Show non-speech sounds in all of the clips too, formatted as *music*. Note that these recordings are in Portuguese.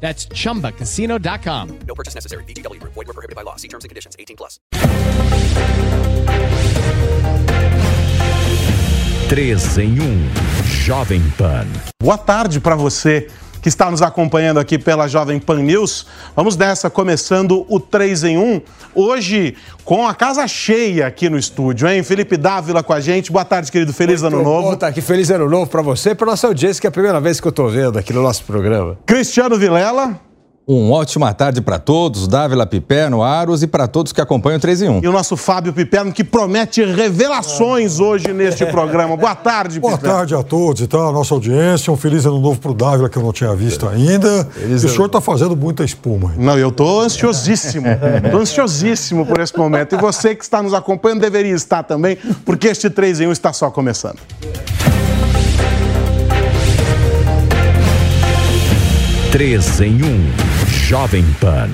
That's chumbacasino.com. No purchase necessary. VGW Group. Void were prohibited by law. See terms and conditions. 18 plus. 3 em 1. Jovem Pan. Boa tarde para você que está nos acompanhando aqui pela Jovem Pan News. Vamos dessa, começando o 3 em 1. Hoje, com a casa cheia aqui no estúdio, hein? Felipe Dávila com a gente. Boa tarde, querido. Feliz Muito Ano Novo. Bom, tá aqui. Feliz Ano Novo para você e para nossa audiência, que é a primeira vez que eu tô vendo aqui no nosso programa. Cristiano Vilela. Um ótima tarde para todos, Dávila Piperno, Aros e para todos que acompanham o 3 em 1. E o nosso Fábio Piperno, que promete revelações hoje neste programa. Boa tarde, Boa Piperno. tarde a todos e tal, a nossa audiência. Um feliz ano novo pro Dávila, que eu não tinha visto ainda. E o senhor está fazendo muita espuma. Não, eu tô ansiosíssimo. tô ansiosíssimo por esse momento. E você que está nos acompanhando deveria estar também, porque este 3 em 1 está só começando. Três em 1. Jovem Pan.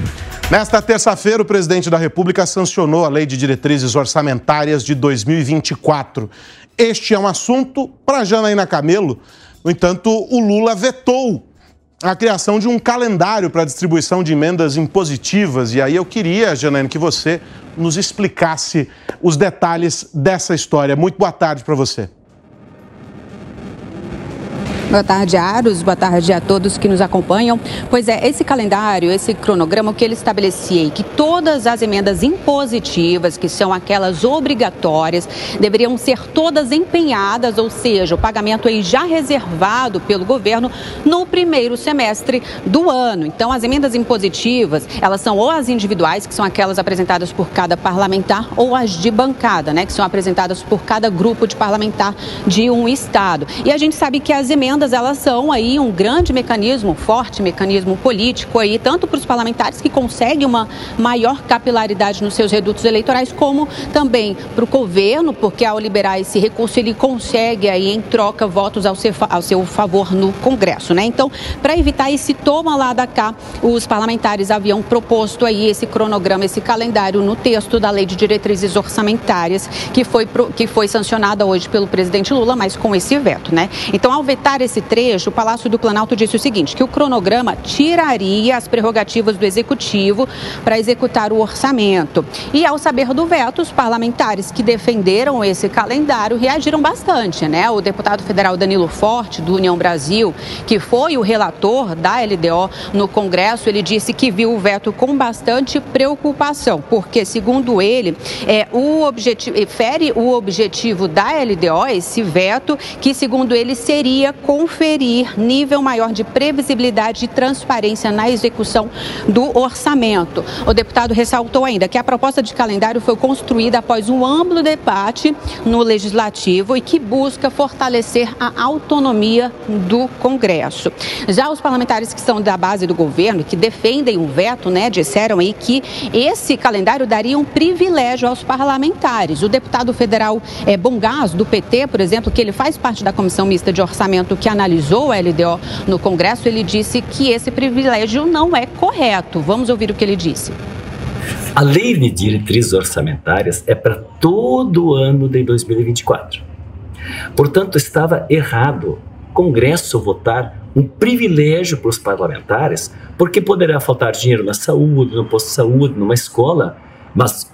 Nesta terça-feira, o presidente da República sancionou a Lei de Diretrizes Orçamentárias de 2024. Este é um assunto para Janaína Camelo. No entanto, o Lula vetou a criação de um calendário para a distribuição de emendas impositivas. E aí eu queria, Janaína, que você nos explicasse os detalhes dessa história. Muito boa tarde para você. Boa tarde, Aros. Boa tarde a todos que nos acompanham. Pois é, esse calendário, esse cronograma, o que ele estabelecia é que todas as emendas impositivas, que são aquelas obrigatórias, deveriam ser todas empenhadas, ou seja, o pagamento aí já reservado pelo governo no primeiro semestre do ano. Então, as emendas impositivas, elas são ou as individuais, que são aquelas apresentadas por cada parlamentar, ou as de bancada, né, que são apresentadas por cada grupo de parlamentar de um estado. E a gente sabe que as emendas elas são aí um grande mecanismo, um forte mecanismo político aí, tanto para os parlamentares que conseguem uma maior capilaridade nos seus redutos eleitorais, como também para o governo, porque ao liberar esse recurso ele consegue aí em troca votos ao seu, ao seu favor no Congresso, né? Então, para evitar esse toma lá da cá, os parlamentares haviam proposto aí esse cronograma, esse calendário no texto da Lei de Diretrizes Orçamentárias, que foi, que foi sancionada hoje pelo presidente Lula, mas com esse veto, né? Então, ao vetar esse trecho, o Palácio do Planalto disse o seguinte: que o cronograma tiraria as prerrogativas do executivo para executar o orçamento. E ao saber do veto, os parlamentares que defenderam esse calendário reagiram bastante, né? O deputado federal Danilo Forte, do União Brasil, que foi o relator da LDO no Congresso, ele disse que viu o veto com bastante preocupação, porque, segundo ele, é, o objetivo, fere o objetivo da LDO, esse veto, que, segundo ele, seria conferir nível maior de previsibilidade e transparência na execução do orçamento. O deputado ressaltou ainda que a proposta de calendário foi construída após um amplo debate no Legislativo e que busca fortalecer a autonomia do Congresso. Já os parlamentares que são da base do governo, que defendem o veto, né, disseram aí que esse calendário daria um privilégio aos parlamentares. O deputado federal é, Bongás, do PT, por exemplo, que ele faz parte da comissão mista de orçamento que analisou a LDO no Congresso, ele disse que esse privilégio não é correto. Vamos ouvir o que ele disse. A lei de diretrizes orçamentárias é para todo o ano de 2024. Portanto, estava errado o Congresso votar um privilégio para os parlamentares, porque poderá faltar dinheiro na saúde, no posto de saúde, numa escola, mas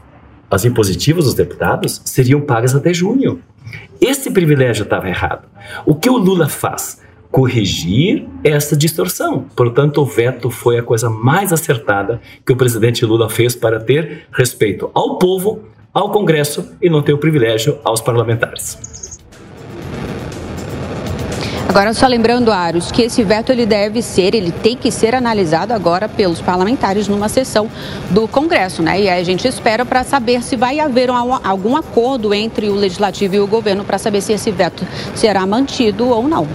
as impositivas dos deputados seriam pagas até junho. Esse privilégio estava errado. O que o Lula faz? corrigir essa distorção. Portanto, o veto foi a coisa mais acertada que o presidente Lula fez para ter respeito ao povo, ao Congresso e não ter o privilégio aos parlamentares. Agora, só lembrando, Aros, que esse veto ele deve ser, ele tem que ser analisado agora pelos parlamentares numa sessão do Congresso, né? E aí a gente espera para saber se vai haver um, algum acordo entre o Legislativo e o governo para saber se esse veto será mantido ou não.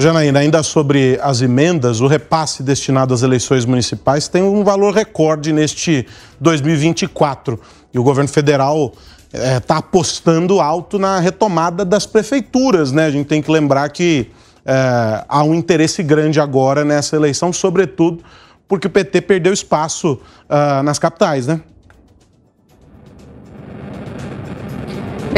Janaína, ainda sobre as emendas, o repasse destinado às eleições municipais tem um valor recorde neste 2024. E o governo federal está é, apostando alto na retomada das prefeituras, né? A gente tem que lembrar que é, há um interesse grande agora nessa eleição, sobretudo porque o PT perdeu espaço uh, nas capitais, né?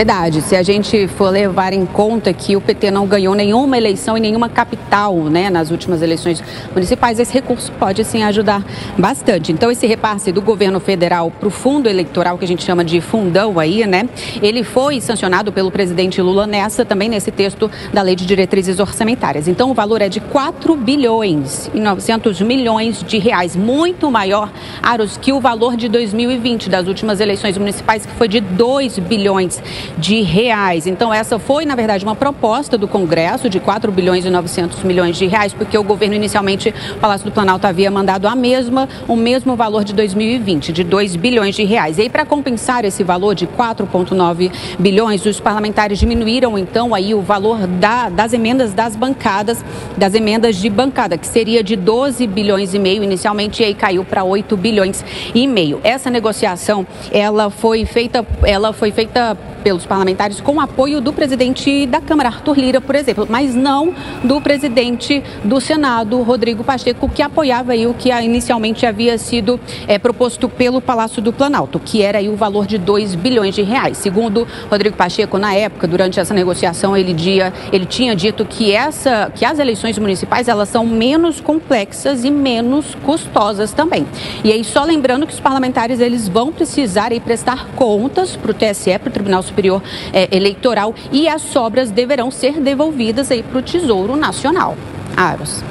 Verdade. Se a gente for levar em conta que o PT não ganhou nenhuma eleição em nenhuma capital, né, nas últimas eleições municipais, esse recurso pode sim ajudar bastante. Então, esse repasse do governo federal para o fundo eleitoral, que a gente chama de fundão aí, né, ele foi sancionado pelo presidente Lula nessa, também nesse texto da Lei de Diretrizes Orçamentárias. Então, o valor é de 4 bilhões e 900 milhões de reais, muito maior, Aros, que o valor de 2020, das últimas eleições municipais, que foi de 2 bilhões de reais. Então, essa foi, na verdade, uma proposta do Congresso de 4 bilhões e 900 milhões de reais, porque o governo inicialmente, o Palácio do Planalto havia mandado a mesma, o mesmo valor de 2020, de 2 bilhões de reais. E aí, para compensar esse valor de 4,9 bilhões, os parlamentares diminuíram, então, aí o valor da, das emendas das bancadas, das emendas de bancada, que seria de 12 bilhões e meio inicialmente, e aí caiu para 8 bilhões e meio. Essa negociação, ela foi feita, ela foi feita pelos parlamentares com apoio do presidente da Câmara, Arthur Lira, por exemplo, mas não do presidente do Senado, Rodrigo Pacheco, que apoiava aí o que inicialmente havia sido é, proposto pelo Palácio do Planalto, que era aí o valor de 2 bilhões de reais. Segundo Rodrigo Pacheco, na época, durante essa negociação, ele, dia, ele tinha dito que, essa, que as eleições municipais elas são menos complexas e menos custosas também. E aí, só lembrando que os parlamentares eles vão precisar aí prestar contas para o TSE, para o Tribunal Superior é, Eleitoral e as sobras deverão ser devolvidas aí para o Tesouro Nacional. Aros.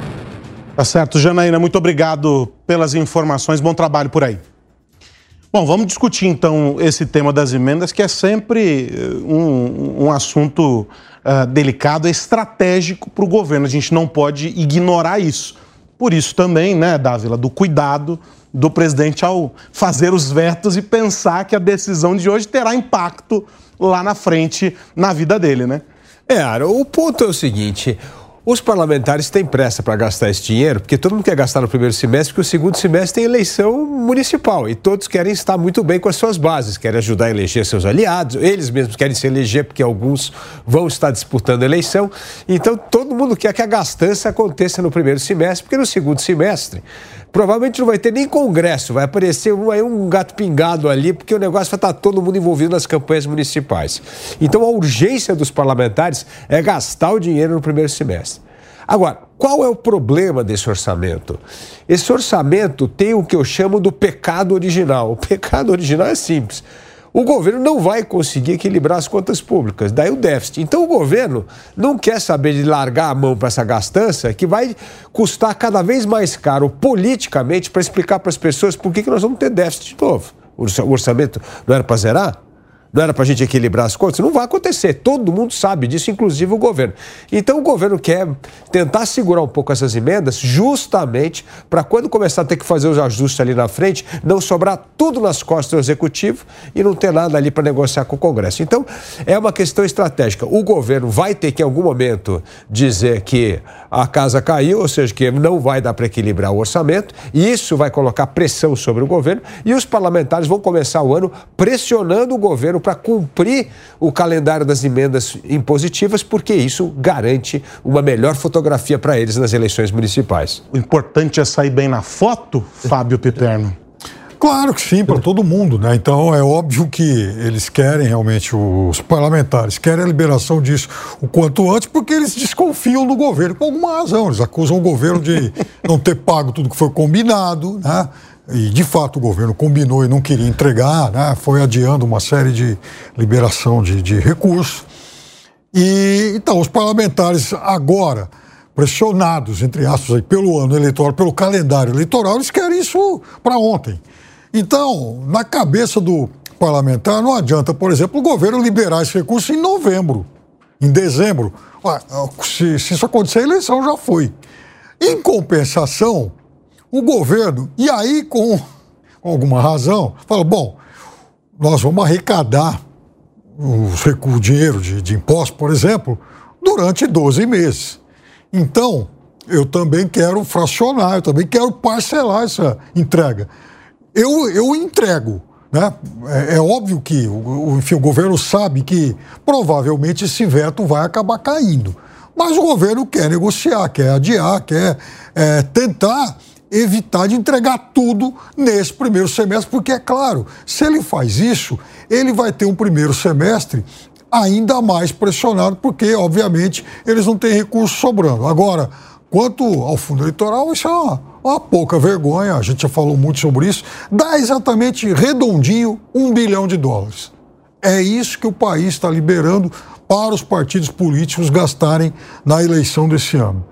Tá certo, Janaína, muito obrigado pelas informações, bom trabalho por aí. Bom, vamos discutir então esse tema das emendas, que é sempre eh, um, um assunto uh, delicado, estratégico para o governo. A gente não pode ignorar isso. Por isso também, né, Dávila, do cuidado do presidente ao fazer os vetos e pensar que a decisão de hoje terá impacto lá na frente na vida dele, né? É, o ponto é o seguinte: os parlamentares têm pressa para gastar esse dinheiro, porque todo mundo quer gastar no primeiro semestre, porque o segundo semestre tem eleição municipal e todos querem estar muito bem com as suas bases, querem ajudar a eleger seus aliados, eles mesmos querem se eleger, porque alguns vão estar disputando a eleição. Então todo mundo quer que a gastança aconteça no primeiro semestre, porque no segundo semestre provavelmente não vai ter nem congresso, vai aparecer um, um gato pingado ali, porque o negócio vai estar todo mundo envolvido nas campanhas municipais. Então a urgência dos parlamentares é gastar o dinheiro no primeiro semestre. Agora, qual é o problema desse orçamento? Esse orçamento tem o que eu chamo do pecado original. O pecado original é simples o governo não vai conseguir equilibrar as contas públicas, daí o déficit. Então o governo não quer saber de largar a mão para essa gastança que vai custar cada vez mais caro politicamente para explicar para as pessoas por que, que nós vamos ter déficit de novo. O orçamento não era para zerar? Não era para a gente equilibrar as contas? Não vai acontecer. Todo mundo sabe disso, inclusive o governo. Então o governo quer tentar segurar um pouco essas emendas, justamente para quando começar a ter que fazer os ajustes ali na frente, não sobrar tudo nas costas do executivo e não ter nada ali para negociar com o Congresso. Então é uma questão estratégica. O governo vai ter que, em algum momento, dizer que a casa caiu, ou seja, que não vai dar para equilibrar o orçamento, e isso vai colocar pressão sobre o governo, e os parlamentares vão começar o ano pressionando o governo para cumprir o calendário das emendas impositivas, porque isso garante uma melhor fotografia para eles nas eleições municipais. O importante é sair bem na foto, Fábio Piperno. Claro que sim, para todo mundo, né? Então é óbvio que eles querem realmente, os parlamentares querem a liberação disso o quanto antes, porque eles desconfiam do governo, por alguma razão. Eles acusam o governo de não ter pago tudo que foi combinado, né? E de fato o governo combinou e não queria entregar, né, foi adiando uma série de liberação de, de recursos. E então os parlamentares agora pressionados, entre aspas, aí, pelo ano eleitoral, pelo calendário eleitoral, eles querem isso para ontem. Então, na cabeça do parlamentar, não adianta, por exemplo, o governo liberar esse recurso em novembro, em dezembro. Se, se isso acontecer, a eleição já foi. Em compensação, o governo, e aí com, alguma razão, fala: bom, nós vamos arrecadar recursos, o dinheiro de, de impostos, por exemplo, durante 12 meses. Então, eu também quero fracionar, eu também quero parcelar essa entrega. Eu, eu entrego. Né? É, é óbvio que o, enfim, o governo sabe que provavelmente esse veto vai acabar caindo. Mas o governo quer negociar, quer adiar, quer é, tentar evitar de entregar tudo nesse primeiro semestre, porque é claro, se ele faz isso, ele vai ter um primeiro semestre ainda mais pressionado, porque, obviamente, eles não têm recursos sobrando. Agora, quanto ao fundo eleitoral, isso é uma, uma pouca vergonha, a gente já falou muito sobre isso, dá exatamente redondinho um bilhão de dólares. É isso que o país está liberando para os partidos políticos gastarem na eleição desse ano.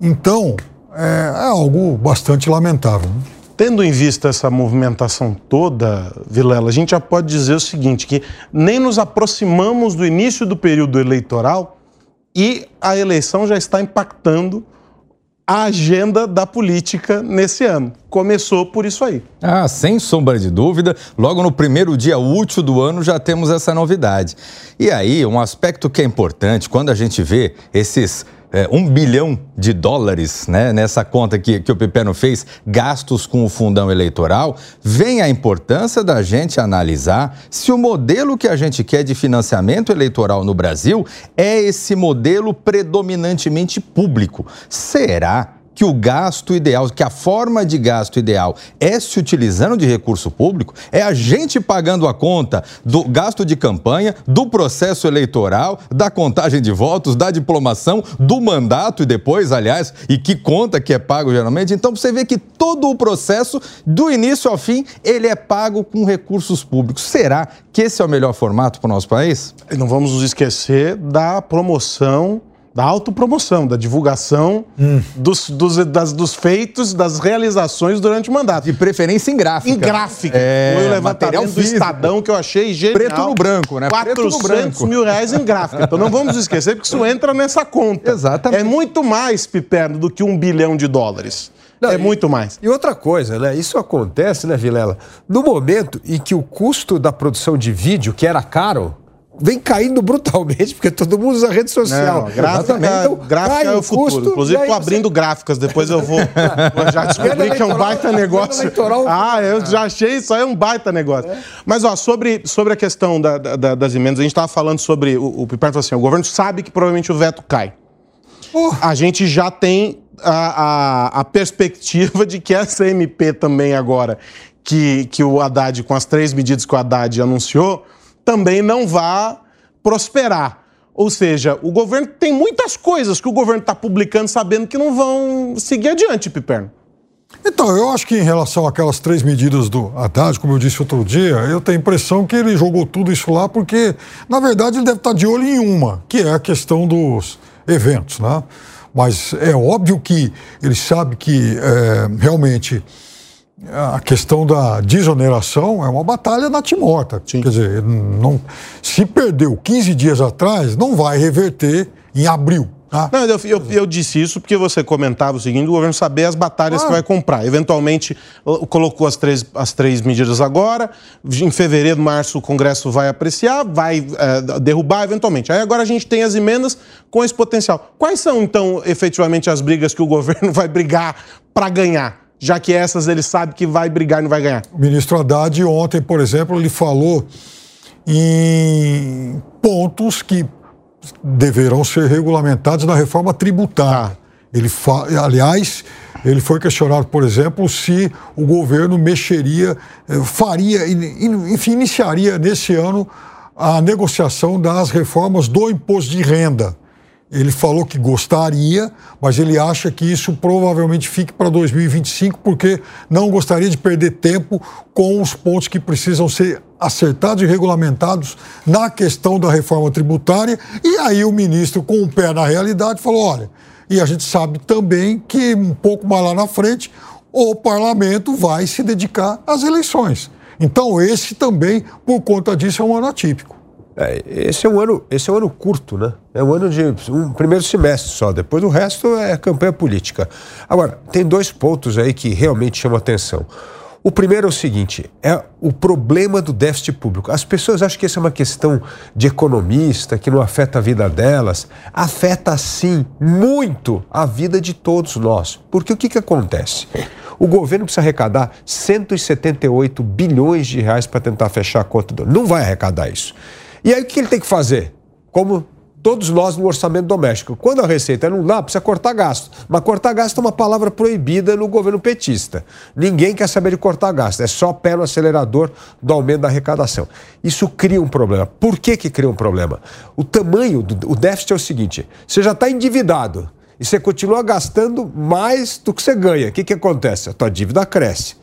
Então, é, é algo bastante lamentável. Né? Tendo em vista essa movimentação toda, Vilela, a gente já pode dizer o seguinte, que nem nos aproximamos do início do período eleitoral e a eleição já está impactando a agenda da política nesse ano. Começou por isso aí. Ah, sem sombra de dúvida, logo no primeiro dia útil do ano já temos essa novidade. E aí, um aspecto que é importante, quando a gente vê esses é, um bilhão de dólares né, nessa conta que, que o Pepeno fez, gastos com o fundão eleitoral, vem a importância da gente analisar se o modelo que a gente quer de financiamento eleitoral no Brasil é esse modelo predominantemente público. Será? Que o gasto ideal, que a forma de gasto ideal é se utilizando de recurso público, é a gente pagando a conta do gasto de campanha, do processo eleitoral, da contagem de votos, da diplomação, do mandato e depois, aliás, e que conta que é pago geralmente. Então você vê que todo o processo, do início ao fim, ele é pago com recursos públicos. Será que esse é o melhor formato para o nosso país? E não vamos nos esquecer da promoção da autopromoção, da divulgação hum. dos, dos, das, dos feitos, das realizações durante o mandato. De preferência em gráfica. Em gráfica. É, Foi o levantamento do Estadão que eu achei genial. Preto no branco, né? 400 mil reais em gráfica. Então não vamos esquecer, porque isso entra nessa conta. Exatamente. É muito mais, Piperno, do que um bilhão de dólares. Não, é muito mais. E outra coisa, né? Isso acontece, né, Vilela? No momento em que o custo da produção de vídeo, que era caro, vem caindo brutalmente, porque todo mundo usa rede social. Não, gráfica, então, gráfica é o futuro. Custo, Inclusive, estou abrindo você... gráficas, depois eu vou. *laughs* eu já descobri que é um baita negócio. Ah, eu já achei isso aí um baita negócio. É. Mas, ó, sobre, sobre a questão da, da, das emendas, a gente estava falando sobre. O, o Piperno falou assim: o governo sabe que provavelmente o veto cai. Uh. A gente já tem a, a, a perspectiva de que essa MP também agora, que, que o Haddad, com as três medidas que o Haddad anunciou também não vá prosperar. Ou seja, o governo tem muitas coisas que o governo está publicando sabendo que não vão seguir adiante, Piperno. Então, eu acho que em relação àquelas três medidas do Haddad, como eu disse outro dia, eu tenho a impressão que ele jogou tudo isso lá porque, na verdade, ele deve estar de olho em uma, que é a questão dos eventos, né? Mas é óbvio que ele sabe que é, realmente a questão da desoneração é uma batalha natimorta. Sim. Quer dizer, não, se perdeu 15 dias atrás, não vai reverter em abril. Tá? Não, eu, eu, eu, disse isso porque você comentava o seguinte: o governo saber as batalhas ah. que vai comprar. Eventualmente, colocou as três, as três medidas agora. Em fevereiro, março, o Congresso vai apreciar, vai é, derrubar eventualmente. Aí agora a gente tem as emendas com esse potencial. Quais são, então, efetivamente, as brigas que o governo *laughs* vai brigar para ganhar? Já que essas ele sabe que vai brigar e não vai ganhar? O ministro Haddad ontem, por exemplo, ele falou em pontos que deverão ser regulamentados na reforma tributária. Ah. Ele fa... Aliás, ele foi questionado, por exemplo, se o governo mexeria, eh, faria, enfim, iniciaria nesse ano a negociação das reformas do imposto de renda. Ele falou que gostaria, mas ele acha que isso provavelmente fique para 2025, porque não gostaria de perder tempo com os pontos que precisam ser acertados e regulamentados na questão da reforma tributária. E aí o ministro, com o pé na realidade, falou: olha, E a gente sabe também que um pouco mais lá na frente o parlamento vai se dedicar às eleições. Então, esse também, por conta disso, é um ano atípico. É, esse é um ano, esse é um ano curto, né? É um ano de um primeiro semestre só. Depois o resto é campanha política. Agora, tem dois pontos aí que realmente chamam atenção. O primeiro é o seguinte: é o problema do déficit público. As pessoas acham que isso é uma questão de economista, que não afeta a vida delas. Afeta sim, muito a vida de todos nós. Porque o que, que acontece? O governo precisa arrecadar 178 bilhões de reais para tentar fechar a conta do. Não vai arrecadar isso. E aí o que ele tem que fazer? Como todos nós no orçamento doméstico. Quando a receita não dá, precisa cortar gasto. Mas cortar gasto é uma palavra proibida no governo petista. Ninguém quer saber de cortar gasto, é só pé no acelerador do aumento da arrecadação. Isso cria um problema. Por que, que cria um problema? O tamanho do o déficit é o seguinte: você já está endividado e você continua gastando mais do que você ganha. O que, que acontece? A tua dívida cresce.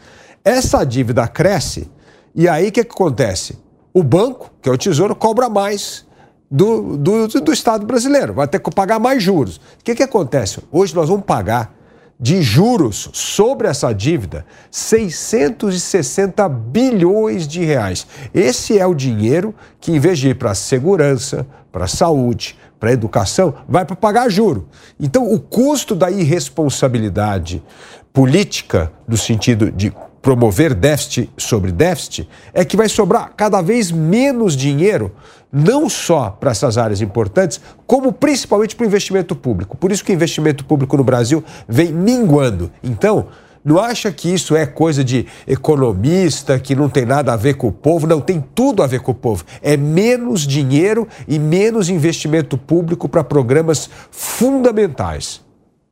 Essa dívida cresce, e aí o que, que acontece? O banco, que é o Tesouro, cobra mais do, do, do Estado brasileiro, vai ter que pagar mais juros. O que, que acontece? Hoje nós vamos pagar de juros sobre essa dívida 660 bilhões de reais. Esse é o dinheiro que, em vez de ir para a segurança, para a saúde, para a educação, vai para pagar juro. Então, o custo da irresponsabilidade política, no sentido de promover déficit sobre déficit, é que vai sobrar cada vez menos dinheiro, não só para essas áreas importantes, como principalmente para o investimento público. Por isso que o investimento público no Brasil vem minguando. Então, não acha que isso é coisa de economista, que não tem nada a ver com o povo? Não, tem tudo a ver com o povo. É menos dinheiro e menos investimento público para programas fundamentais.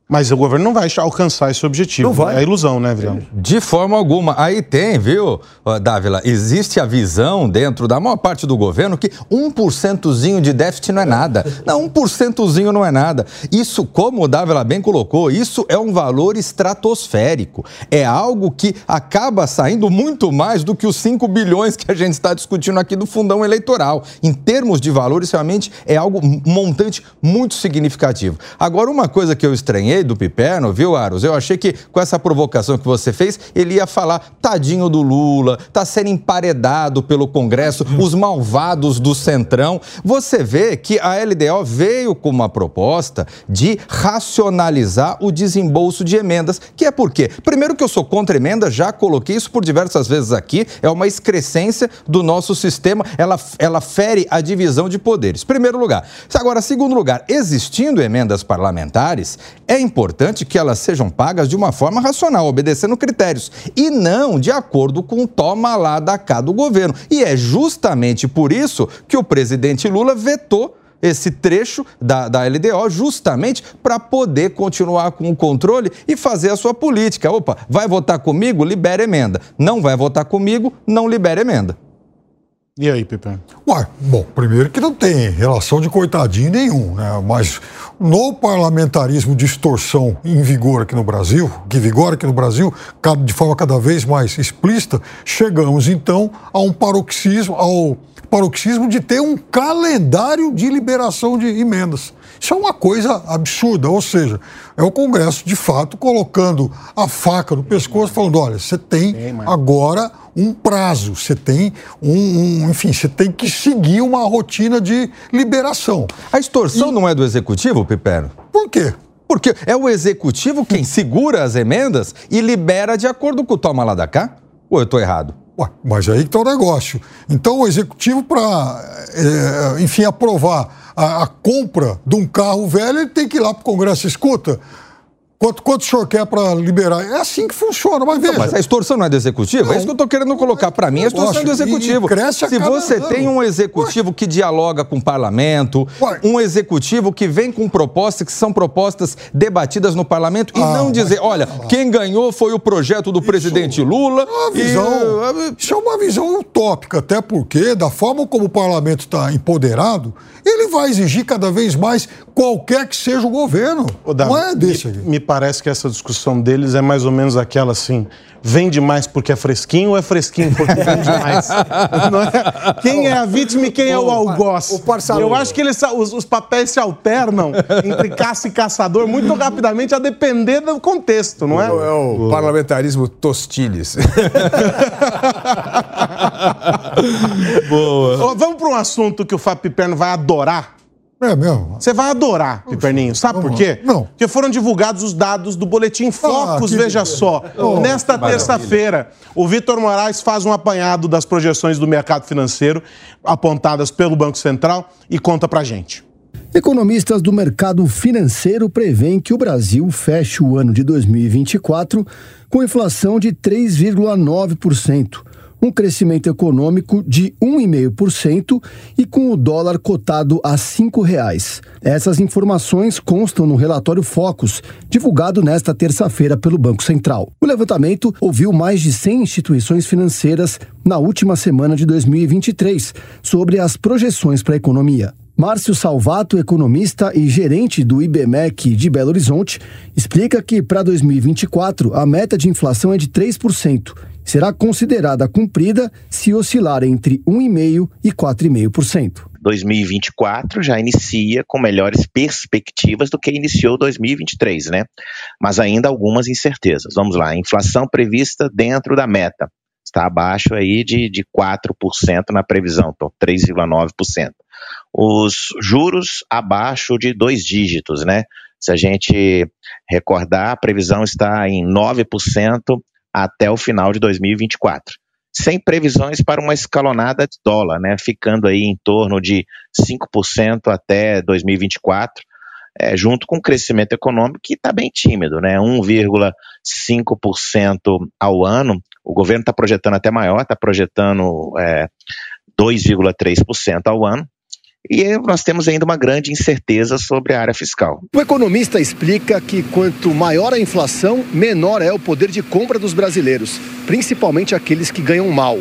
Mas o governo não vai alcançar esse objetivo. Não vai. É ilusão, né, Vidal? De forma alguma. Aí tem, viu, Dávila? Existe a visão dentro da maior parte do governo que 1%zinho de déficit não é nada. *laughs* Não, 1%zinho não é nada. Isso, como o Dávila bem colocou, isso é um valor estratosférico. É algo que acaba saindo muito mais do que os 5 bilhões que a gente está discutindo aqui do fundão eleitoral. Em termos de valores, realmente é algo, um montante muito significativo. Agora, uma coisa que eu estranhei do Piperno, viu, Aros? Eu achei que com essa provocação que você fez, ele ia falar tadinho do Lula, tá sendo emparedado pelo Congresso, os malvados do Centrão. Você vê que a LDO veio com uma proposta de racionalizar o desembolso de emendas, que é por quê? Primeiro que eu sou contra emenda, já coloquei isso por diversas vezes aqui, é uma excrescência do nosso sistema, ela, ela fere a divisão de poderes. Primeiro lugar. Agora, segundo lugar, existindo emendas parlamentares, é importante que elas sejam pagas de uma forma racional, obedecendo critérios, e não de acordo com o toma lá da cá do governo. E é justamente por isso que o presidente Lula vetou esse trecho da, da LDO justamente para poder continuar com o controle e fazer a sua política. Opa, vai votar comigo? Libera emenda. Não vai votar comigo? Não libera emenda. E aí, Pepe? Ué, bom, primeiro que não tem relação de coitadinho nenhum, né? Mas no parlamentarismo de extorsão em vigor aqui no Brasil, que vigora aqui no Brasil, de forma cada vez mais explícita, chegamos então a um paroxismo, ao paroxismo de ter um calendário de liberação de emendas. Isso é uma coisa absurda, ou seja, é o Congresso, de fato, colocando a faca no pescoço, falando: olha, você tem agora um prazo, você tem um, um, enfim, você tem que seguir uma rotina de liberação. A extorsão e... não é do executivo, Pipero? Por quê? Porque é o executivo quem segura as emendas e libera de acordo com o toma lá da cá? Ou eu estou errado? Ué, mas aí que está o negócio. Então, o executivo, para, é, enfim, aprovar a, a, compra de um carro velho, ele tem que ir lá para o Congresso. Escuta, Quanto, quanto o senhor quer para liberar? É assim que funciona, mas veja. Não, mas a extorsão não é do executivo? Não, é isso que eu estou querendo colocar. Para mim, a extorsão é do executivo. Se você ano. tem um executivo Ué. que dialoga com o parlamento, Ué. um executivo que vem com propostas que são propostas debatidas no parlamento e ah, não dizer, olha, quem ganhou foi o projeto do isso, presidente Lula. É uma visão, e... Isso é uma visão utópica, até porque, da forma como o parlamento está empoderado, ele vai exigir cada vez mais qualquer que seja o governo. Ô, Dami, não é desse aqui. Me parece que essa discussão deles é mais ou menos aquela assim: vende mais porque é fresquinho ou é fresquinho porque vende *laughs* mais? É? Quem é a vítima e quem é o algoz? O Eu acho que eles, os, os, papéis se alternam entre caça e caçador muito rapidamente, a depender do contexto, não é? É o parlamentarismo Tostiles. *laughs* Boa. Vamos para um assunto que o Fábio Piperno vai adorar é mesmo? Você vai adorar, Piperninho. Sabe por quê? Não. Porque foram divulgados os dados do Boletim Focus, ah, veja só. Oh, Nesta terça-feira, o Vitor Moraes faz um apanhado das projeções do mercado financeiro apontadas pelo Banco Central e conta pra gente. Economistas do mercado financeiro preveem que o Brasil feche o ano de 2024 com inflação de 3,9% um crescimento econômico de 1,5% e com o dólar cotado a R$ 5,00. Essas informações constam no relatório Focus, divulgado nesta terça-feira pelo Banco Central. O levantamento ouviu mais de 100 instituições financeiras na última semana de 2023 sobre as projeções para a economia. Márcio Salvato, economista e gerente do IBMEC de Belo Horizonte, explica que para 2024 a meta de inflação é de 3% será considerada cumprida se oscilar entre 1,5% e 4,5%. 2024 já inicia com melhores perspectivas do que iniciou 2023, né? Mas ainda algumas incertezas. Vamos lá, inflação prevista dentro da meta. Está abaixo aí de, de 4% na previsão, então 3,9%. Os juros abaixo de dois dígitos, né? Se a gente recordar, a previsão está em 9% até o final de 2024. Sem previsões para uma escalonada de dólar, né, ficando aí em torno de 5% até 2024, é, junto com o crescimento econômico que está bem tímido, né, 1,5% ao ano. O governo está projetando até maior, está projetando é, 2,3% ao ano. E nós temos ainda uma grande incerteza sobre a área fiscal. O economista explica que quanto maior a inflação, menor é o poder de compra dos brasileiros, principalmente aqueles que ganham mal.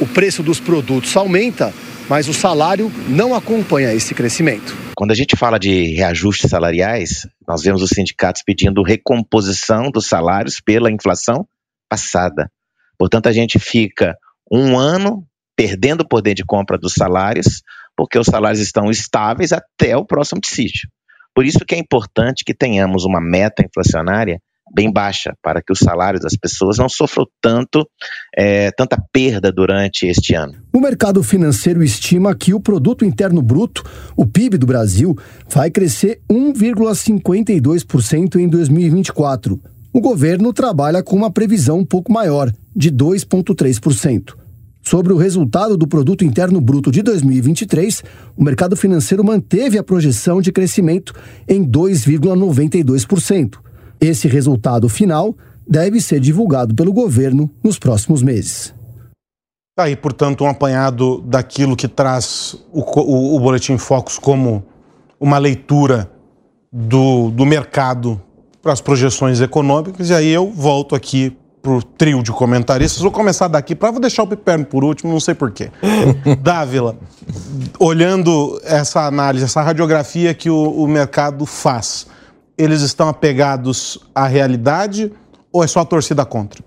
O preço dos produtos aumenta, mas o salário não acompanha esse crescimento. Quando a gente fala de reajustes salariais, nós vemos os sindicatos pedindo recomposição dos salários pela inflação passada. Portanto, a gente fica um ano perdendo o poder de compra dos salários, porque os salários estão estáveis até o próximo dissídio. Por isso que é importante que tenhamos uma meta inflacionária bem baixa, para que os salários das pessoas não sofram tanto, é, tanta perda durante este ano. O mercado financeiro estima que o produto interno bruto, o PIB do Brasil, vai crescer 1,52% em 2024. O governo trabalha com uma previsão um pouco maior, de 2,3%. Sobre o resultado do Produto Interno Bruto de 2023, o mercado financeiro manteve a projeção de crescimento em 2,92%. Esse resultado final deve ser divulgado pelo governo nos próximos meses. Tá aí, portanto, um apanhado daquilo que traz o, o, o Boletim Focus como uma leitura do, do mercado para as projeções econômicas. E aí eu volto aqui pro trio de comentaristas. Vou começar daqui para vou deixar o Piperno por último, não sei porquê. *laughs* Dávila, olhando essa análise, essa radiografia que o, o mercado faz, eles estão apegados à realidade ou é só a torcida contra?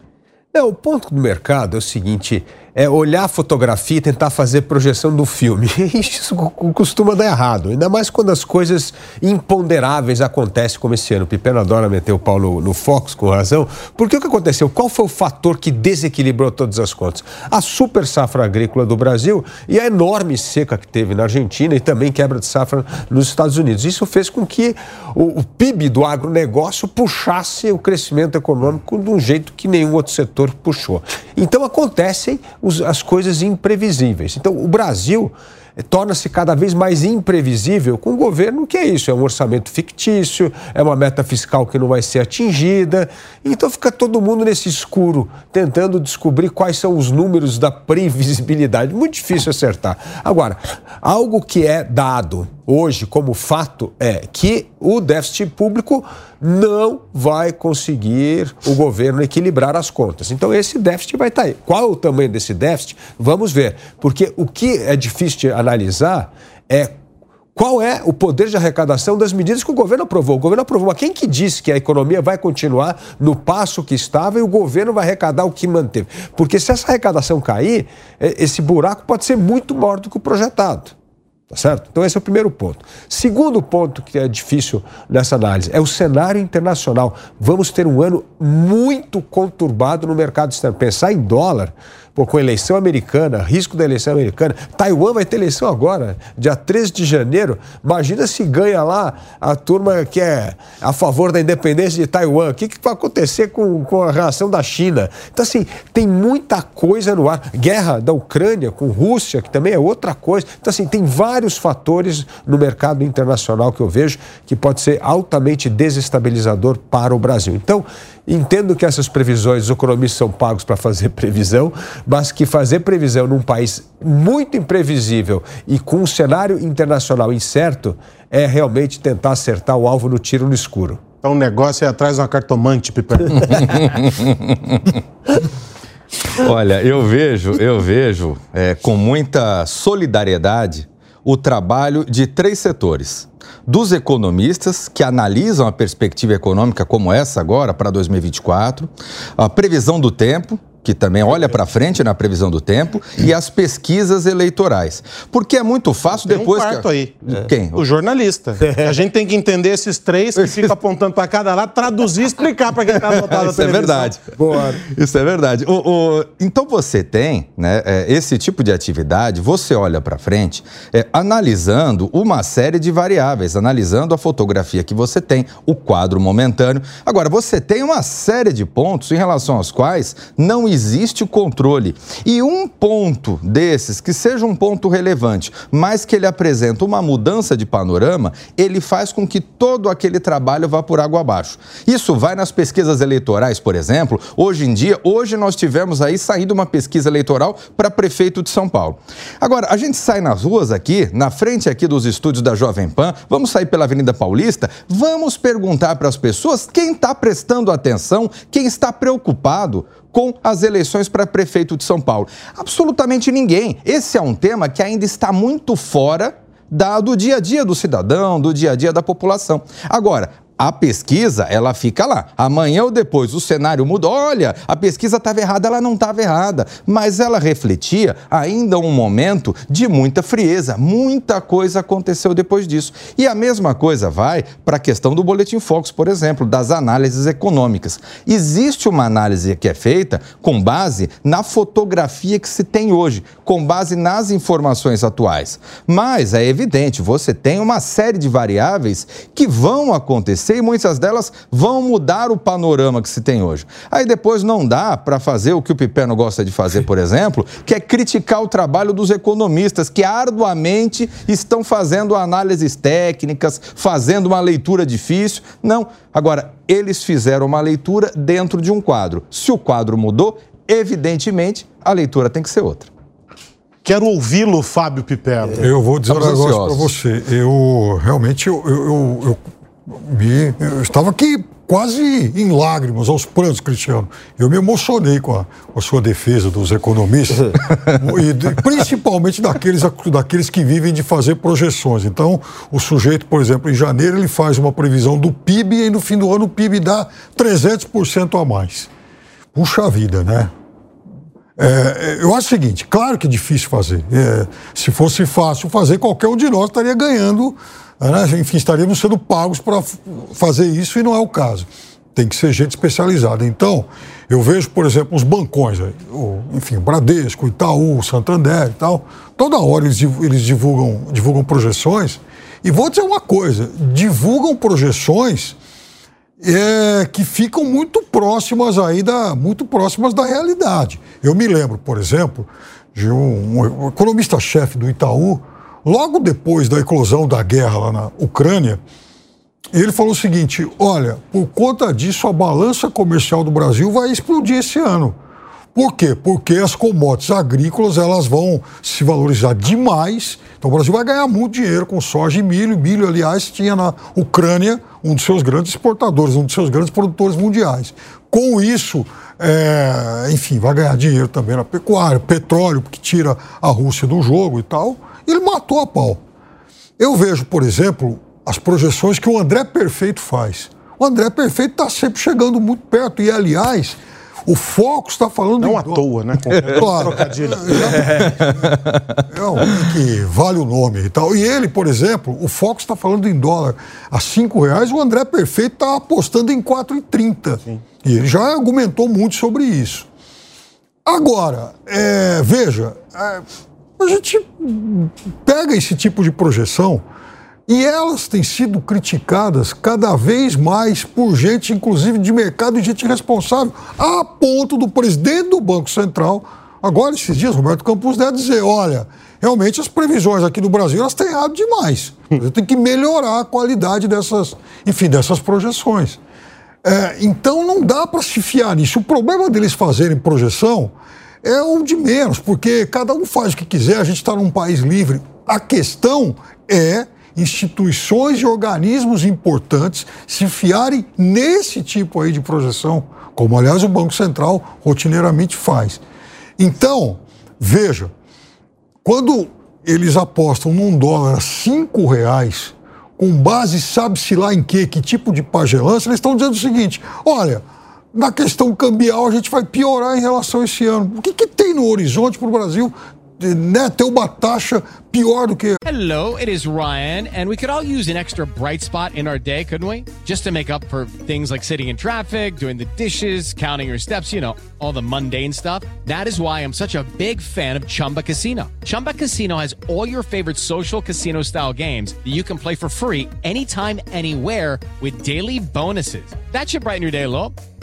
É, o ponto do mercado é o seguinte: é olhar a fotografia e tentar fazer projeção do filme. *laughs* Isso costuma dar errado, ainda mais quando as coisas imponderáveis acontecem, como esse ano. O Pipeno adora meter o pau no, no Fox, com razão. Porque o que aconteceu? Qual foi o fator que desequilibrou todas as contas? A super safra agrícola do Brasil e a enorme seca que teve na Argentina e também quebra de safra nos Estados Unidos. Isso fez com que o, o PIB do agronegócio puxasse o crescimento econômico de um jeito que nenhum outro setor puxou. Então acontecem os, as coisas imprevisíveis. Então, o Brasil eh, torna-se cada vez mais imprevisível com um governo que é isso, é um orçamento fictício, é uma meta fiscal que não vai ser atingida. Então fica todo mundo nesse escuro, tentando descobrir quais são os números da *laughs* previsibilidade. Muito difícil acertar. Agora, algo que é dado hoje como fato é que o déficit público não vai conseguir o governo equilibrar as contas. Então esse déficit vai estar aí. Qual o tamanho desse déficit? Vamos ver. Porque o que é difícil de analisar é qual é o poder de arrecadação das medidas que o governo aprovou. O governo aprovou, mas quem que disse que a economia vai continuar no passo que estava e o governo vai arrecadar o que manteve? Porque se essa arrecadação cair, é, esse buraco pode ser muito maior do que o projetado. Tá certo? Então, esse é o primeiro ponto. Segundo ponto que é difícil nessa análise é o cenário internacional. Vamos ter um ano muito conturbado no mercado externo. Pensar em dólar Pô, com eleição americana, risco da eleição americana. Taiwan vai ter eleição agora, dia 13 de janeiro. Imagina se ganha lá a turma que é a favor da independência de Taiwan. O que, que vai acontecer com, com a reação da China? Então, assim, tem muita coisa no ar. Guerra da Ucrânia com Rússia, que também é outra coisa. Então, assim, tem vários fatores no mercado internacional que eu vejo que pode ser altamente desestabilizador para o Brasil. Então, Entendo que essas previsões, os economistas são pagos para fazer *laughs* previsão, mas que fazer previsão num país muito imprevisível e com um cenário internacional incerto é realmente tentar acertar o alvo no tiro no escuro. Então o negócio é atrás de uma cartomante, Piper. *laughs* Olha, eu vejo, eu vejo é, com muita solidariedade o trabalho de três setores dos economistas que analisam a perspectiva econômica como essa agora para 2024, a previsão do tempo, que também olha para frente na previsão do tempo, e as pesquisas eleitorais. Porque é muito fácil tem depois. Um quarto que... aí. É. Quem? O jornalista. A gente tem que entender esses três que ficam apontando para cada lado, traduzir e explicar para quem está anotado Isso é verdade. Boa. Isso é verdade. O, o... Então você tem né, é, esse tipo de atividade, você olha para frente, é, analisando uma série de variáveis, analisando a fotografia que você tem, o quadro momentâneo. Agora, você tem uma série de pontos em relação aos quais não existe o controle. E um ponto desses, que seja um ponto relevante, mas que ele apresenta uma mudança de panorama, ele faz com que todo aquele trabalho vá por água abaixo. Isso vai nas pesquisas eleitorais, por exemplo. Hoje em dia, hoje nós tivemos aí saindo uma pesquisa eleitoral para prefeito de São Paulo. Agora, a gente sai nas ruas aqui, na frente aqui dos estúdios da Jovem Pan, vamos sair pela Avenida Paulista, vamos perguntar para as pessoas quem está prestando atenção, quem está preocupado com as eleições para prefeito de São Paulo? Absolutamente ninguém. Esse é um tema que ainda está muito fora da, do dia a dia do cidadão, do dia a dia da população. Agora, a pesquisa, ela fica lá. Amanhã ou depois o cenário muda. Olha, a pesquisa estava errada, ela não estava errada. Mas ela refletia ainda um momento de muita frieza. Muita coisa aconteceu depois disso. E a mesma coisa vai para a questão do Boletim Focus, por exemplo, das análises econômicas. Existe uma análise que é feita com base na fotografia que se tem hoje, com base nas informações atuais. Mas é evidente, você tem uma série de variáveis que vão acontecer e muitas delas vão mudar o panorama que se tem hoje. Aí depois não dá para fazer o que o Piperno gosta de fazer, por exemplo, que é criticar o trabalho dos economistas que arduamente estão fazendo análises técnicas, fazendo uma leitura difícil. Não. Agora, eles fizeram uma leitura dentro de um quadro. Se o quadro mudou, evidentemente a leitura tem que ser outra. Quero ouvi-lo, Fábio Piperno. Eu vou dizer um negócio para você. Eu realmente eu, eu, eu, me, eu estava aqui quase em lágrimas, aos prantos, Cristiano. Eu me emocionei com a, com a sua defesa dos economistas, *laughs* e de, principalmente daqueles, daqueles que vivem de fazer projeções. Então, o sujeito, por exemplo, em janeiro, ele faz uma previsão do PIB e no fim do ano o PIB dá 300% a mais. Puxa vida, né? É, eu acho o seguinte, claro que é difícil fazer. É, se fosse fácil fazer, qualquer um de nós estaria ganhando, né? enfim, estaríamos sendo pagos para fazer isso e não é o caso. Tem que ser gente especializada. Então, eu vejo, por exemplo, os bancões, o, enfim, Bradesco, Itaú, Santander e tal, toda hora eles, eles divulgam, divulgam projeções. E vou dizer uma coisa: divulgam projeções é, que ficam muito próximas aí da, muito próximas da realidade. Eu me lembro, por exemplo, de um, um economista-chefe do Itaú, logo depois da eclosão da guerra lá na Ucrânia, ele falou o seguinte: olha, por conta disso a balança comercial do Brasil vai explodir esse ano. Por quê? Porque as commodities agrícolas elas vão se valorizar demais. Então o Brasil vai ganhar muito dinheiro com soja e milho. Milho, aliás, tinha na Ucrânia um dos seus grandes exportadores, um dos seus grandes produtores mundiais. Com isso, é, enfim, vai ganhar dinheiro também na pecuária, petróleo, que tira a Rússia do jogo e tal. Ele matou a pau. Eu vejo, por exemplo, as projeções que o André Perfeito faz. O André Perfeito está sempre chegando muito perto. E, aliás, o foco está falando Não em à toa, né? Com Claro. trocadilho. É um que vale o nome e tal. E ele, por exemplo, o Fox está falando em dólar a cinco reais, o André Perfeito está apostando em 4,30. E ele já argumentou muito sobre isso. Agora, é, veja, é, a gente pega esse tipo de projeção e elas têm sido criticadas cada vez mais por gente, inclusive de mercado e gente responsável, a ponto do presidente do Banco Central, agora esses dias, Roberto Campos Neto, dizer: olha, realmente as previsões aqui do Brasil elas têm errado demais. Tem que melhorar a qualidade dessas, enfim, dessas projeções. É, então não dá para se fiar nisso. O problema deles fazerem projeção é o de menos, porque cada um faz o que quiser, a gente está num país livre. A questão é instituições e organismos importantes se fiarem nesse tipo aí de projeção, como aliás o Banco Central rotineiramente faz. Então, veja, quando eles apostam num dólar a cinco reais, com base sabe-se lá em quê, que tipo de pagelança, eles estão dizendo o seguinte: olha, na questão cambial a gente vai piorar em relação a esse ano. O que, que tem no horizonte para o Brasil né, ter uma taxa pior do que. Hello, it is Ryan, and we could all use an extra bright spot in our day, couldn't we? Just to make up for things like sitting in traffic, doing the dishes, counting your steps, you know, all the mundane stuff. That is why I'm such a big fan of Chumba Casino. Chumba Casino has all your favorite social casino style games that you can play for free anytime, anywhere with daily bonuses. That should brighten your day a little.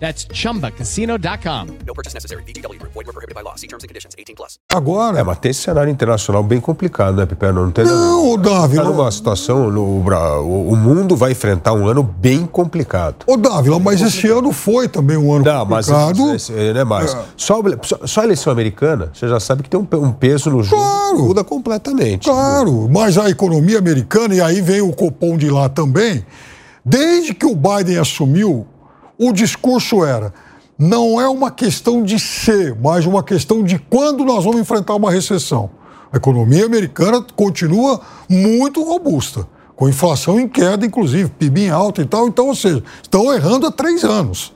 That's chumbacasino.com. No purchase necessary. VGW Group. Void were prohibited by law. See terms and conditions. 18 plus. Agora. É, mas tem esse cenário internacional bem complicado, né, Piper? Não tem Não, Davi. Está numa situação, no, o o mundo vai enfrentar um ano bem complicado. Ô, Dávila, mas esse ano foi também um ano Não, mas complicado. esse- esse- né, mas É. só, só- a eleição americana, você já sabe que tem um, um peso no jogo. Claro. Muda completamente. Claro, mas a economia americana, e aí vem o Copom de lá também, desde que o Biden assumiu, o discurso era: não é uma questão de ser, mas uma questão de quando nós vamos enfrentar uma recessão. A economia americana continua muito robusta, com inflação em queda, inclusive, PIB em alta e tal. Então, ou seja, estão errando há três anos.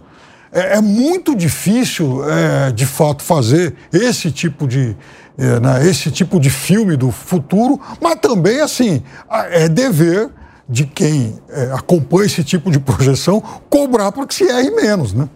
É, é muito difícil, é, de fato, fazer esse tipo de, é, né, esse tipo de filme do futuro, mas também, assim, é dever de quem é, acompanha esse tipo de projeção cobrar para que se erre menos, né?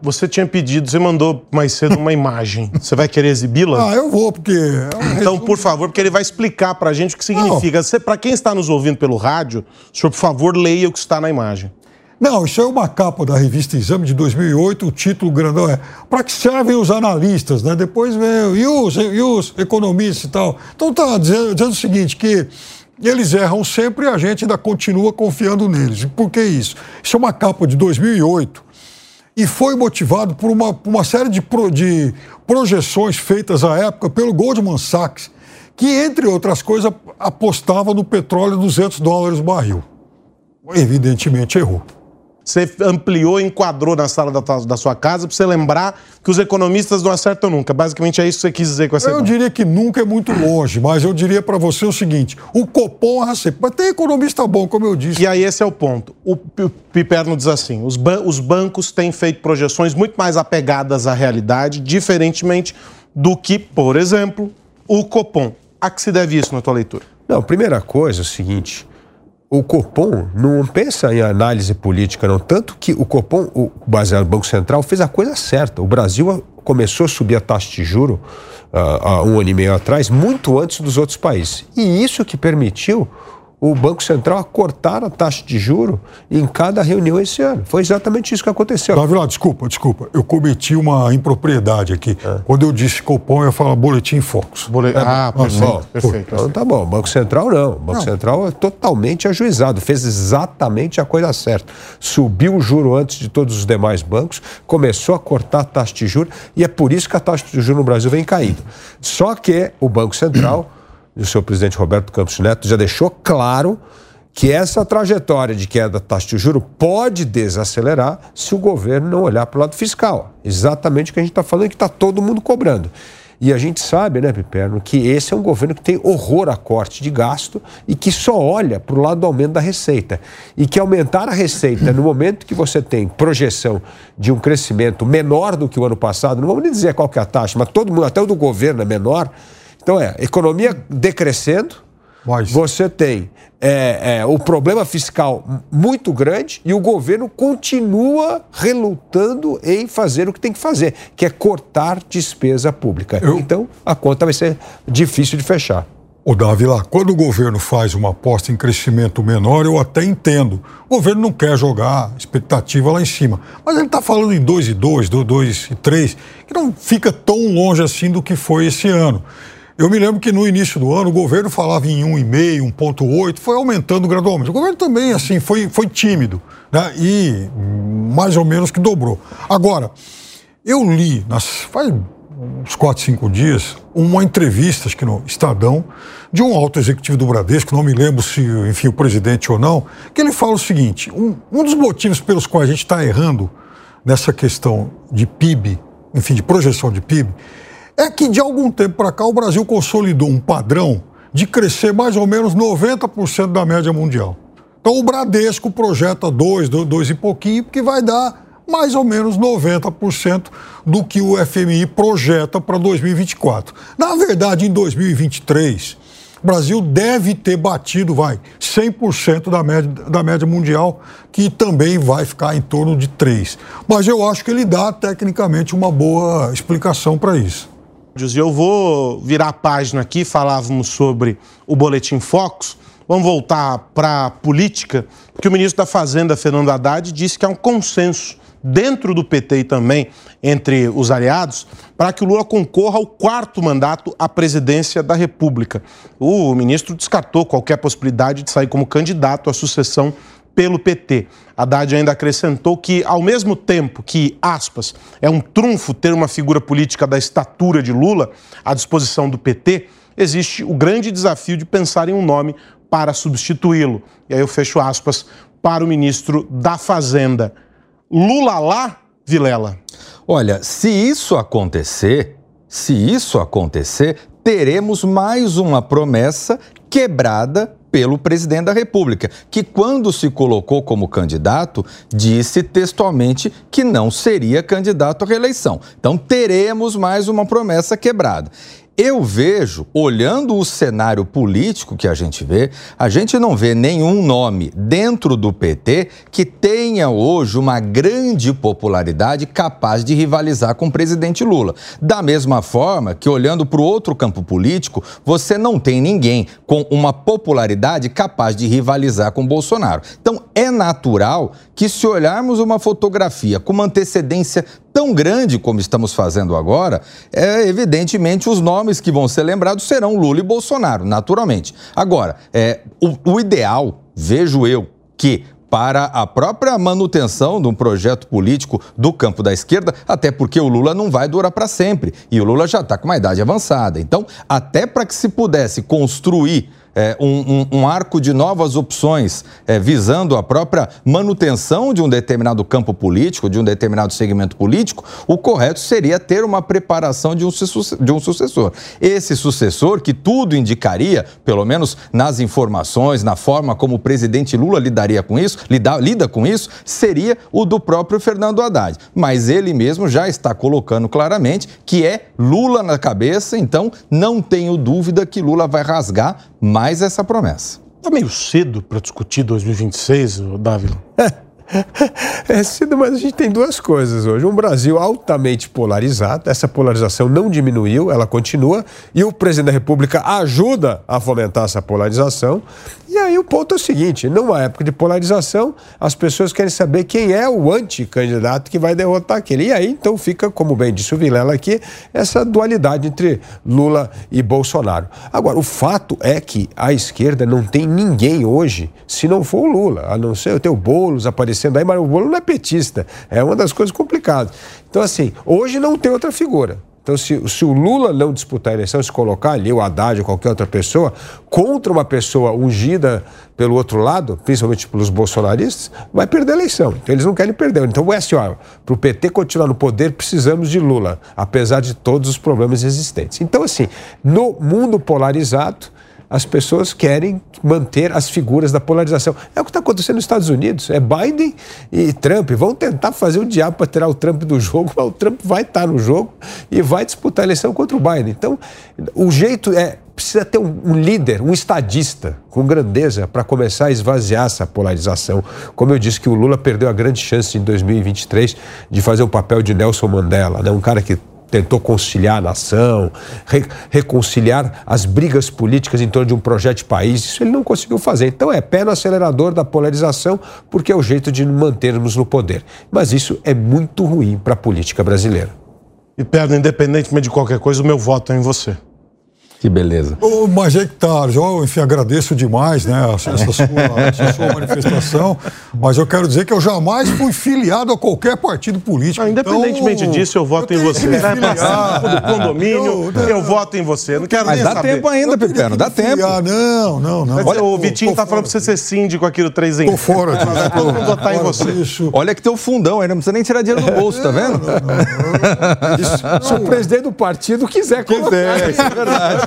Você tinha pedido, você mandou mais cedo uma imagem. *laughs* Você vai querer exibi-la? Ah, eu vou, porque... é Então, por favor, porque ele vai explicar pra gente o que significa. Para quem está nos ouvindo pelo rádio, o senhor, por favor, leia o que está na imagem. Não, isso é uma capa da revista Exame de 2008, o título grandão é Para que servem os analistas, né? Depois vem e os, e os economistas e tal. Então tá dizendo, dizendo o seguinte, que eles erram sempre e a gente ainda continua confiando neles. Por que isso? Isso é uma capa de 2008 e foi motivado por uma, por uma série de, pro- de projeções feitas à época pelo Goldman Sachs, que, entre outras coisas, apostava no petróleo a 200 dólares o barril. Evidentemente errou. Você ampliou, enquadrou na sala da, da sua casa para você lembrar que os economistas não acertam nunca. Basicamente é isso que você quis dizer com essa Eu diria que nunca é muito longe, mas eu diria para você o seguinte: o Copom erra sempre. Mas tem economista bom, como eu disse. E aí esse é o ponto. O Piperno diz assim: os, ban- os bancos têm feito projeções muito mais apegadas à realidade, diferentemente do que, por exemplo, o Copom. A que se deve isso na tua leitura? Não, primeira coisa é o seguinte: o Copom não pensa em análise política, não. Tanto que o Copom, o baseado no Banco Central, fez a coisa certa. O Brasil começou a subir a taxa de juro ah, há um ano e meio atrás, muito antes dos outros países. E isso que permitiu o Banco Central a cortar a taxa de juro em cada reunião esse ano. Foi exatamente isso que aconteceu. Davi, lá, desculpa, desculpa. Eu cometi uma impropriedade aqui. Quando eu disse Copom, eu falar Boletim Focus. Bole- Ah, perfeito, Bom, perfeito. Então tá bom. Banco Central não. Banco Não. Central é totalmente ajuizado, fez exatamente a coisa certa. Subiu o juro antes de todos os demais bancos, começou a cortar a taxa de juros e é por isso que a taxa de juros no Brasil vem caindo. Só que o Banco Central, o seu presidente Roberto Campos Neto já deixou claro que essa trajetória de queda da taxa de juros pode desacelerar se o governo não olhar para o lado fiscal. Exatamente o que a gente está falando, que está todo mundo cobrando. E a gente sabe, né, Piperno, que esse é um governo que tem horror a corte de gasto e que só olha para o lado do aumento da receita. E que aumentar a receita no momento que você tem projeção de um crescimento menor do que o ano passado, não vamos nem dizer qual que é a taxa, mas todo mundo, até o do governo é menor. Então é, economia decrescendo, mas... Você tem é, é, o problema fiscal muito grande e o governo continua relutando em fazer o que tem que fazer, que é cortar despesa pública. Eu... Então, a conta vai ser difícil de fechar. Ô, Davi, lá, quando o governo faz uma aposta em crescimento menor, eu até entendo. O governo não quer jogar expectativa lá em cima. Mas ele está falando em 2,2, 2,3, que não fica tão longe assim do que foi esse ano. Eu me lembro que no início do ano o governo falava em 1,5, 1,8, foi aumentando gradualmente. O governo também, assim, foi, foi tímido, né? E mais ou menos que dobrou. Agora, eu li, nas, faz uns 4, 5 dias, uma entrevista, acho que no Estadão, de um alto executivo do Bradesco, não me lembro se, enfim, o presidente ou não, que ele fala o seguinte: um, um dos motivos pelos quais a gente está errando nessa questão de PIB, enfim, de projeção de PIB, é que de algum tempo para cá o Brasil consolidou um padrão de crescer mais ou menos 90% da média mundial. Então o Bradesco projeta 2, 2 e pouquinho, que vai dar mais ou menos 90% do que o FMI projeta para 2024. Na verdade, em 2023, o Brasil deve ter batido, vai, 100% da média, da média mundial, que também vai ficar em torno de 3. Mas eu acho que ele dá tecnicamente uma boa explicação para isso. E eu vou virar a página aqui, falávamos sobre o Boletim Focus. Vamos voltar para a política, porque o ministro da Fazenda, Fernando Haddad, disse que há um consenso dentro do PT e também entre os aliados para que o Lula concorra ao quarto mandato à presidência da República. O ministro descartou qualquer possibilidade de sair como candidato à sucessão pelo PT. Haddad ainda acrescentou que, ao mesmo tempo que, aspas, é um trunfo ter uma figura política da estatura de Lula à disposição do PT, existe o grande desafio de pensar em um nome para substituí-lo. E aí eu fecho aspas para o ministro da Fazenda. Lula lá, Vilela? Olha, se isso acontecer, se isso acontecer, teremos mais uma promessa quebrada pelo presidente da República, que, quando se colocou como candidato, disse textualmente que não seria candidato à reeleição. Então, teremos mais uma promessa quebrada. Eu vejo, olhando o cenário político que a gente vê, a gente não vê nenhum nome dentro do PT que tenha hoje uma grande popularidade capaz de rivalizar com o presidente Lula. Da mesma forma que, olhando para o outro campo político, você não tem ninguém com uma popularidade capaz de rivalizar com Bolsonaro. Então, é natural que, se olharmos uma fotografia com uma antecedência tão grande como estamos fazendo agora, é, evidentemente os nomes que vão ser lembrados serão Lula e Bolsonaro, naturalmente. Agora, é, o, o ideal, vejo eu, que para a própria manutenção de um projeto político do campo da esquerda, até porque o Lula não vai durar para sempre e o Lula já está com uma idade avançada. Então, até para que se pudesse construir é, um, um, um, arco de novas opções é, visando a própria manutenção de um determinado campo político, de um determinado segmento político, o correto seria ter uma preparação de um, de um sucessor. Esse sucessor, que tudo indicaria, pelo menos nas informações, na forma como o presidente Lula lidaria com isso, lida, lida com isso, seria o do próprio Fernando Haddad. Mas ele mesmo já está colocando claramente que é Lula na cabeça, então não tenho dúvida que Lula vai rasgar mais essa promessa. Está meio cedo para discutir 2026, Dávila? *laughs* É cedo, mas a gente tem duas coisas hoje. Um Brasil altamente polarizado, essa polarização não diminuiu, ela continua, e o presidente da República ajuda a fomentar essa polarização. E aí o ponto é o seguinte: numa época de polarização, as pessoas querem saber quem é o anticandidato que vai derrotar aquele. E aí, então, fica, como bem disse o Vilela aqui, essa dualidade entre Lula e Bolsonaro. Agora, o fato é que a esquerda não tem ninguém hoje, se não for o Lula, a não ser o Boulos aparecendo aí, mas o Boulos não é petista. É uma das coisas complicadas. Então, assim, hoje não tem outra figura Então, se, se o Lula não disputar a eleição, se colocar ali o Haddad ou qualquer outra pessoa, contra uma pessoa ungida pelo outro lado, principalmente pelos bolsonaristas, vai perder a eleição. Então, eles não querem perder. Então, é assim, para o PT continuar no poder, precisamos de Lula, apesar de todos os problemas existentes. Então, assim, no mundo polarizado, as pessoas querem manter as figuras da polarização. É o que está acontecendo nos Estados Unidos. É Biden e Trump. Vão tentar fazer o diabo para tirar o Trump do jogo, mas o Trump vai estar no jogo e vai disputar a eleição contra o Biden. Então, o jeito é. Precisa ter um, um líder, um estadista com grandeza para começar a esvaziar essa polarização. Como eu disse que o Lula perdeu a grande chance em 2023 de fazer o papel de Nelson Mandela, né? um cara que tentou conciliar a nação, re reconciliar as brigas políticas em torno de um projeto de país. Isso ele não conseguiu fazer. Então é pé no acelerador da polarização, porque é o jeito de mantermos no poder. Mas isso é muito ruim para a política brasileira. E, Pedro, independentemente de qualquer coisa, o meu voto é em você. Que beleza. Ô, mas é que tá, eu, enfim, agradeço demais né, essa, sua, essa sua manifestação, mas eu quero dizer que eu jamais fui filiado a qualquer partido político. Não, independentemente então, disso, eu voto eu em você. Vai passar do condomínio, eu, eu, voto em você. Não quero mas nem dá saber. tempo ainda, Pepeno, dá tempo. Não, não, não. Mas, Olha, o Vitinho tá falando pra você ser síndico aqui do 3 em Tô fora disso. Todo mundo votar em você. Disso. Olha que tem o fundão aí, não precisa nem tirar dinheiro do bolso, tá vendo? Não, não, *laughs* Isso, se o presidente do partido quiser colocar. Quiser, isso é verdade.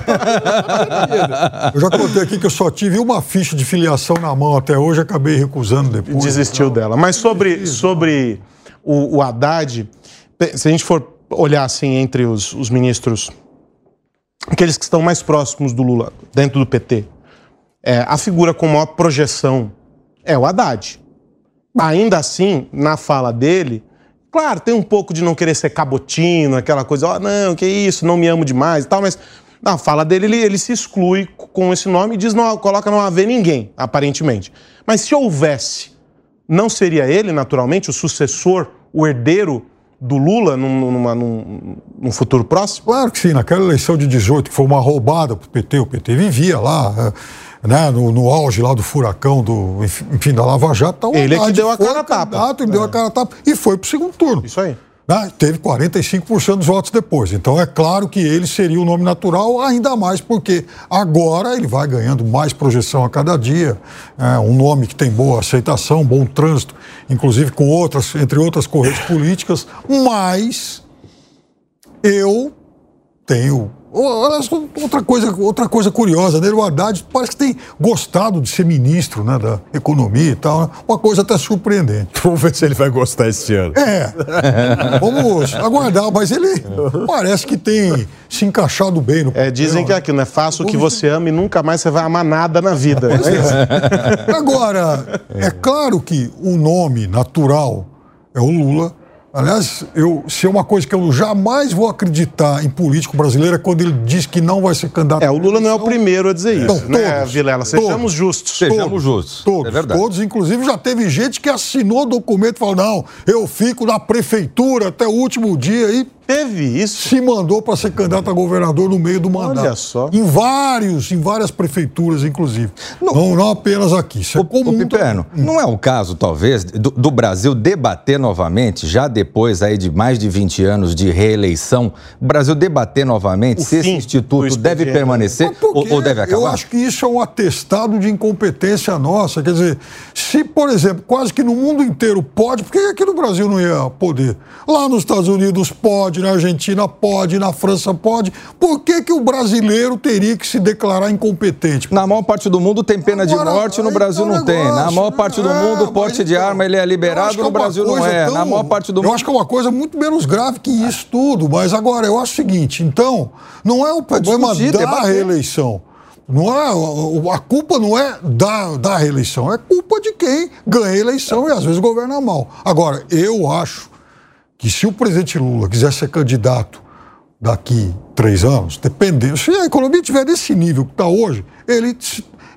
Eu já contei aqui que eu só tive uma ficha de filiação na mão até hoje, acabei recusando depois. Desistiu então. dela. Mas sobre, sobre o, o Haddad, se a gente for olhar assim entre os, os ministros, aqueles que estão mais próximos do Lula, dentro do PT, é, a figura com maior projeção é o Haddad. Ainda assim, na fala dele, claro, tem um pouco de não querer ser cabotino, aquela coisa, ó, oh, não, que isso, não me amo demais e tal, mas na fala dele, ele, ele se exclui com esse nome e diz, não, coloca não haver ninguém, aparentemente. Mas se houvesse, não seria ele, naturalmente, o sucessor, o herdeiro do Lula num, numa, num, num, futuro próximo? Claro que sim. Naquela eleição de 18, que foi uma roubada para o PT, o PT vivia lá, né, no, no, auge lá do furacão, do, enfim, da Lava Jato. Tá ele é que deu a cara a tapa. Ele é. deu a cara a tapa e foi para o segundo turno. Isso aí. Né? Teve 45% dos votos depois. Então é claro que ele seria o nome natural, ainda mais porque agora ele vai ganhando mais projeção a cada dia. É um nome que tem boa aceitação, bom trânsito, inclusive com outras, entre outras correntes políticas, mas eu tenho Outra coisa, outra coisa curiosa, né? O Haddad parece que tem gostado de ser ministro né, da economia e tal. Né? Uma coisa até surpreendente. *laughs* Vamos ver se ele vai gostar esse ano. É. Vamos aguardar, mas ele parece que tem se encaixado bem no É, dizem que é aquilo, né? Faça o que você ama e nunca mais você vai amar nada na vida. É. Agora, é claro que o nome natural é o Lula Aliás, eu, se é uma coisa que eu jamais vou acreditar em político brasileiro é quando ele diz que não vai ser candidato. É, o Lula não é o primeiro a dizer isso, então, né, todos, Vilela? Sejamos todos, justos. Sejamos justos. Todos, é verdade. todos. Inclusive, já teve gente que assinou documento e falou, não, eu fico na prefeitura até o último dia e Teve isso? Se mandou para ser candidato a governador no meio do mandato. Olha só. Em vários, em várias prefeituras, inclusive. Não, não, não apenas aqui. Isso é o, comum. O Piperno, hum. não é o caso, talvez, do, do, Brasil debater novamente, já depois aí de mais de 20 anos de reeleição, o Brasil debater novamente o se esse instituto deve permanecer ou, ou, deve acabar? Eu acho que isso é um atestado de incompetência nossa. Quer dizer, se, por exemplo, quase que no mundo inteiro pode, por que aqui no Brasil não ia poder? Lá nos Estados Unidos pode, pode, na Argentina pode, na França pode. Por que, que o brasileiro teria que se declarar incompetente? Na maior parte do mundo tem pena Agora, de morte, no Brasil não negócio, tem. Na maior parte do é, mundo, o porte de então, arma ele é liberado, no é Brasil não é. Tão, na maior parte do eu mundo. Eu acho que é uma coisa muito menos grave que isso tudo. Mas agora, eu acho o seguinte: então, não é o problema discutir, da debater. reeleição. Não é, a culpa não é da, da reeleição, é culpa de quem ganha a eleição e às vezes governa mal. Agora, eu acho que se o presidente Lula quiser ser candidato daqui três anos, dependendo, se a economia tiver nesse nível que está hoje, ele,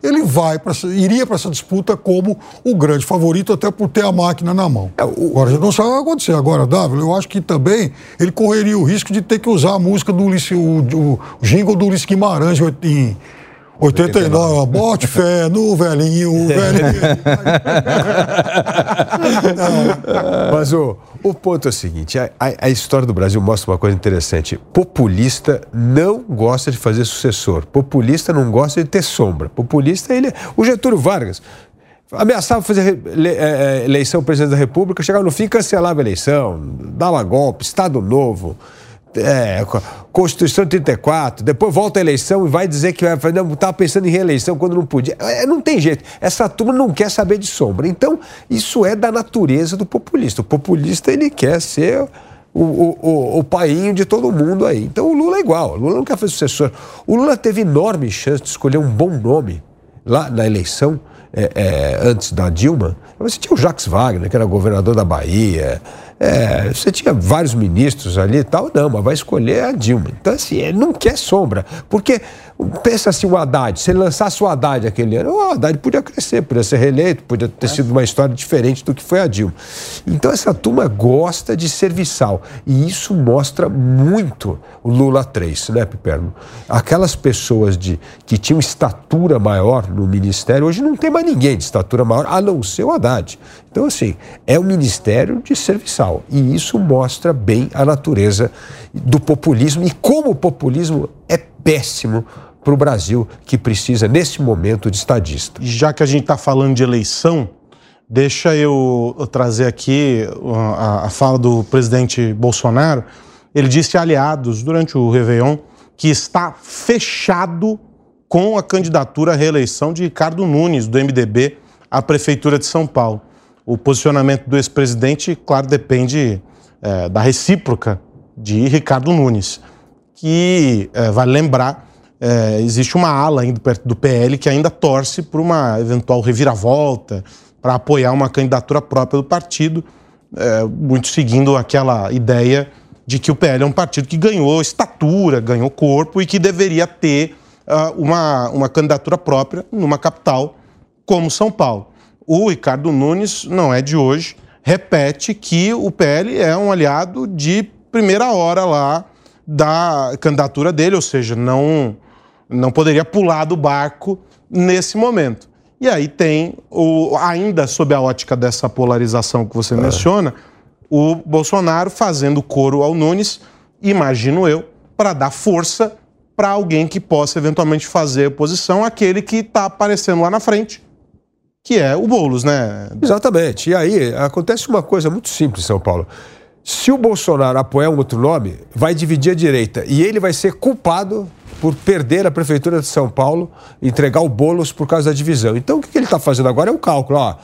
ele vai pra, iria para essa disputa como o grande favorito, até por ter a máquina na mão. É, Agora, já não sabe o que vai acontecer. Agora, Davi, eu acho que também ele correria o risco de ter que usar a música do Ulisses, o, o jingle do Ulisses Guimarães em 89, bote fé no velhinho, velhinho. *laughs* Mas o, o ponto é o seguinte: a, a, a história do Brasil mostra uma coisa interessante. Populista não gosta de fazer sucessor. Populista não gosta de ter sombra. Populista, ele. O Getúlio Vargas ameaçava fazer é, eleição presidente da República, chegava no fim, cancelava a eleição, dava golpe, Estado Novo é, Constituição 34, depois volta a eleição e vai dizer que estava pensando em reeleição quando não podia. É, não tem jeito. Essa turma não quer saber de sombra. Então, isso é da natureza do populista. O populista, ele quer ser o, o, o, o painho de todo mundo aí. Então, o Lula é igual. O Lula não quer fazer sucessor. O Lula teve enorme chance de escolher um bom nome lá na eleição, é, é, antes da Dilma. Você tinha o Jacques Wagner, que era governador da Bahia. É, você tinha vários ministros ali e tal, não, mas vai escolher a Dilma. Então, assim, ele não quer sombra. Porque, pensa assim, o Haddad, se ele lançasse o Haddad aquele ano, o Haddad podia crescer, podia ser reeleito, podia ter sido uma história diferente do que foi a Dilma. Então, essa turma gosta de serviçal. E isso mostra muito o Lula 3, né, Piperno? Aquelas pessoas de, que tinham estatura maior no ministério, hoje não tem mais ninguém de estatura maior, a não ser o Haddad. Então, assim, é um ministério de serviçal. E isso mostra bem a natureza do populismo e como o populismo é péssimo para o Brasil, que precisa, nesse momento, de estadista. Já que a gente está falando de eleição, deixa eu trazer aqui a, a fala do presidente Bolsonaro. Ele disse a aliados, durante o Réveillon, que está fechado com a candidatura à reeleição de Ricardo Nunes, do MDB, à Prefeitura de São Paulo o posicionamento do ex-presidente, claro, depende é, da recíproca de Ricardo Nunes, que, é, vale lembrar, é, existe uma ala ainda perto do PL que ainda torce por uma eventual reviravolta, para apoiar uma candidatura própria do partido, é, muito seguindo aquela ideia de que o PL é um partido que ganhou estatura, ganhou corpo e que deveria ter uh, uma, uma candidatura própria numa capital como São Paulo. O Ricardo Nunes, não é de hoje, repete que o PL é um aliado de primeira hora lá da candidatura dele, ou seja, não, não poderia pular do barco nesse momento. E aí tem, o, ainda sob a ótica dessa polarização que você é. menciona, o Bolsonaro fazendo coro ao Nunes, imagino eu, para dar força para alguém que possa eventualmente fazer oposição àquele que está aparecendo lá na frente, que é o Boulos, né? Exatamente. E aí acontece uma coisa muito simples, São Paulo. Se o Bolsonaro apoiar um outro nome, vai dividir a direita. E ele vai ser culpado por perder a Prefeitura de São Paulo, entregar o Boulos por causa da divisão. Então o que ele está fazendo agora é o cálculo. Ó,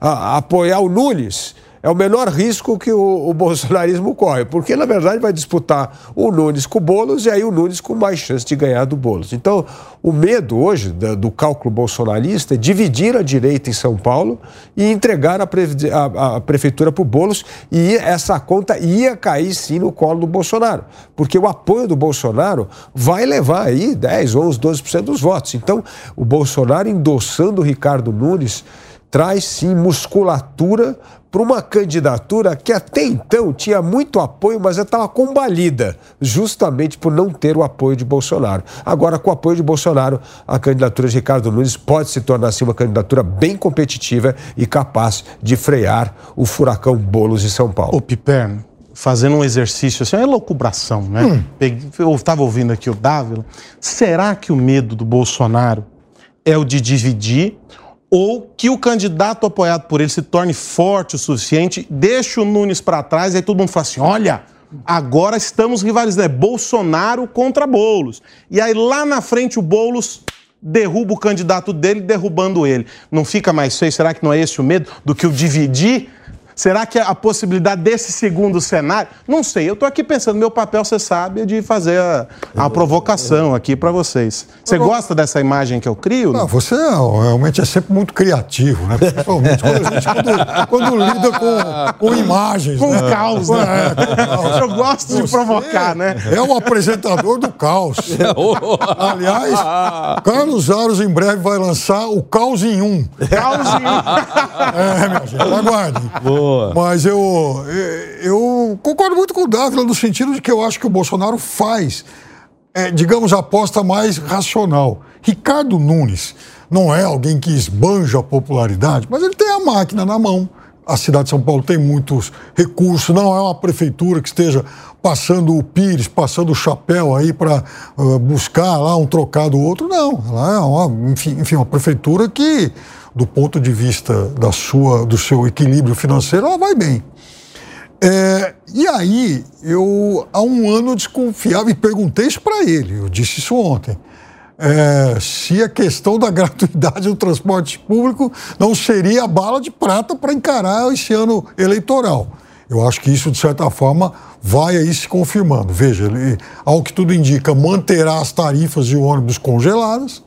apoiar o Nunes é o menor risco que o, o, bolsonarismo corre, porque na verdade vai disputar o Nunes com o Boulos e aí o Nunes com mais chance de ganhar do Boulos. Então, o medo hoje do, do cálculo bolsonarista é dividir a direita em São Paulo e entregar a, pre, a, a prefeitura para o Boulos e essa conta ia cair sim no colo do Bolsonaro, porque o apoio do Bolsonaro vai levar aí 10, 11, 12% dos votos. Então, o Bolsonaro endossando o Ricardo Nunes traz sim musculatura para uma candidatura que até então tinha muito apoio, mas estava combalida, justamente por não ter o apoio de Bolsonaro. Agora, com o apoio de Bolsonaro, a candidatura de Ricardo Nunes pode se tornar assim, uma candidatura bem competitiva e capaz de frear o furacão Bolos de São Paulo. Ô, Piperno, fazendo um exercício assim, é loucubração, né? Hum. Eu estava ouvindo aqui o Dávila. Será que o medo do Bolsonaro é o de dividir ou que o candidato apoiado por ele se torne forte o suficiente, deixe o Nunes para trás e aí todo mundo fala assim: olha, agora estamos rivalizando, é Bolsonaro contra Boulos. E aí lá na frente o Boulos derruba o candidato dele, derrubando ele. Não fica mais feio? Será que não é esse o medo do que o dividir Será que a possibilidade desse segundo cenário? Não sei, eu estou aqui pensando, meu papel, você sabe, é de fazer a, a provocação aqui para vocês. Você gosta dessa imagem que eu crio? Não, você realmente é sempre muito criativo, né? Principalmente quando, a gente, quando, quando lida com, com imagens. Com né? caos, né? É, caos. Eu gosto você de provocar, né? É o apresentador do caos. *laughs* Aliás, Carlos Aros em breve vai lançar o Caos em Um. Caos em Um. É, minha gente, aguardem. Boa. Mas eu, eu concordo muito com o Dávila no sentido de que eu acho que o Bolsonaro faz é, digamos, a aposta mais racional. Ricardo Nunes não é alguém que esbanja a popularidade, mas ele tem a máquina na mão. A cidade de São Paulo tem muitos recursos, não é uma prefeitura que esteja passando o pires, passando o chapéu aí para uh, buscar lá um trocado ou outro, não. Ela é uma, enfim, enfim, uma prefeitura que, do ponto de vista da sua, do seu equilíbrio financeiro, ela vai bem. É, e aí, eu há um ano desconfiava e perguntei isso para ele, eu disse isso ontem. É, se a questão da *laughs* gratuidade do transporte público não seria a bala de prata para encarar esse ano eleitoral. Eu acho que isso, de certa forma, vai aí se confirmando. Veja, ele, ao que tudo indica, manterá as tarifas de ônibus congeladas,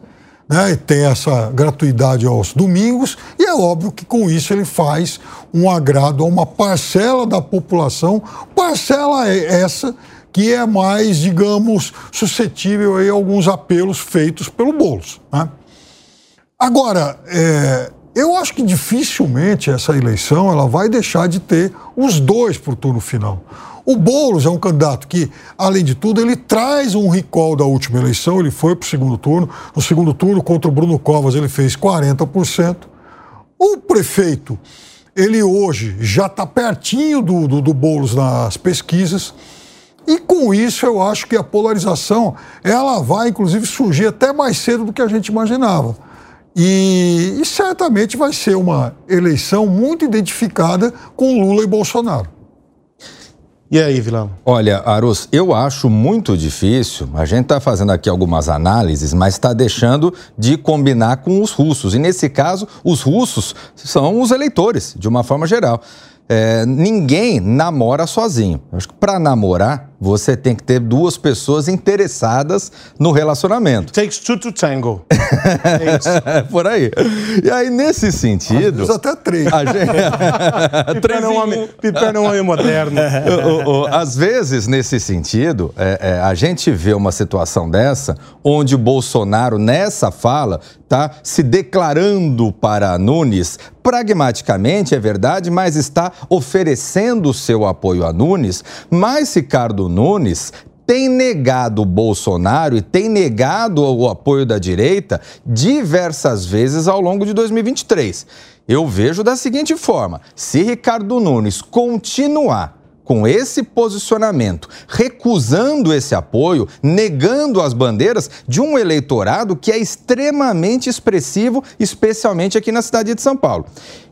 né, tem essa gratuidade aos domingos, e é óbvio que com isso ele faz um agrado a uma parcela da população, parcela essa que é mais, digamos, suscetível a alguns apelos feitos pelo Boulos. Né? Agora, é, eu acho que dificilmente essa eleição ela vai deixar de ter os dois o turno final. O Boulos é um candidato que, além de tudo, ele traz um recall da última eleição, ele foi para o segundo turno. No segundo turno, contra o Bruno Covas, ele fez 40%. O prefeito, ele hoje já está pertinho do, do, do Boulos nas pesquisas. E com isso eu acho que a polarização ela vai inclusive surgir até mais cedo do que a gente imaginava. E, e certamente vai ser uma eleição muito identificada com Lula e Bolsonaro. E aí, Vilão? Olha, Arus, eu acho muito difícil. A gente está fazendo aqui algumas análises, mas está deixando de combinar com os russos. E nesse caso, os russos são os eleitores, de uma forma geral. É, ninguém namora sozinho. Acho que para namorar, você tem que ter duas pessoas interessadas no relacionamento. It takes two to tango. *laughs* é Por aí. E aí, nesse sentido. Às até três. A gente... *laughs* três é um homem, Piper é um homem moderno. *laughs* o, o, às vezes, nesse sentido, é, é, a gente vê uma situação dessa, onde o Bolsonaro, nessa fala, está se declarando para Nunes pragmaticamente, é verdade, mas está oferecendo seu apoio a Nunes. Mas Ricardo Nunes tem negado o Bolsonaro e tem negado o apoio da direita diversas vezes ao longo de 2023. Eu vejo da seguinte forma: se Ricardo Nunes continuar com esse posicionamento, recusando esse apoio, negando as bandeiras de um eleitorado que é extremamente expressivo, especialmente aqui na cidade de São Paulo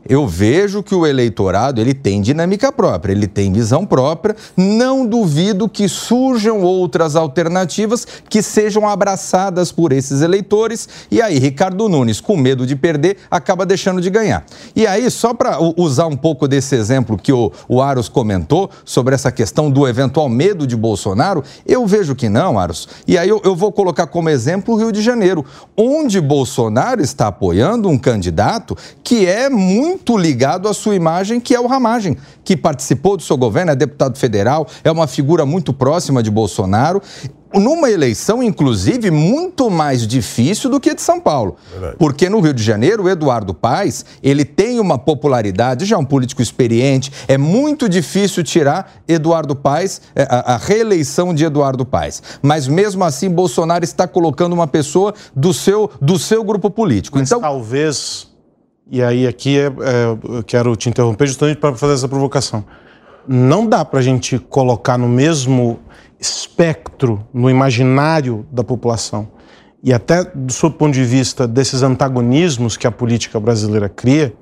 eu vejo que o eleitorado ele tem dinâmica própria, ele tem visão própria. Não duvido que surjam outras alternativas que sejam abraçadas por esses eleitores. E aí, Ricardo Nunes, com medo de perder, acaba deixando de ganhar. E aí, só para usar um pouco desse exemplo que o, o Aros comentou sobre essa questão do eventual medo de Bolsonaro, eu vejo que não, Aros. E aí eu, eu vou colocar como exemplo o Rio de Janeiro, onde Bolsonaro está apoiando um candidato que é muito muito ligado à sua imagem, que é o Ramagem, que participou do seu governo, é deputado federal, é uma figura muito próxima de Bolsonaro numa eleição, inclusive, muito mais difícil do que a de São Paulo. Verdade. Porque no Rio de Janeiro, o Eduardo Paes, ele tem uma popularidade, já é um político experiente, é muito difícil tirar Eduardo Paes, é, a, a reeleição de Eduardo Paes. Mas mesmo assim, Bolsonaro está colocando uma pessoa do seu, do seu grupo político. Mas então, talvez e aí aqui é, é, eu quero te interromper justamente para fazer essa provocação. Não dá para a gente colocar no mesmo espectro, no imaginário da população, e até do seu ponto de vista desses antagonismos que a política brasileira cria,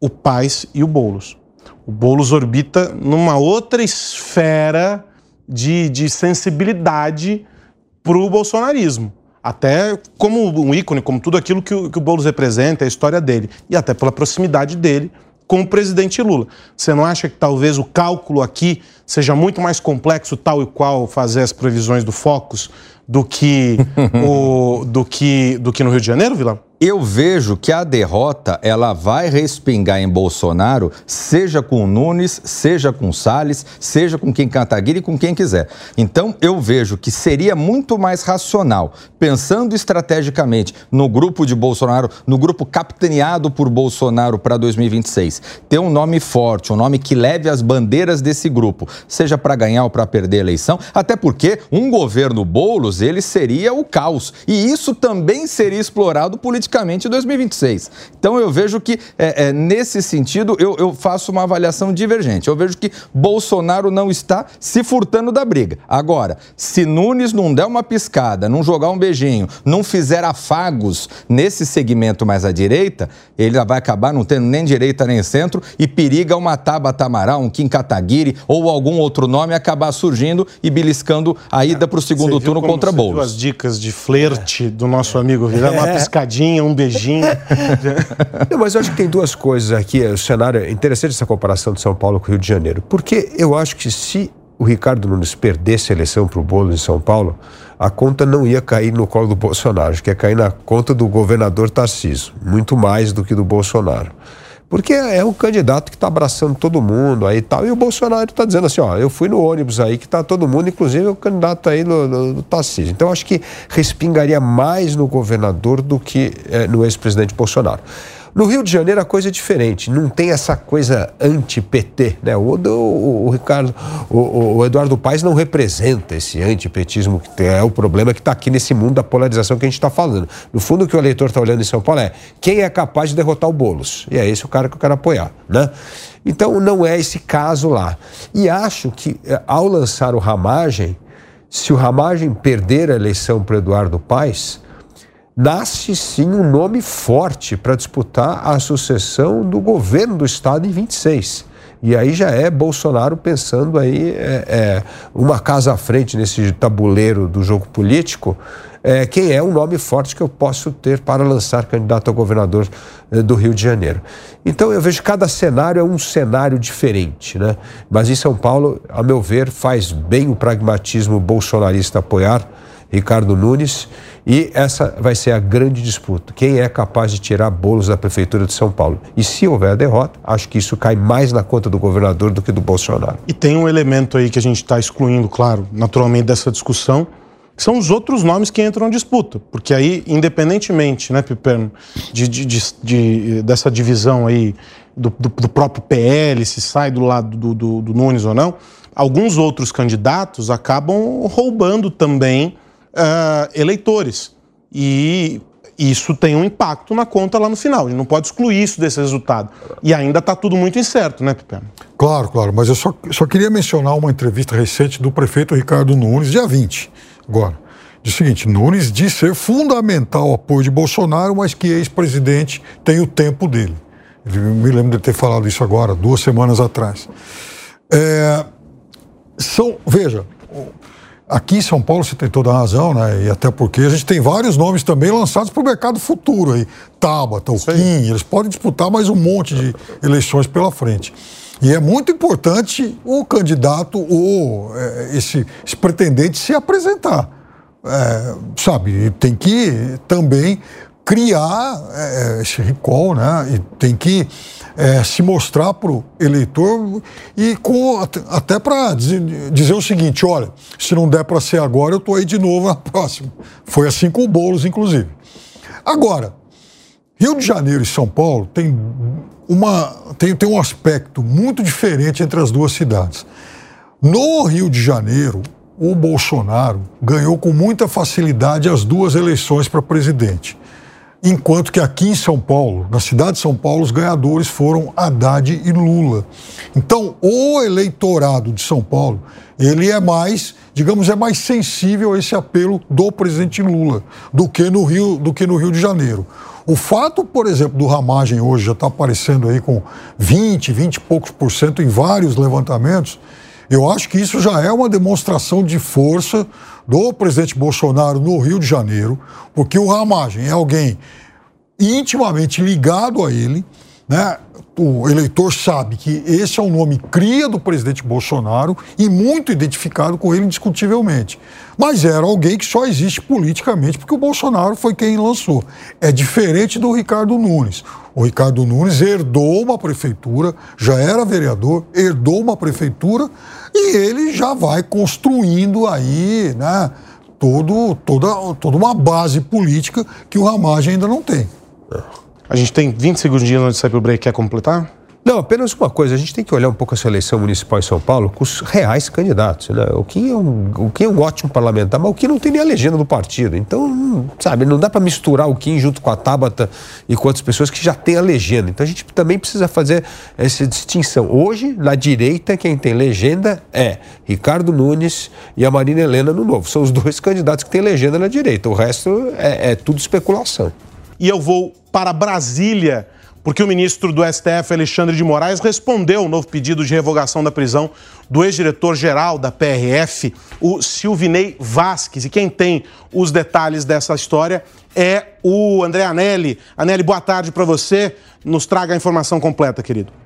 o Paz e o Boulos. O Boulos orbita numa outra esfera de, de sensibilidade para o bolsonarismo até como um ícone, como tudo aquilo que o, que o Boulos representa, a história dele, e até pela proximidade dele com o presidente Lula. Você não acha que talvez o cálculo aqui seja muito mais complexo, tal e qual fazer as previsões do Focus, do que, *laughs* o, do que, do que no Rio de Janeiro, Vilão? Eu vejo que a derrota ela vai respingar em Bolsonaro, seja com Nunes, seja com Salles, seja com quem Cantaguiri e com quem quiser. Então eu vejo que seria muito mais racional, pensando estrategicamente no grupo de Bolsonaro, no grupo capitaneado por Bolsonaro para 2026, ter um nome forte, um nome que leve as bandeiras desse grupo, seja para ganhar ou para perder a eleição, até porque um governo Boulos, ele seria o caos. E isso também seria explorado politicamente em 2026. Então eu vejo que, é, é, nesse sentido, eu, eu faço uma avaliação divergente. Eu vejo que Bolsonaro não está se furtando da briga. Agora, se Nunes não der uma piscada, não jogar um beijinho, não fizer afagos nesse segmento mais à direita, ele vai acabar não tendo nem direita nem centro e periga uma Tabata Amaral, um Kim Kataguiri ou algum outro nome acabar surgindo e beliscando a ida para o segundo turno contra Boulos. as dicas de flerte do nosso amigo Vilar, uma piscadinha, um beijinho. *laughs* Não, mas eu acho que tem duas coisas aqui. O cenário é interessante essa comparação de São Paulo com o Rio de Janeiro. Porque eu acho que se o Ricardo Nunes perdesse a eleição para o bolo em São Paulo, a conta não ia cair no colo do Bolsonaro, que ia cair na conta do governador Tarcísio, muito mais do que do Bolsonaro. Porque é um candidato que está abraçando todo mundo aí e tal. E o Bolsonaro está dizendo assim: ó, eu fui no ônibus aí que está todo mundo, inclusive o candidato aí do, do, do Tarcísio. Então acho que respingaria mais no governador do que é, no ex-presidente Bolsonaro. No Rio de Janeiro a coisa é diferente, não tem essa coisa anti-PT, né? O, o, o Ricardo, o, o, Eduardo Paes não representa esse antipetismo que é o problema que está aqui nesse mundo da polarização que a gente está falando. No fundo, o que o eleitor está olhando em São Paulo é quem é capaz de derrotar o Boulos. E é esse o cara que eu quero apoiar, né? Então não é esse caso lá. E acho que eh, ao lançar o Ramagem, se o Ramagem perder a eleição para Eduardo Paes, nasce sim um nome forte para disputar a sucessão do governo do Estado em 26. E aí já é Bolsonaro pensando aí é, é, uma casa à frente nesse tabuleiro do jogo político, é, quem é um nome forte que eu posso ter para lançar candidato a governador é, do Rio de Janeiro. Então eu vejo que cada cenário é um cenário diferente, né? Mas em São Paulo, a meu ver, faz bem o pragmatismo bolsonarista apoiar Ricardo Nunes e essa vai ser a grande disputa. Quem é capaz de tirar bolos da Prefeitura de São Paulo? E se houver a derrota, acho que isso cai mais na conta do governador do que do Bolsonaro. E tem um elemento aí que a gente está excluindo, claro, naturalmente dessa discussão, que são os outros nomes que entram em disputa. Porque aí, independentemente, né, Piperno, de, de, de, de dessa divisão aí do, do, do, próprio PL, se sai do lado do, do, do Nunes ou não, alguns outros candidatos acabam roubando também uh, eleitores. E isso tem um impacto na conta lá no final. A gente não pode excluir isso desse resultado. E ainda está tudo muito incerto, né, Pipe? Claro, claro. Mas eu só, só queria mencionar uma entrevista recente do prefeito Ricardo Nunes, dia 20, agora. Diz o seguinte: Nunes diz ser fundamental o apoio de Bolsonaro, mas que ex-presidente tem o tempo dele. Me lembro de ter falado isso agora, duas semanas atrás. É, são, veja, Aqui em São Paulo você tem toda a razão, né? E até porque a gente tem vários nomes também lançados para o mercado futuro aí. Tabata, o Kim, eles podem disputar mais um monte de eleições pela frente. E é muito importante o candidato ou é, esse, esse, pretendente se apresentar. É, sabe, tem que também criar é, esse recall, né? E tem que é, se mostrar para o eleitor e com, até para dizer, o seguinte: olha, se não der para ser agora, eu estou aí de novo na *laughs* próxima. Foi assim com o Boulos, inclusive. Agora, Rio de Janeiro e São Paulo tem, uma, tem, tem um aspecto muito diferente entre as duas cidades. No Rio de Janeiro, o Bolsonaro ganhou com muita facilidade as duas eleições para presidente. Enquanto que aqui em São Paulo, na cidade de São Paulo, os ganhadores foram Haddad e Lula. Então, o eleitorado de São Paulo, ele é mais, digamos, é mais sensível a esse apelo do presidente Lula do que no Rio, do que no Rio de Janeiro. O fato, por exemplo, do Ramagem hoje já está aparecendo aí com 20, 20 e poucos por cento em vários levantamentos, eu acho que isso já é uma demonstração de força do presidente Bolsonaro no Rio de Janeiro, porque o Ramagem é alguém intimamente ligado a ele, né, o eleitor sabe que esse é um nome cria do presidente Bolsonaro e muito identificado com ele indiscutivelmente. Mas era alguém que só existe politicamente porque o Bolsonaro foi quem lançou. É diferente do Ricardo Nunes. O Ricardo Nunes herdou uma prefeitura, já era vereador, herdou uma prefeitura e ele já vai construindo aí, né, todo, toda, toda uma base política que o Ramagem ainda não tem. A gente tem 20 segundinhos antes de sair para o break. Quer completar? Não, apenas uma coisa. A gente tem que olhar um pouco essa eleição municipal em São Paulo com os reais candidatos. Né? O, que é um, o que é um ótimo parlamentar, mas o que não tem nem a legenda do partido. Então, sabe, não dá para misturar o Kim junto com a Tabata e com outras pessoas que já têm a legenda. Então, a gente também precisa fazer essa distinção. Hoje, na direita, quem tem legenda é Ricardo Nunes e a Marina Helena no Novo. São os dois candidatos que têm legenda na direita. O resto é, é tudo especulação. E eu vou para Brasília, porque o ministro do STF, Alexandre de Moraes, respondeu um novo pedido de revogação da prisão do ex-diretor-geral da PRF, o Silvinei Vasques. E quem tem os detalhes dessa história é o André Anelli. Anelli, boa tarde para você. Nos traga a informação completa, querido.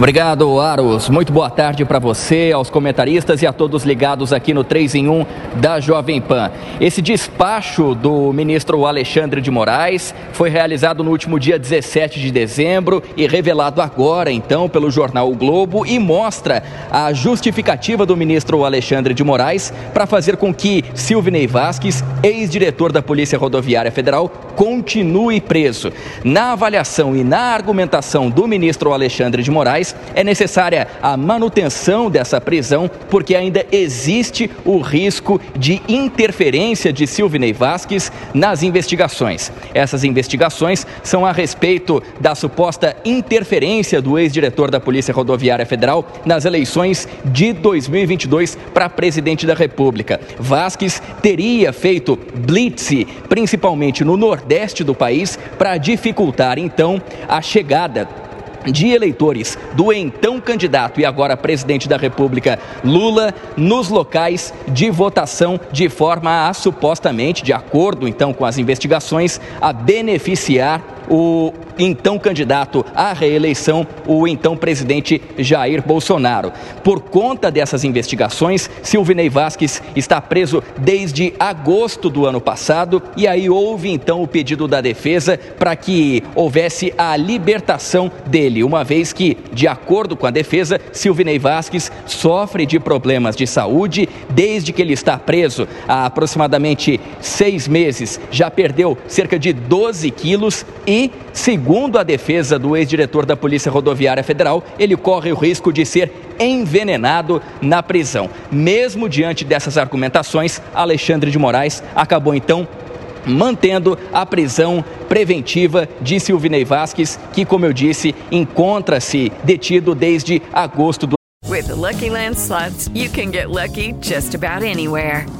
Obrigado, Aros. Muito boa tarde para você, aos comentaristas e a todos ligados aqui no 3 em 1 da Jovem Pan. Esse despacho do ministro Alexandre de Moraes foi realizado no último dia 17 de dezembro e revelado agora, então, pelo jornal o Globo e mostra a justificativa do ministro Alexandre de Moraes para fazer com que Silvinei Vasques, ex-diretor da Polícia Rodoviária Federal, continue preso. Na avaliação e na argumentação do ministro Alexandre de Moraes, é necessária a manutenção dessa prisão, porque ainda existe o risco de interferência de Silvinei Vasques nas investigações. Essas investigações são a respeito da suposta interferência do ex-diretor da Polícia Rodoviária Federal nas eleições de 2022 para presidente da República. Vasques teria feito blitz, principalmente no nordeste do país, para dificultar então a chegada de eleitores do então candidato e agora presidente da República Lula nos locais de votação de forma a supostamente, de acordo então com as investigações, a beneficiar o então candidato à reeleição, o então presidente Jair Bolsonaro. Por conta dessas investigações, Silvinei Vasques está preso desde agosto do ano passado e aí houve então o pedido da defesa para que houvesse a libertação dele, uma vez que, de acordo com a defesa, Silvinei Vasques sofre de problemas de saúde desde que ele está preso há aproximadamente seis meses. Já perdeu cerca de 12 quilos e, segundo a defesa do ex-diretor da Polícia Rodoviária Federal, ele corre o risco de ser envenenado na prisão. Mesmo diante dessas argumentações, Alexandre de Moraes acabou então mantendo a prisão preventiva de Silvinei Vasques, que, como eu disse, encontra-se detido desde agosto do With anywhere.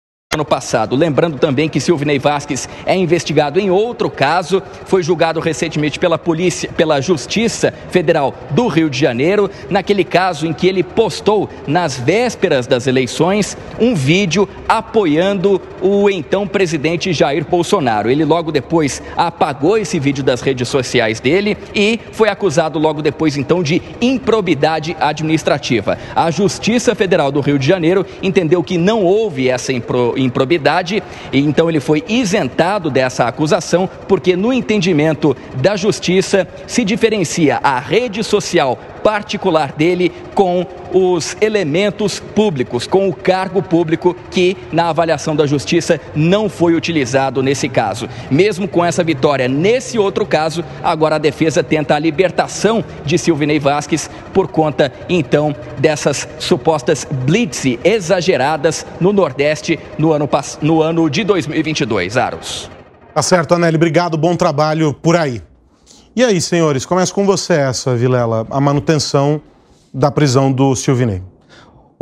Ano passado. Lembrando também que Silvinei Vasques é investigado em outro caso, foi julgado recentemente pela polícia, pela Justiça Federal do Rio de Janeiro, naquele caso em que ele postou nas vésperas das eleições um vídeo apoiando o então presidente Jair Bolsonaro. Ele logo depois apagou esse vídeo das redes sociais dele e foi acusado logo depois então de improbidade administrativa. A Justiça Federal do Rio de Janeiro entendeu que não houve essa impro improbidade, e então ele foi isentado dessa acusação, porque no entendimento da justiça se diferencia a rede social particular dele com os elementos públicos, com o cargo público que, na avaliação da justiça, não foi utilizado nesse caso. Mesmo com essa vitória, nesse outro caso, agora a defesa tenta a libertação de Silvinei Vasques por conta, então, dessas supostas blitz exageradas no Nordeste no ano, no ano de 2022. Aros. Tá certo, Anélio. Obrigado. Bom trabalho por aí. E aí, senhores, começa com você essa, Vilela, a manutenção da prisão do Silvinei.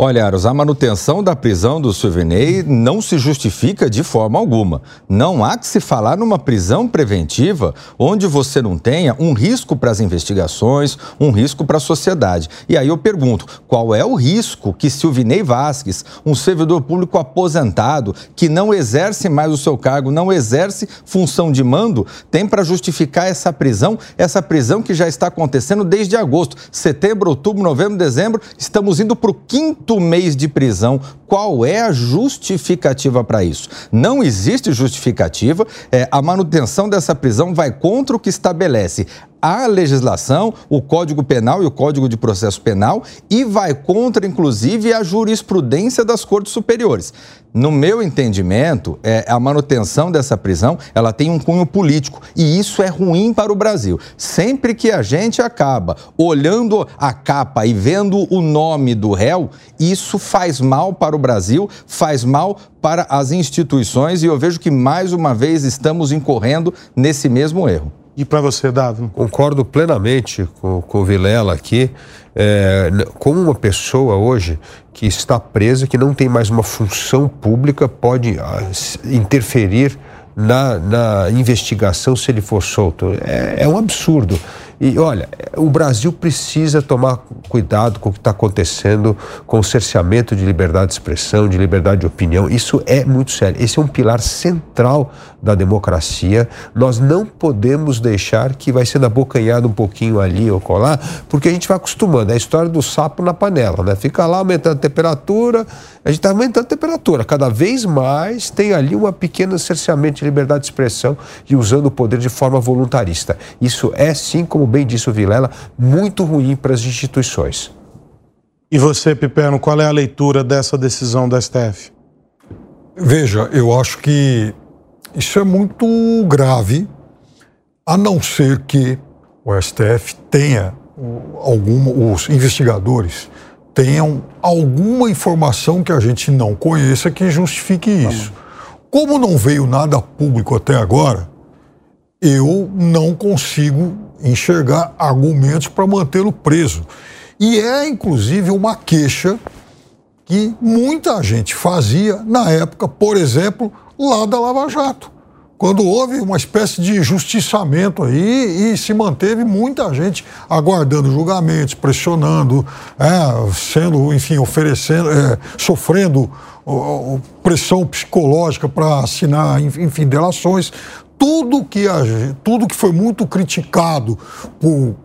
Olha, Aros, a manutenção da prisão do Silvinei não se justifica de forma alguma. Não há que se falar numa prisão preventiva onde você não tenha um risco para as investigações, um risco para a sociedade. E aí eu pergunto, qual é o risco que Silvinei Vasques, um servidor público aposentado, que não exerce mais o seu cargo, não exerce função de mando, tem para justificar essa prisão, essa prisão que já está acontecendo desde agosto, setembro, outubro, novembro, dezembro, estamos indo para o quinto quinto mês de prisão. Qual é a justificativa para isso? Não existe justificativa. É, a manutenção dessa prisão vai contra o que estabelece a legislação, o Código Penal e o Código de Processo Penal e vai contra, inclusive, a jurisprudência das cortes superiores. No meu entendimento, é, a manutenção dessa prisão ela tem um cunho político e isso é ruim para o Brasil. Sempre que a gente acaba olhando a capa e vendo o nome do réu, isso faz mal para o Brasil, faz mal para as instituições e eu vejo que mais uma vez estamos incorrendo nesse mesmo erro. E para você, Dado? Concordo plenamente com, com o Vilela aqui. É, como uma pessoa hoje que está presa, que não tem mais uma função pública, pode ah, interferir na, na investigação se ele for solto. É, é um absurdo. E olha, o Brasil precisa tomar cuidado com o que está acontecendo com o cerceamento de liberdade de expressão, de liberdade de opinião. Isso é muito sério. Esse é um pilar central da democracia. Nós não podemos deixar que vai sendo abocanhado um pouquinho ali ou colar, porque a gente vai acostumando. É a história do sapo na panela, né? Fica lá aumentando a temperatura, a gente está aumentando a temperatura. Cada vez mais tem ali uma pequena cerceamento de liberdade de expressão e usando o poder de forma voluntarista. Isso é sim, como bem disse o Vilela, muito ruim para as instituições. E você, Piperno, qual é a leitura dessa decisão da STF? Veja, eu acho que isso é muito grave, a não ser que o STF tenha alguma, os investigadores tenham alguma informação que a gente não conheça que justifique isso. Como não veio nada público até agora, eu não consigo enxergar argumentos para mantê-lo preso. E é, inclusive, uma queixa que muita gente fazia na época, por exemplo, lá da Lava Jato. Quando houve uma espécie de justiçamento aí e se manteve muita gente aguardando julgamentos, pressionando, é, sendo, enfim, oferecendo, é, sofrendo pressão psicológica para assinar, enfim, delações. Tudo que, a, tudo que foi muito criticado por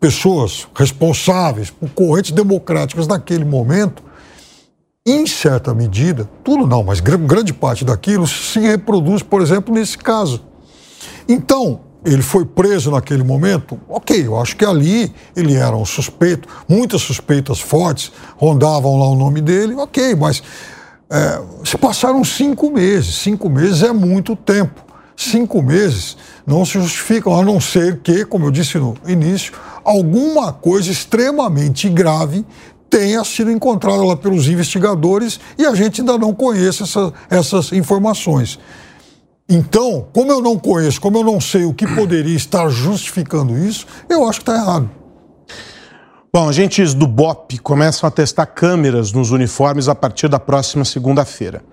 pessoas responsáveis, por correntes democráticas naquele momento, em certa medida, tudo não, mas grande parte daquilo se reproduz, por exemplo, nesse caso. Então, ele foi preso naquele momento, ok, eu acho que ali ele era um suspeito, muitas suspeitas fortes rondavam lá o nome dele, ok, mas é, se passaram cinco meses, cinco meses é muito tempo. Cinco meses não se justificam, a não ser que, como eu disse no início, alguma coisa extremamente grave tenha sido encontrada lá pelos investigadores e a gente ainda não conhece essa, essas informações. Então, como eu não conheço, como eu não sei o que poderia estar justificando isso, eu acho que está errado. Bom, agentes do BOP começam a testar câmeras nos uniformes a partir da próxima segunda-feira.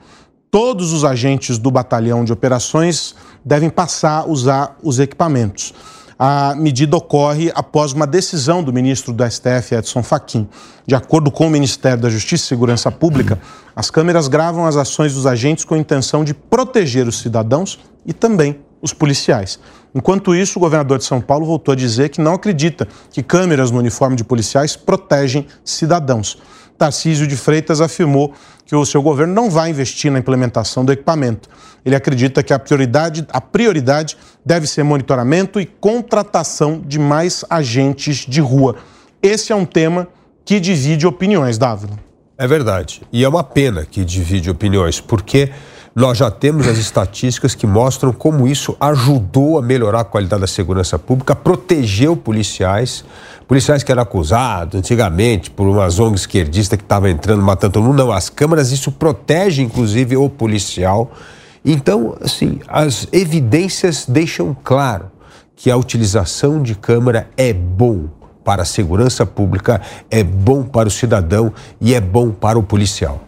Todos os agentes do batalhão de operações devem passar a usar os equipamentos. A medida ocorre após uma decisão do ministro do STF, Edson Fachin. De acordo com o Ministério da Justiça e Segurança Pública, as câmeras gravam as ações dos agentes com a intenção de proteger os cidadãos e também os policiais. Enquanto isso, o governador de São Paulo voltou a dizer que não acredita que câmeras no uniforme de policiais protegem cidadãos. Tarcísio de Freitas afirmou que o seu governo não vai investir na implementação do equipamento. Ele acredita que a prioridade, a prioridade deve ser monitoramento e contratação de mais agentes de rua. Esse é um tema que divide opiniões, Dávila. É verdade. E é uma pena que divide opiniões, porque nós já temos as estatísticas que mostram como isso ajudou a melhorar a qualidade da segurança pública, protegeu policiais, policiais que eram acusados antigamente por uma ONG esquerdista que estava entrando, matando todo mundo. Não, as câmaras, isso protege inclusive o policial. Então, assim, as evidências deixam claro que a utilização de câmera é bom para a segurança pública, é bom para o cidadão e é bom para o policial.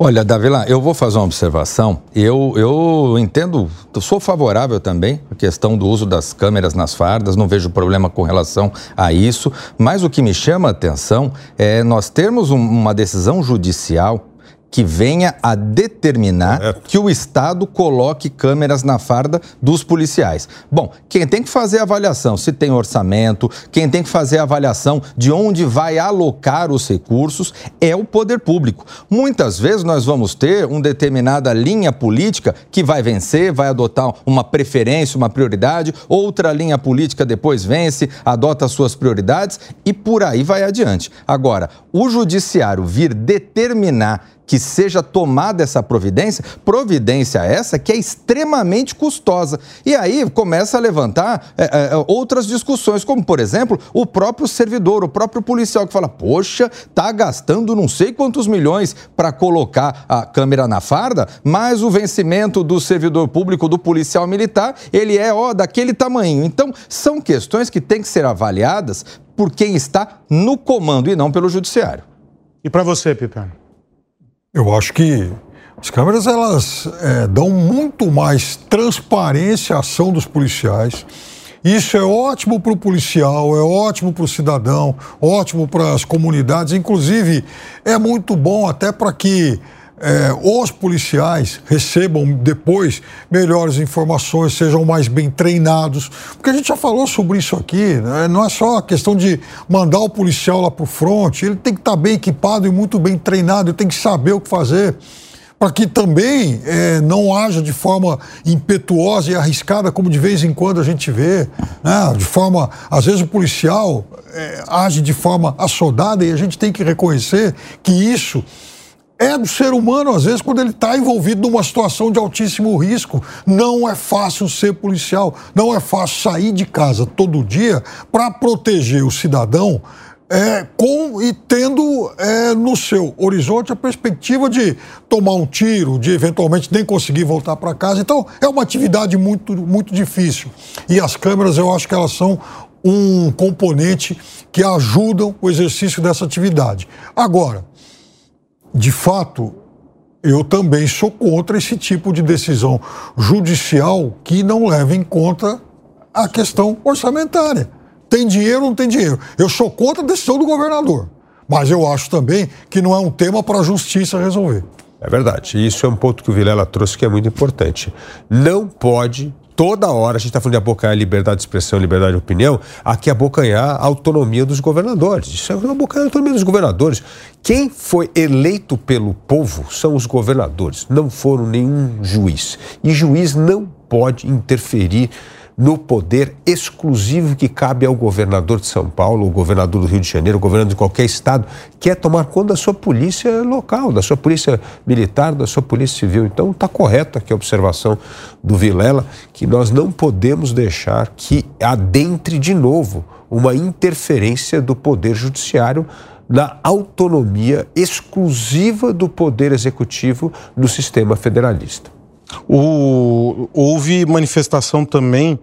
Olha, Davila, eu vou fazer uma observação. Eu, eu entendo, sou favorável também à questão do uso das câmeras nas fardas, não vejo problema com relação a isso, mas o que me chama a atenção é nós termos um, uma decisão judicial que venha a determinar Correto. que o Estado coloque câmeras na farda dos policiais. Bom, quem tem que fazer a avaliação se tem orçamento, quem tem que fazer a avaliação de onde vai alocar os recursos é o poder público. Muitas vezes nós vamos ter uma determinada linha política que vai vencer, vai adotar uma preferência, uma prioridade, outra linha política depois vence, adota suas prioridades e por aí vai adiante. Agora, o judiciário vir determinar que seja tomada essa providência, providência essa que é extremamente custosa. E aí começa a levantar é, é, outras discussões, como, por exemplo, o próprio servidor, o próprio policial que fala: poxa, tá gastando não sei quantos milhões para colocar a câmera na farda, mas o vencimento do servidor público, do policial militar, ele é ó, daquele tamanho. Então, são questões que têm que ser avaliadas por quem está no comando e não pelo judiciário. E para você, Pipano? Eu acho que as câmeras elas é, dão muito mais transparência à ação dos policiais. Isso é ótimo para o policial, é ótimo para o cidadão, ótimo para as comunidades. Inclusive, é muito bom até para que é, os policiais recebam depois melhores informações, sejam mais bem treinados. Porque a gente já falou sobre isso aqui, né? não é só a questão de mandar o policial lá para o front, ele tem que estar tá bem equipado e muito bem treinado, ele tem que saber o que fazer. Para que também é, não haja de forma impetuosa e arriscada, como de vez em quando a gente vê, né? de forma, às vezes o policial é, age de forma assodada e a gente tem que reconhecer que isso é do ser humano, às vezes, quando ele está envolvido numa situação de altíssimo risco. Não é fácil ser policial, não é fácil sair de casa todo dia para proteger o cidadão. É, com e tendo é, no seu horizonte a perspectiva de tomar um tiro, de eventualmente nem conseguir voltar para casa. Então, é uma atividade muito, muito difícil. E as câmeras, eu acho que elas são um componente que ajudam o exercício dessa atividade. Agora, de fato, eu também sou contra esse tipo de decisão judicial que não leva em conta a questão orçamentária. Tem dinheiro ou não tem dinheiro? Eu sou contra a decisão do governador, mas eu acho também que não é um tema para a justiça resolver. É verdade. Isso é um ponto que o Vilela trouxe que é muito importante. Não pode toda hora a gente está falando de abocanhar liberdade de expressão, liberdade de opinião, aqui abocanhar a autonomia dos governadores. Isso é abocanhar a autonomia dos governadores. Quem foi eleito pelo povo são os governadores, não foram nenhum juiz. E juiz não pode interferir no poder exclusivo que cabe ao governador de São Paulo, o governador do Rio de Janeiro, o governador de qualquer estado, que é tomar conta da sua polícia local, da sua polícia militar, da sua polícia civil. Então está correta aqui a observação do Vilela, que nós não podemos deixar que adentre de novo uma interferência do poder judiciário na autonomia exclusiva do poder executivo no sistema federalista. O, houve manifestação também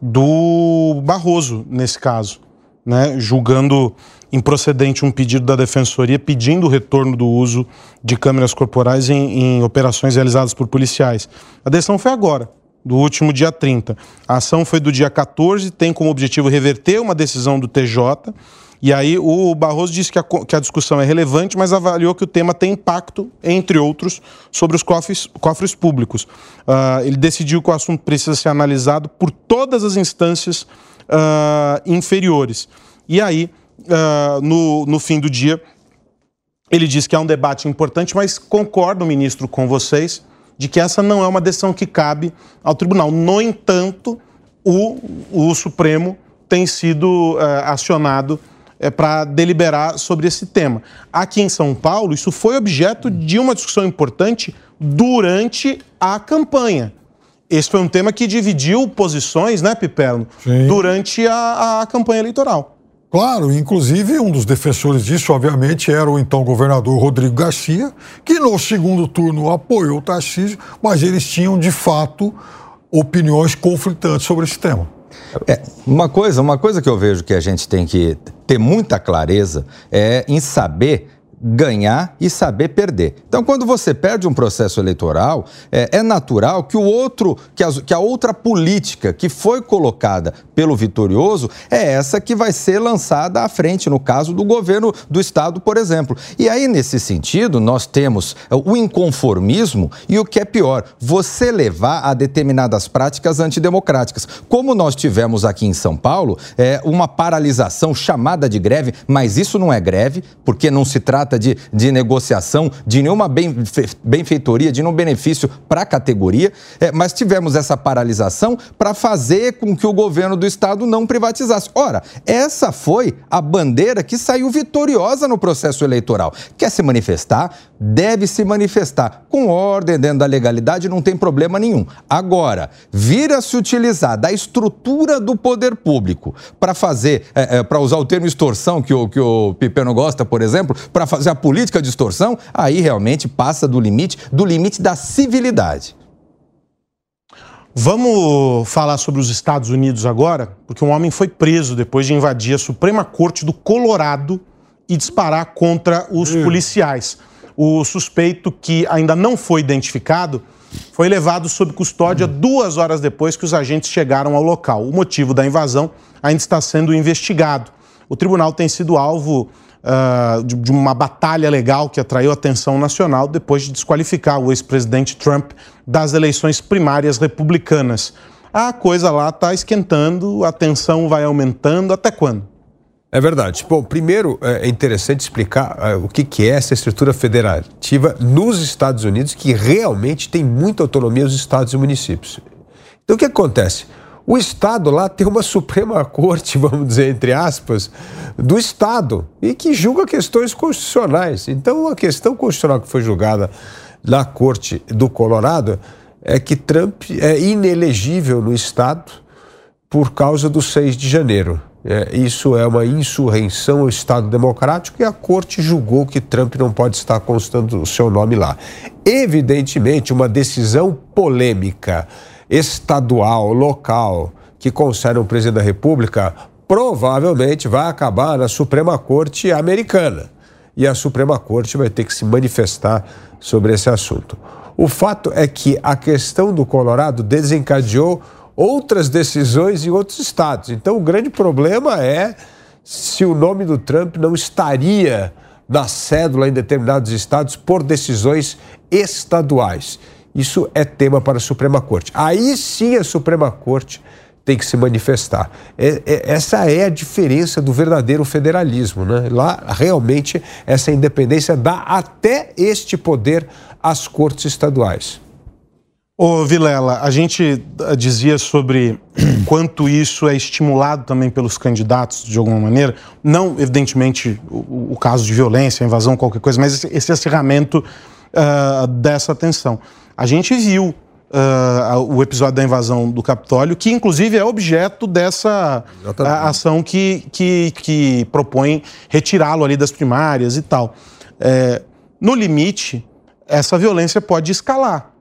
do Barroso, nesse caso, né, julgando improcedente um pedido da Defensoria pedindo o retorno do uso de câmeras corporais em, em operações realizadas por policiais. A decisão foi agora, do último dia 30. A ação foi do dia 14, tem como objetivo reverter uma decisão do TJ e aí o Barroso disse que a, que a, discussão é relevante, mas avaliou que o tema tem impacto, entre outros, sobre os cofres, cofres públicos. Uh, ele decidiu que o assunto precisa ser analisado por todas as instâncias uh, inferiores. E aí, uh, no, no fim do dia, ele disse que é um debate importante, mas concordo, ministro, com vocês, de que essa não é uma decisão que cabe ao tribunal. No entanto, o, o Supremo tem sido acionado é, para deliberar sobre esse tema. Aqui em São Paulo, isso foi objeto de uma discussão importante durante a campanha. Esse foi um tema que dividiu posições, né, Piperno, Sim. durante a, a campanha eleitoral. Claro, inclusive um dos defensores disso, obviamente, era o então governador Rodrigo Garcia, que no segundo turno apoiou o Tarcísio, mas eles tinham, de fato, opiniões conflitantes sobre esse tema. É, uma coisa, uma coisa que eu vejo que a gente tem que ter muita clareza é em saber ganhar e saber perder. Então, quando você perde um processo eleitoral, é, é natural que o outro, que a, que a, outra política que foi colocada pelo vitorioso é essa que vai ser lançada à frente, no caso do governo do estado, por exemplo. E aí, nesse sentido, nós temos o inconformismo e o que é pior, você levar a determinadas práticas antidemocráticas. Como nós tivemos aqui em São Paulo, é uma paralisação chamada de greve, mas isso não é greve, porque não se trata trata de, de negociação, de nenhuma benfeitoria, de nenhum benefício para a categoria, é, mas tivemos essa paralisação para fazer com que o governo do Estado não privatizasse. Ora, essa foi a bandeira que saiu vitoriosa no processo eleitoral. Quer se manifestar? Deve se manifestar com ordem, dentro da legalidade, não tem problema nenhum. Agora, vir a se utilizar da estrutura do poder público para fazer, é, é, para usar o termo extorsão, que o, que o Pipeno gosta, por exemplo, para fazer a política de extorsão, aí realmente passa do limite, do limite da civilidade. Vamos falar sobre os Estados Unidos agora, porque um homem foi preso depois de invadir a Suprema Corte do Colorado e disparar contra os hum. policiais. O suspeito, que ainda não foi identificado, foi levado sob custódia hum. duas horas depois que os agentes chegaram ao local. O motivo da invasão ainda está sendo investigado. O tribunal tem sido alvo uh, de, de, uma batalha legal que atraiu atenção nacional depois de desqualificar o ex-presidente Trump das eleições primárias republicanas. A coisa lá está esquentando, a tensão vai aumentando. Até quando? É verdade. Bom, primeiro é interessante explicar uh, o que, que é essa estrutura federativa nos Estados Unidos, que realmente tem muita autonomia os estados e municípios. Então, o que acontece? O Estado lá tem uma *laughs* Suprema Corte, vamos dizer, entre aspas, do Estado e que julga questões constitucionais. Então, a questão constitucional que foi julgada na Corte do Colorado é que Trump é inelegível no Estado por causa do 6 de janeiro. É, isso é uma insurreição ao Estado democrático e a corte julgou que Trump não pode estar constando o seu nome lá. Evidentemente, uma decisão polêmica estadual, local, que concerne o presidente da República, provavelmente vai acabar na Suprema Corte americana. E a Suprema Corte vai ter que se manifestar sobre esse assunto. O fato é que a questão do Colorado desencadeou outras decisões em outros estados. Então, o grande problema é se o nome do Trump não estaria na cédula em determinados estados por decisões estaduais. Isso é tema para a Suprema Corte. Aí sim a Suprema Corte tem que se manifestar. É, é, essa é a diferença do verdadeiro federalismo. Né? Lá, realmente, essa independência dá até este poder às cortes estaduais. Ô Vilela, a gente eh, dizia sobre *clears throat* quanto isso é estimulado também pelos candidatos de alguma maneira, não evidentemente o, o caso de violência, invasão, qualquer coisa, mas esse, esse acirramento uh, dessa tensão. A gente viu uh, o episódio da invasão do Capitólio, que inclusive é objeto dessa ação que, que, que propõe retirá-lo ali das primárias e tal. É, no limite, essa violência pode escalar.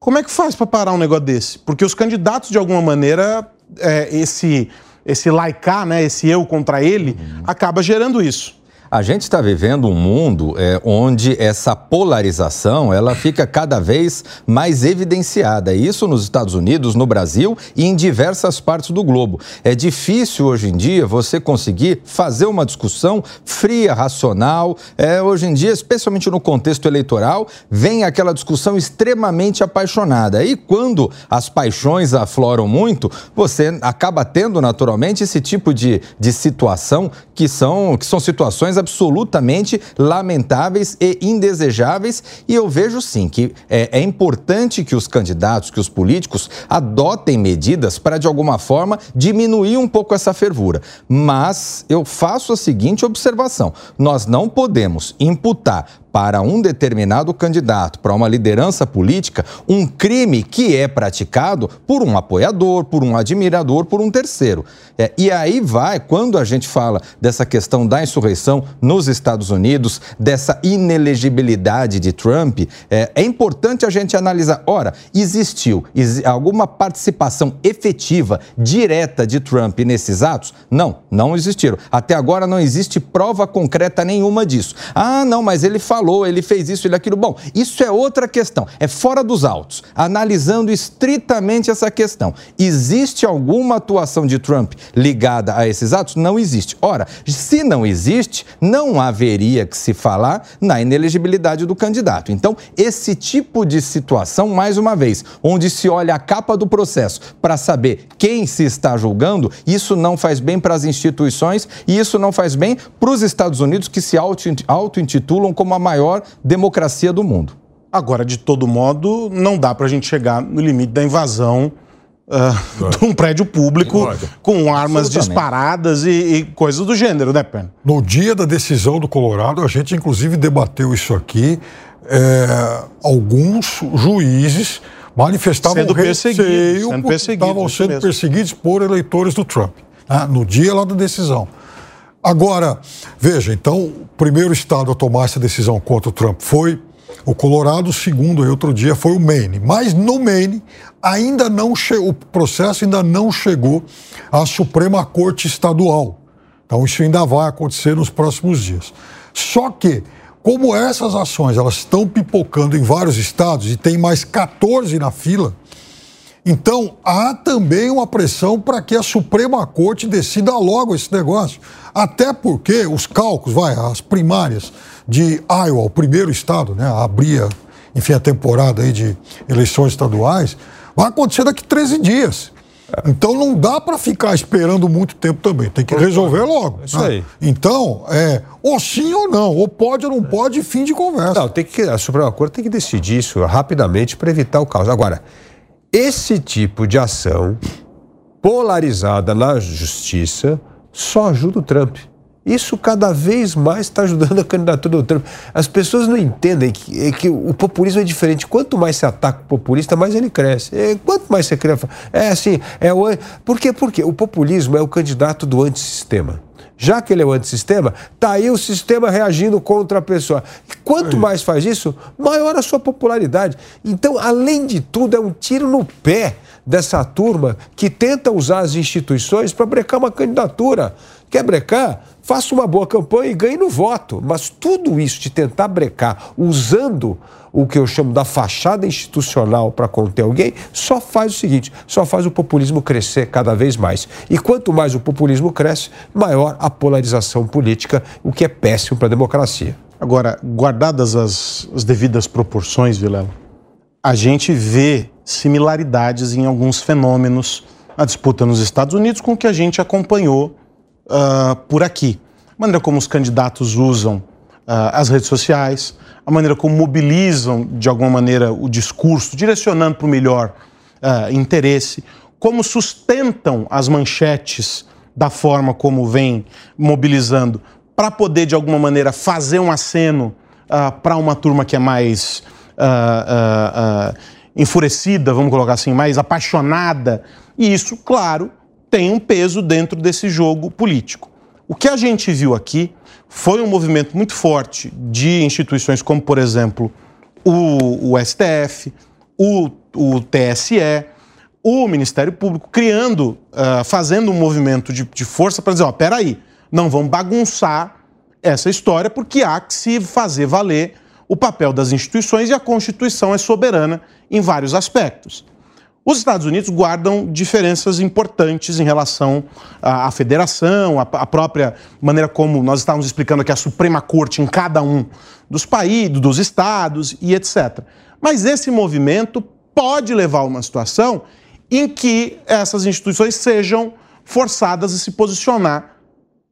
Como é que faz para parar um negócio desse? Porque os candidatos, de alguma maneira, é, esse, esse laicar, né, esse eu contra ele, uhum. acaba gerando isso. A gente está vivendo um mundo é, onde essa polarização ela fica cada vez mais evidenciada. Isso nos Estados Unidos, no Brasil e em diversas partes do globo. É difícil hoje em dia você conseguir fazer uma discussão fria, racional. É, hoje em dia, especialmente no contexto eleitoral, vem aquela discussão extremamente apaixonada. E quando as paixões afloram muito, você acaba tendo naturalmente esse tipo de, de situação que são, que são situações absolutamente lamentáveis e indesejáveis. E eu vejo sim que é, é importante que os candidatos, que os políticos adotem medidas para, de alguma forma, diminuir um pouco essa fervura. Mas eu faço a seguinte observação: nós não podemos imputar para um determinado candidato, para uma liderança política, um crime que é praticado por um apoiador, por um admirador, por um terceiro. É, e aí vai, quando a gente fala dessa questão da insurreição nos Estados Unidos, dessa inelegibilidade de Trump, é, é importante a gente analisar: ora, existiu alguma participação efetiva, direta de Trump nesses atos? Não, não existiram. Até agora não existe prova concreta nenhuma disso. Ah, não, mas ele falou, ele fez isso, ele aquilo. Bom, isso é outra questão, é fora dos autos. Analisando estritamente essa questão, existe alguma atuação de Trump ligada a esses atos? Não existe. Ora, se não existe, não haveria que se falar na inelegibilidade do candidato. Então, esse tipo de situação, mais uma vez, onde se olha a capa do processo para saber quem se está julgando, isso não faz bem para as instituições e isso não faz bem para os Estados Unidos que se auto-intitulam como a maior democracia do mundo. Agora, de todo modo, não dá para a gente chegar no limite da invasão uh, de um prédio público com armas disparadas e, e, coisas do gênero, né, Pen? No dia da decisão do Colorado, a gente inclusive debateu isso aqui. É, alguns juízes manifestavam sendo receio sendo porque estavam sendo perseguidos por eleitores do Trump, né, no dia lá da decisão. Agora, veja, então, o primeiro estado a tomar essa decisão contra o Trump foi o Colorado, o segundo, aí, outro dia, foi o Maine. Mas no Maine, ainda não o processo ainda não chegou à Suprema Corte Estadual. Então, isso ainda vai acontecer nos próximos dias. Só que, como essas ações elas estão pipocando em vários estados e tem mais 14 na fila, então, há também uma pressão para que a Suprema Corte decida logo esse negócio. Até porque os cálculos, vai, as primárias de Iowa, o primeiro estado, né, abria, enfim, a temporada aí de eleições estaduais, vai acontecer daqui 13 dias. Então não dá para ficar esperando muito tempo também, tem que resolver logo. Isso né? aí. Então, é, ou sim ou não, ou pode ou não pode, fim de conversa. Não, tem que, a Suprema Corte tem que decidir isso rapidamente para evitar o caos. Agora, esse tipo de ação polarizada na justiça só ajuda o Trump. Isso cada vez mais está ajudando a candidatura do Trump. As pessoas não entendem que, é que, o populismo é diferente. Quanto mais se ataca o populista, mais ele cresce. É, quanto mais você cria. É assim. É o, por quê? Porque o populismo é o candidato do antissistema. Já que ele é o antissistema, está aí o sistema reagindo contra a pessoa. Quanto mais faz isso, maior a sua popularidade. Então, além de tudo, é um tiro no pé dessa turma que tenta usar as instituições para brecar uma candidatura. Quer brecar? Faça uma boa campanha e ganhe no voto. Mas tudo isso de tentar brecar usando o que eu chamo da fachada institucional para conter alguém, só faz o seguinte: só faz o populismo crescer cada vez mais. E quanto mais o populismo cresce, maior a polarização política, o que é péssimo para a democracia. Agora, guardadas as, as devidas proporções, Vilela, a gente vê similaridades em alguns fenômenos na disputa nos Estados Unidos com o que a gente acompanhou uh, por aqui. A maneira como os candidatos usam uh, as redes sociais, a maneira como mobilizam, de alguma maneira, o discurso, direcionando para o melhor uh, interesse, como sustentam as manchetes da forma como vem mobilizando, para poder, de alguma maneira, fazer um aceno para uma turma que é mais enfurecida, vamos colocar assim, mais apaixonada. E isso, claro, tem um peso dentro desse jogo político. O que a gente viu aqui foi um movimento muito forte de instituições como, por exemplo, o, o STF, o, o, TSE, o Ministério Público, criando, uh, fazendo um movimento de, de força para dizer: ó, peraí, não vamos bagunçar essa história, porque há que se fazer valer o papel das instituições e a Constituição é soberana em vários aspectos. Os Estados Unidos guardam diferenças importantes em relação à, à federação, à, à, própria maneira como nós estávamos explicando aqui a Suprema Corte em cada um dos países, dos estados e etc. Mas esse movimento pode levar a uma situação em que essas instituições sejam forçadas a se posicionar.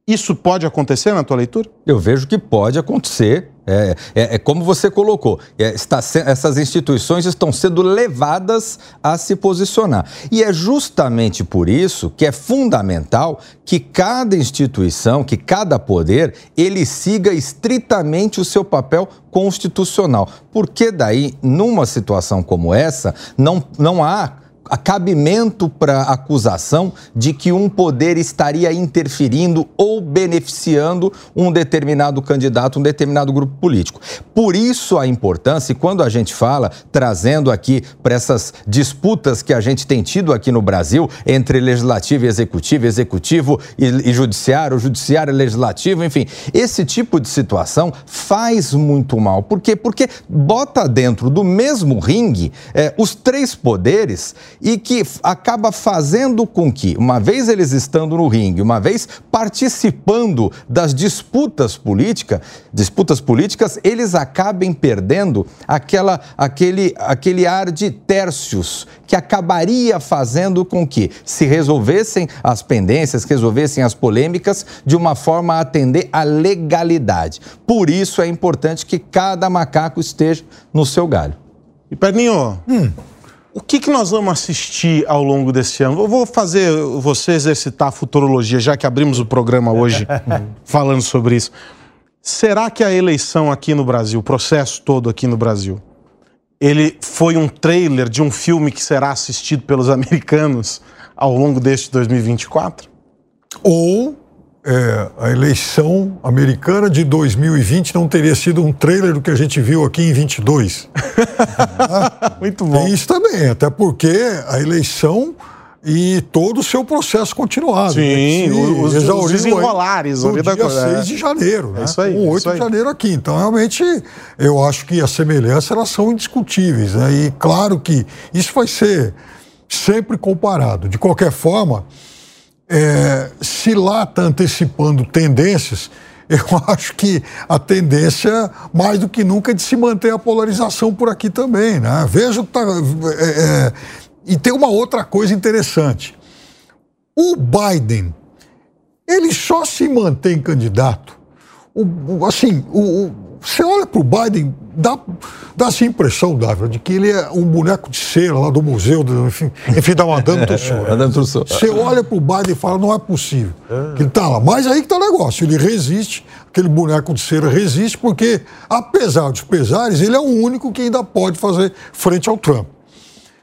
Isso pode acontecer na tua leitura? Eu vejo que pode acontecer É, é, é como você colocou, é, está essas instituições estão sendo levadas a se posicionar. E é justamente por isso que é fundamental que cada instituição, que cada poder, ele siga estritamente o seu papel constitucional. Porque daí, numa situação como essa, não, não há cabimento para acusação de que um poder estaria interferindo ou beneficiando um determinado candidato, um determinado grupo político. Por isso a importância, e quando a gente fala, trazendo aqui para essas disputas que a gente tem tido aqui no Brasil entre legislativo e executivo, executivo e, e judiciário, judiciário e legislativo, enfim, esse tipo de situação faz muito mal. Por quê? Porque bota dentro do mesmo ringue eh, os três poderes e que acaba fazendo com que, uma vez eles estando no ringue, uma vez participando das disputas políticas, disputas políticas, eles acabem perdendo aquela, aquele, aquele ar de tércios que acabaria fazendo com que se resolvessem as pendências, resolvessem as polêmicas de uma forma a atender à legalidade. Por isso é importante que cada macaco esteja no seu galho. E Perninho, hum. O que, que nós vamos assistir ao longo desse ano? Eu vou fazer você exercitar a futurologia, já que abrimos o programa hoje *laughs* falando sobre isso. Será que a eleição aqui no Brasil, o processo todo aqui no Brasil, ele foi um trailer de um filme que será assistido pelos *laughs* americanos ao longo deste 2024? Ou é, a eleição americana de 2020 não teria sido um trailer do que a gente viu aqui em 22. *laughs* Muito bom. Tem isso também, até porque a eleição e todo o seu processo continuado. Sim, né? os, os desenrolares. No dia coisa, 6 é. de janeiro, né? É isso aí. Com 8 isso de janeiro aqui. Então, realmente, eu acho que as semelhanças elas são indiscutíveis. Né? E claro que isso vai ser sempre comparado. De qualquer forma, é, se lá está antecipando tendências, *laughs* eu acho que a tendência, mais do que nunca, é de se manter a polarização por aqui também. Né? Vejo que tá, é, é, e tem uma outra coisa interessante. O Biden, ele só se mantém candidato. O, assim, o, você olha para o Biden, dá, dá essa impressão, Dávila, de que ele é um boneco de cera lá do museu, do, enfim, enfim, da Madame Tussauds. *laughs* Você olha para o Biden e fala, não é possível que ele está lá. Mas aí que está o negócio, ele resiste, aquele boneco de cera resiste, porque, apesar dos pesares, ele é o único que ainda pode fazer frente ao Trump.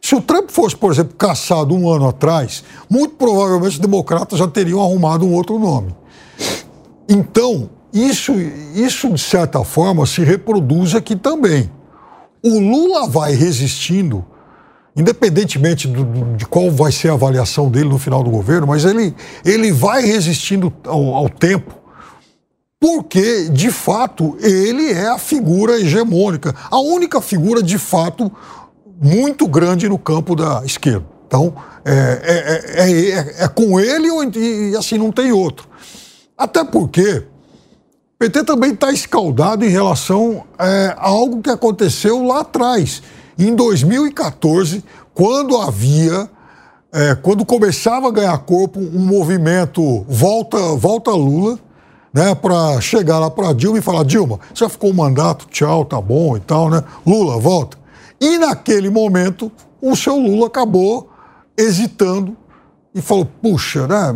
Se o Trump fosse, por exemplo, caçado um ano atrás, muito provavelmente os democratas já teriam arrumado um outro nome. Então, isso, isso, de certa forma, se reproduz aqui também. O Lula vai resistindo, independentemente do, de qual vai ser a avaliação dele no final do governo, mas ele, ele vai resistindo ao, ao tempo, porque, de fato, ele é a figura hegemônica, a única figura, de fato, muito grande no campo da esquerda. Então, é, é, é, é com ele e assim não tem outro. Até porque PT também está escaldado em relação é, a algo que aconteceu lá atrás, em 2014, quando havia, é, quando começava a ganhar corpo um movimento volta, volta Lula, né, para chegar lá para Dilma e falar: Dilma, já ficou o mandato, tchau, tá bom e tal, né? Lula, volta. E naquele momento, o seu Lula acabou hesitando e falou: puxa, né,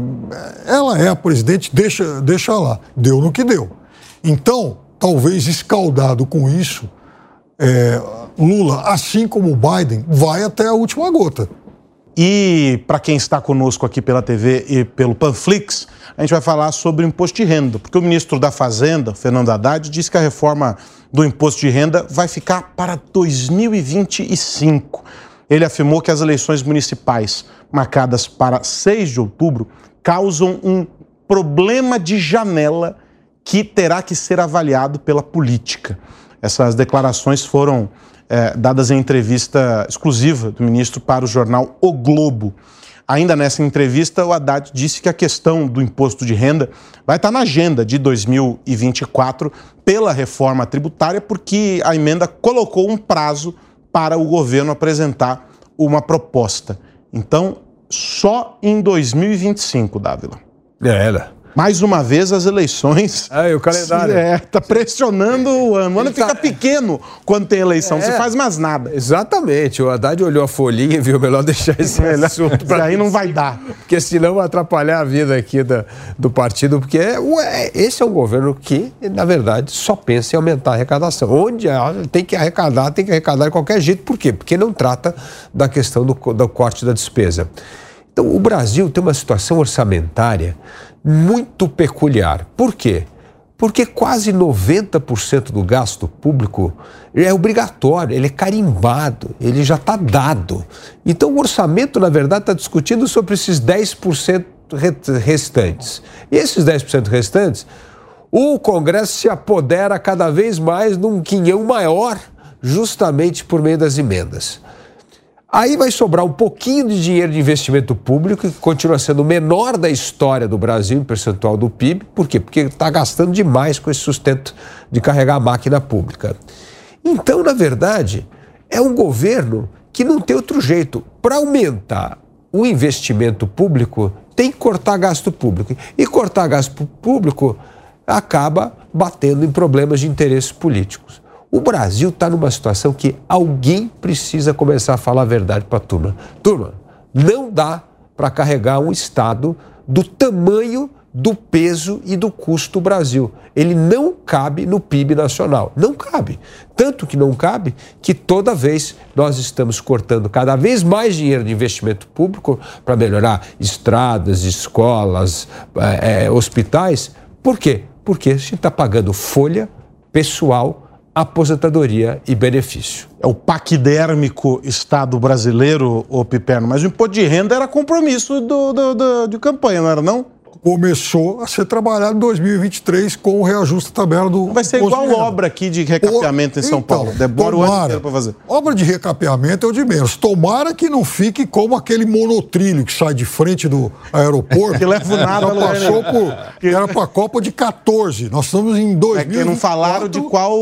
ela é a presidente, deixa, deixa lá. Deu no que deu. Então, talvez escaldado com isso, é, Lula, assim como o Biden, vai até a última gota. E para quem está conosco aqui pela TV e pelo Panflix, a gente vai falar sobre o imposto de renda, porque o ministro da Fazenda, Fernando Haddad, disse que a reforma do imposto de renda vai ficar para 2025. Ele afirmou que as eleições municipais, marcadas para 6 de outubro, causam um problema de janela que terá que ser avaliado pela política. Essas declarações foram é, dadas em entrevista exclusiva do ministro para o jornal O Globo. Ainda nessa entrevista, o Haddad disse que a questão do imposto de renda vai estar na agenda de 2024 pela reforma tributária, porque a emenda colocou um prazo para o governo apresentar uma proposta. Então, só em 2025, Dávila. É, era. Mais uma vez, as eleições. *laughs* É, o calendário. É, tá pressionando o ano. O ano fica pequeno quando tem eleição, não É. se faz mais nada. Exatamente. O Haddad olhou a folhinha e viu melhor deixar esse *laughs* assunto para aí não vai dar. Porque senão vai atrapalhar a vida aqui da- do partido, porque é, ué, esse é um governo que, na verdade, só pensa em aumentar a arrecadação. Onde há- tem que arrecadar, tem que arrecadar de qualquer jeito. Por quê? Porque não trata da questão do, do corte da despesa. Então, o Brasil tem uma situação orçamentária muito peculiar. Por quê? Porque quase 90% do gasto público é obrigatório, ele é carimbado, ele já está dado. Então o orçamento, na verdade, está discutindo sobre esses 10% re- restantes. E esses 10% restantes, o Congresso se apodera cada vez mais num quinhão maior, justamente por meio das emendas. Aí vai sobrar um pouquinho de dinheiro de investimento público, que continua sendo o menor da história do Brasil em percentual do PIB. Por quê? Porque está gastando demais com esse sustento de carregar a máquina pública. Então, na verdade, é um governo que não tem outro jeito. Para aumentar o investimento público, tem que cortar gasto público. E cortar gasto público acaba batendo em problemas de interesses políticos. O Brasil está numa situação que alguém precisa começar a falar a verdade para a turma. Turma, não dá para carregar um Estado do tamanho, do peso e do custo do Brasil. Ele não cabe no PIB nacional. Não cabe. Tanto que não cabe que toda vez nós estamos cortando cada vez mais dinheiro de investimento público para melhorar estradas, escolas, eh, hospitais. Por quê? Porque a gente está pagando folha, pessoal, aposentadoria e benefício. É o paquidérmico Estado brasileiro, ô Piperno, mas o imposto de renda era compromisso do, do- do- de campanha, não era não? Começou a ser trabalhado em 2023 com o reajuste da tabela do. Vai ser igual obra aqui de recapeamento em São Então, Paulo. Demora o ano tomara. inteiro para fazer. Obra de recapeamento é o de menos. Tomara que não fique como aquele monotrilho que sai de frente do aeroporto. *laughs* Que leva o nada Já a lugar passou por. Que era para a Copa de 14. Nós estamos em É 2000. que não falaram de qual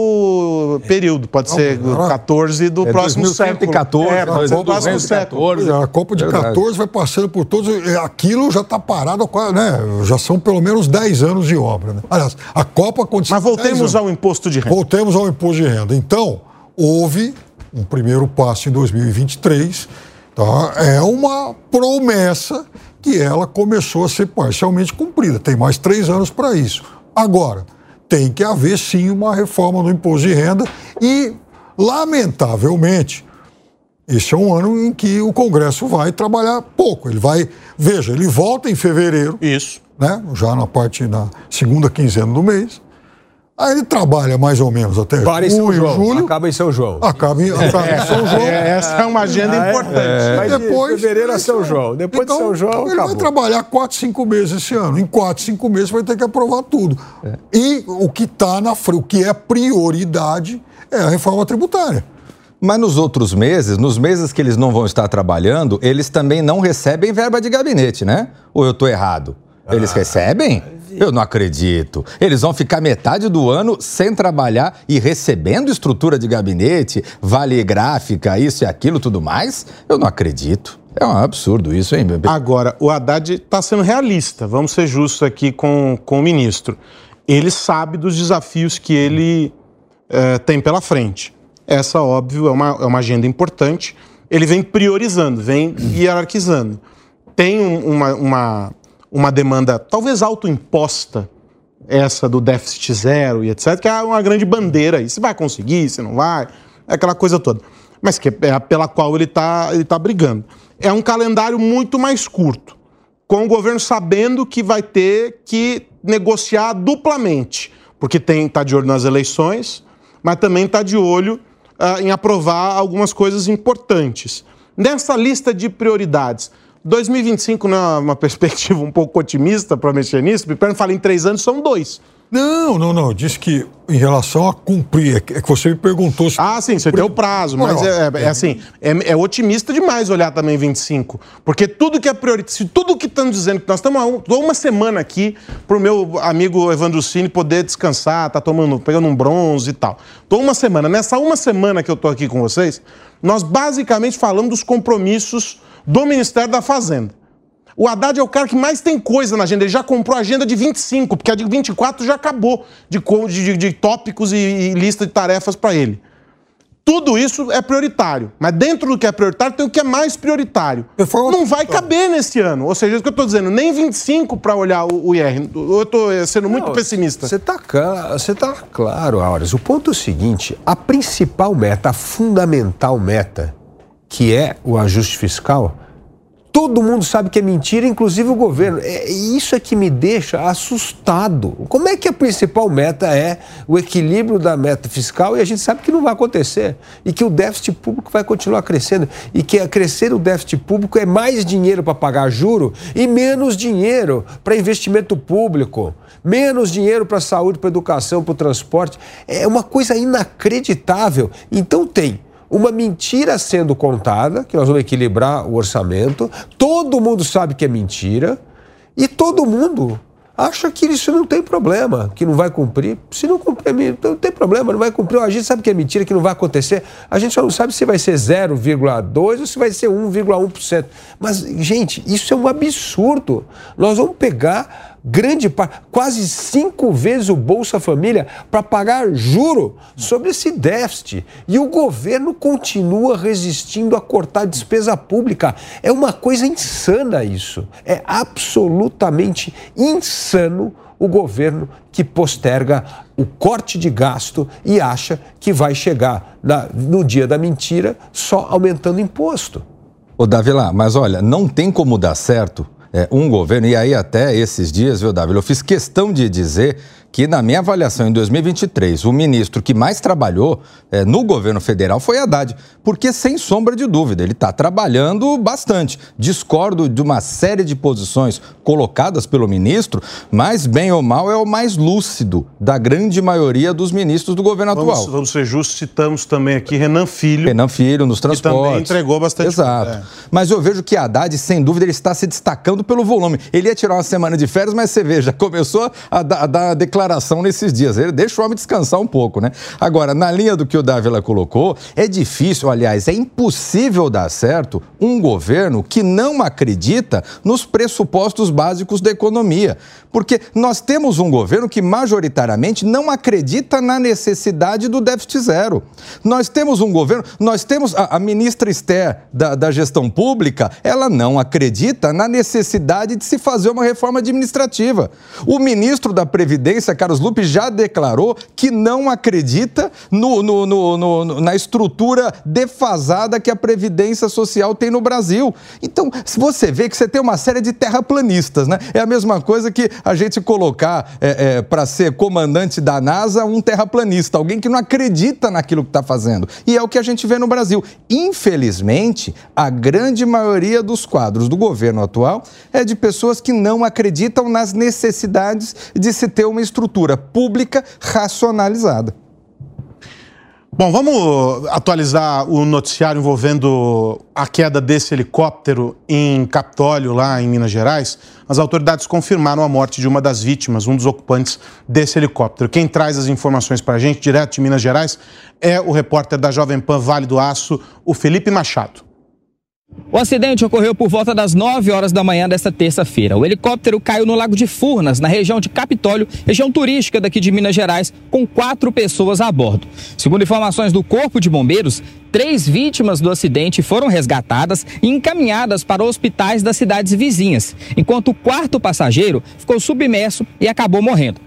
período. Pode ser era- 14 do É próximo século. 2114, É, do próximo 2214. século. A Copa de Verdade. 14 vai passando por todos. é, Aquilo já está parado, né? Já são pelo menos 10 anos de obra. Né? Aliás, a Copa aconteceu. Mas 10 voltemos ao imposto de renda. Voltemos ao imposto de renda. Então, houve um primeiro passo em 2023. Tá? É uma promessa que ela começou a ser parcialmente cumprida. Tem mais três anos para isso. Agora, tem que haver sim uma reforma no imposto de renda e, lamentavelmente, esse é um ano em que o Congresso vai trabalhar pouco. Ele vai, veja, ele volta em fevereiro. Isso. Né? Já na parte na segunda quinzena do mês. Aí ele trabalha mais ou menos até Para em São junho, João, julho. acaba em São João. Acaba em, acaba em São João. É, essa é uma agenda é? importante. Vai de depois- fevereiro a São João. Depois Então, de São João, ele acabou. vai trabalhar 4, 5 meses esse ano. Em 4, 5 meses vai ter que aprovar tudo. É. E o que está na frente, o que é prioridade é a reforma tributária. Mas nos outros meses, nos meses que eles não vão estar trabalhando, eles também não recebem verba de gabinete, né? Ou eu estou errado? Eles Ah. recebem? Eu não acredito. Eles vão ficar metade do ano sem trabalhar e recebendo estrutura de gabinete, vale gráfica, isso e aquilo, tudo mais? Eu não acredito. É um absurdo isso, hein, bebê? Agora, o Haddad está sendo realista, vamos ser justos aqui com, com o ministro. Ele sabe dos desafios que ele eh, tem pela frente. Essa, óbvio, é uma, é uma agenda importante. Ele vem priorizando, vem hierarquizando. Tem um- uma, uma, uma demanda talvez autoimposta, essa do déficit zero e etc., que é uma grande bandeira aí. Se vai conseguir, se não vai, é aquela coisa toda. Mas que é pela qual ele está ele tá brigando. É um calendário muito mais curto, com o governo sabendo que vai ter que negociar duplamente, porque tem tá de olho nas eleições, mas também está de olho ah, em aprovar algumas coisas importantes. Nessa lista de prioridades, 2025 não é uma *laughs* perspectiva um pouco otimista para mexer nisso? O Piperno fala em três anos, são dois. Não, não, não. Diz que em relação a cumprir, é que é você me perguntou se. Ah, sim, você tem o prazo, mas Olha, é, ó, é- é assim, é, é otimista demais olhar também 25. Porque tudo que é prioridade, tudo que estão dizendo que nós estamos há um- uma semana aqui para o meu amigo Evandro Cine poder descansar, tá tomando, pegando um bronze e tal. Tô uma semana. Nessa uma semana que eu tô aqui com vocês, nós basicamente falamos dos compromissos do Ministério da Fazenda. O Haddad é o cara que mais tem coisa na agenda. Ele já comprou a agenda de 25, porque a de 24 já acabou de, de, de tópicos e, e lista de tarefas para ele. Tudo isso é prioritário. Mas dentro do que é prioritário tem o que é mais prioritário. Não vai caber nesse ano. Ou seja, é isso que eu estou dizendo, nem 25 para olhar o, o IR. Eu estou sendo muito Não, pessimista. Você está tá claro, Auras. O ponto é o seguinte: a principal meta, a fundamental meta, que é o ajuste fiscal, Todo mundo sabe que é mentira, inclusive o governo. É, isso é que me deixa assustado. Como é que a principal meta é o equilíbrio da meta fiscal e a gente sabe que não vai acontecer e que o déficit público vai continuar crescendo e que a crescer o déficit público é mais dinheiro para pagar juro e menos dinheiro para investimento público, menos dinheiro para saúde, para educação, para o transporte. É uma coisa inacreditável. Então tem uma mentira sendo contada, que nós vamos equilibrar o orçamento, todo mundo sabe que é mentira, e todo mundo acha que isso não tem problema, que não vai cumprir. Se não cumprir, não tem problema, não vai cumprir. A gente sabe que é mentira, que não vai acontecer. A gente só não sabe se vai ser 0,2 ou se vai ser 1,1%. Mas, gente, isso é um absurdo. Nós vamos pegar grande parte, quase cinco vezes o Bolsa Família para pagar juro sobre esse déficit. E o governo continua resistindo a cortar despesa pública. É uma coisa insana isso. É absolutamente insano o governo que posterga o corte de gasto e acha que vai chegar na, no dia da mentira só aumentando imposto. Ô, Davi lá, mas olha, não tem como dar certo é, um governo, e aí até esses dias, viu, Davi, eu fiz questão de dizer que, na minha avaliação, em 2023, o ministro que mais trabalhou é, no governo federal foi Haddad, porque, sem sombra de dúvida, ele está trabalhando bastante. Discordo de uma série de posições colocadas pelo ministro, mas, bem ou mal, é o mais lúcido da grande maioria dos ministros do governo vamos, atual. Vamos ser justos, citamos também aqui Renan Filho. Renan Filho, nos transportes. Que também entregou bastante. Exato. É. Mas eu vejo que Haddad, sem dúvida, ele está se destacando pelo volume. Ele ia tirar uma semana de férias, mas você veja, *laughs* começou a dar, a dar declaração declaração nesses dias. Ele deixa o homem descansar um pouco, né? Agora, na linha do que o Dávila colocou, é difícil, aliás, é impossível dar certo um governo que não acredita nos pressupostos básicos da economia. Porque nós temos um governo que majoritariamente não acredita na necessidade do déficit zero. Nós temos um governo, nós temos a, a ministra Esther da, da gestão pública, ela não acredita na necessidade de se fazer uma reforma administrativa. O ministro da Previdência, Carlos Lupe já declarou que não acredita no, no, no, na estrutura defasada que a Previdência Social tem no Brasil. Então, você vê que você tem uma série de terraplanistas, né? É a mesma coisa que a gente colocar é, é, para ser comandante da NASA um terraplanista, alguém que não acredita naquilo que está fazendo. E é o que a gente vê no Brasil. Infelizmente, a grande maioria dos quadros do governo atual é de pessoas que não acreditam nas necessidades de se ter uma estrutura estrutura pública racionalizada. Bom, vamos atualizar o noticiário envolvendo a queda desse helicóptero em Capitólio, lá em Minas Gerais. As autoridades confirmaram a morte de uma das vítimas, um dos ocupantes desse helicóptero. Quem traz as informações para a gente, direto de Minas Gerais, é o repórter da Jovem Pan Vale do Aço, o Felipe Machado. O acidente ocorreu por volta das 9 horas da manhã desta terça-feira. O helicóptero caiu no Lago de Furnas, na região de Capitólio, região turística daqui de Minas Gerais, com quatro pessoas a bordo. Segundo informações do Corpo de Bombeiros, três vítimas do acidente foram resgatadas e encaminhadas para hospitais das cidades vizinhas, enquanto o quarto passageiro ficou submerso e acabou morrendo.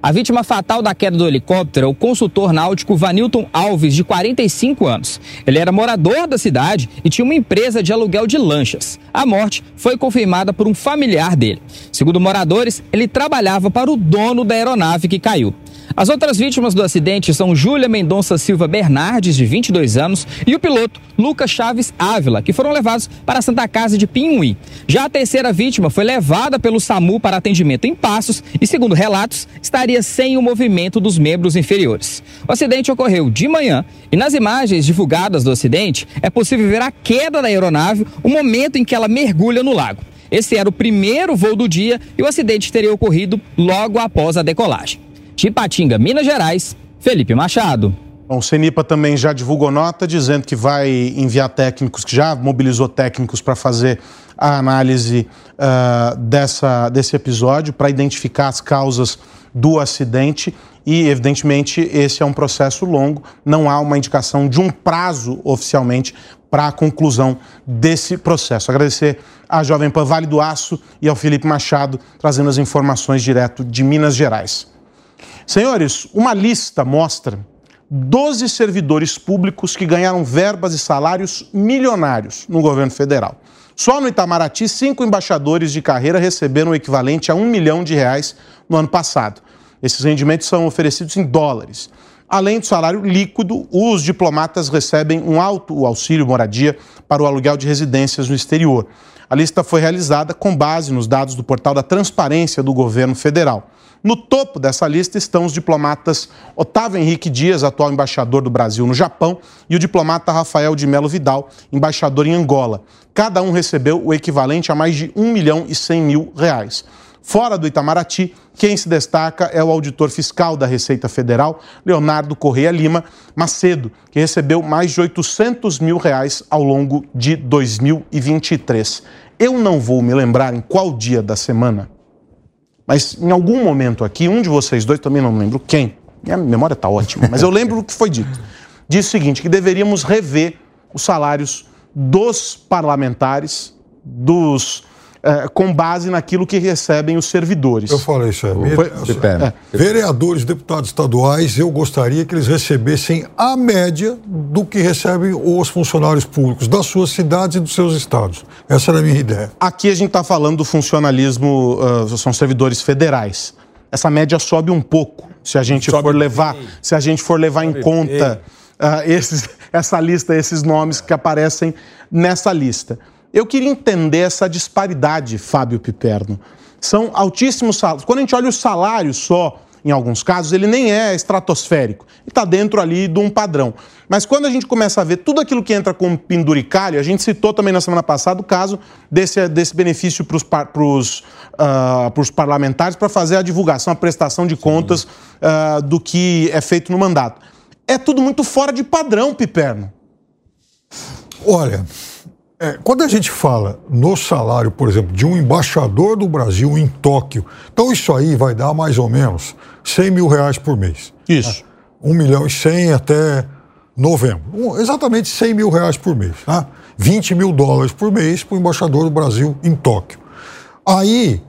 A vítima fatal da queda do helicóptero é o consultor náutico Vanilton Alves, de 45 anos. Ele era morador da cidade e tinha uma empresa de aluguel de lanchas. A morte foi confirmada por um familiar dele. Segundo moradores, ele trabalhava para o dono da aeronave que caiu. As outras vítimas do acidente são Júlia Mendonça Silva Bernardes, de 22 anos, e o piloto Lucas Chaves Ávila, que foram levados para a Santa Casa de Pinhuí. Já a terceira vítima foi levada pelo SAMU para atendimento em Passos e, segundo relatos, estaria sem o movimento dos membros inferiores. O acidente ocorreu de manhã e nas imagens divulgadas do acidente é possível ver a queda da aeronave, o momento em que ela mergulha no lago. Esse era o primeiro voo do dia e o acidente teria ocorrido logo após a decolagem. De Patinga, Minas Gerais, Felipe Machado. Bom, o CENIPA também já divulgou nota dizendo que vai enviar técnicos, que já mobilizou técnicos para fazer a análise uh, dessa, desse episódio para identificar as causas do acidente e, evidentemente, esse é um processo longo, não há uma indicação de um prazo oficialmente para a conclusão desse processo. Agradecer à Jovem Pan Vale do Aço e ao Felipe Machado, trazendo as informações direto de Minas Gerais. Senhores, uma lista mostra 12 servidores públicos que ganharam verbas e salários milionários no governo federal. Só no Itamaraty, cinco embaixadores de carreira receberam o equivalente a um milhão de reais no ano passado. Esses rendimentos são oferecidos em dólares. Além do salário líquido, os diplomatas recebem um alto auxílio moradia para o aluguel de residências no exterior. A lista foi realizada com base nos dados do portal da Transparência do governo federal. No topo dessa lista estão os diplomatas Otávio Henrique Dias, atual embaixador do Brasil no Japão, e o diplomata Rafael de Melo Vidal, embaixador em Angola. Cada um recebeu o equivalente a mais de 1 milhão e 100 mil reais. Fora do Itamaraty, quem se destaca é o auditor fiscal da Receita Federal, Leonardo Correia Lima Macedo, que recebeu mais de 800 mil reais ao longo de 2023. Eu não vou me lembrar em qual dia da semana mas em algum momento aqui, um de vocês dois, também não lembro quem, minha memória está ótima, mas eu lembro o que foi dito. Disse o seguinte: que deveríamos rever os salários dos parlamentares, dos é, com base naquilo que recebem os servidores. Eu falei isso, é. Foi, é. Vereadores, deputados estaduais, eu gostaria que eles recebessem a média do que recebem os funcionários públicos das suas cidades e dos seus estados. Essa era a minha ideia. Aqui a gente está falando do funcionalismo, uh, são servidores federais. Essa média sobe um pouco se a gente sobe for levar, bem. se a gente for levar sobe em conta uh, esses, *laughs* essa lista, esses nomes que aparecem nessa lista. Eu queria entender essa disparidade, Fábio Piperno. São altíssimos salários. Quando a gente olha o salário só, em alguns casos, ele nem é estratosférico. Ele está dentro ali de um padrão. Mas quando a gente começa a ver tudo aquilo que entra como penduricalho, a gente citou também na semana passada o caso desse, desse benefício para os uh, ah, parlamentares para fazer a divulgação, a prestação de contas uh, do que é feito no mandato. É tudo muito fora de padrão, Piperno. Olha, é, quando a gente fala no salário, por exemplo, de um embaixador do Brasil em Tóquio, então isso aí vai dar mais ou menos 100 mil reais por mês. Isso. Tá? 1 milhão e 100 até novembro. Um, exatamente 100 mil reais por mês. Tá? 20 mil dólares por mês para o embaixador do Brasil em Tóquio. Aí,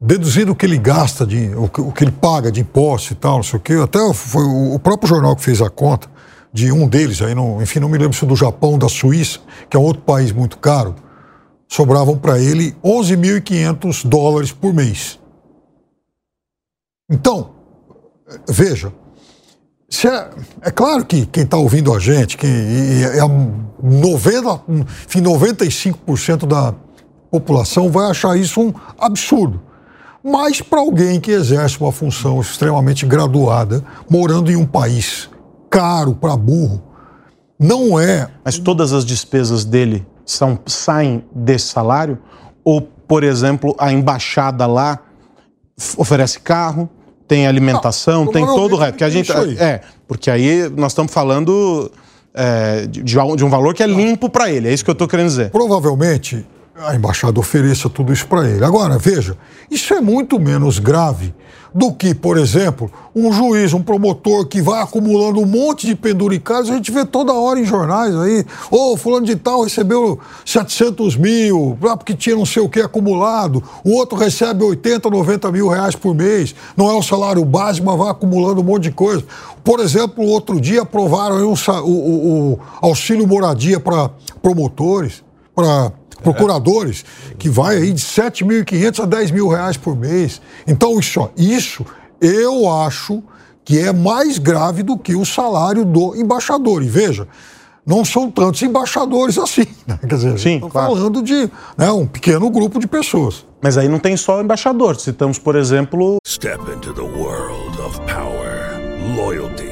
deduzindo o que ele gasta, de, o, que, o que ele paga de imposto e tal, não sei o quê, até foi o próprio jornal que fez a conta, de um deles, aí não, enfim, não me lembro se do Japão, da Suíça, que é outro país muito caro, sobravam para ele 11.500 dólares por mês. Então, veja, é, é, claro que quem está ouvindo a gente, que é, é 90, enfim, 95% da população vai achar isso um absurdo. Mas para alguém que exerce uma função extremamente graduada, morando em um país caro para burro. Não é. Mas todas as despesas dele são, saem desse salário? Ou, por exemplo, a embaixada lá oferece carro, tem alimentação, tem todo o resto? Que a gente, é, porque aí nós estamos falando é, de, de, um valor que é limpo para ele, é isso que eu estou querendo dizer. Provavelmente a embaixada ofereça tudo isso para ele. Agora, veja, isso é muito menos grave do que, por exemplo, um juiz, um promotor que vai acumulando um monte de penduricários, a gente vê toda hora em jornais aí, ô, oh, fulano de tal recebeu 700 mil, ah, porque tinha não sei o que acumulado, o outro recebe 80, 90 mil reais por mês, não é o salário básico, mas vai acumulando um monte de coisa. Por exemplo, outro dia aprovaram um, o, o, o auxílio moradia para promotores, para procuradores, que vai aí de 7.500 a 10 mil reais por mês. Então, isso, isso eu acho que é mais grave do que o salário do embaixador. E veja, não são tantos embaixadores assim. *laughs* Né? Quer dizer, Sim, estamos claro. falando de né, um pequeno grupo de pessoas. Mas aí não tem só embaixador. Citamos, por exemplo. Step into the world of power, loyalty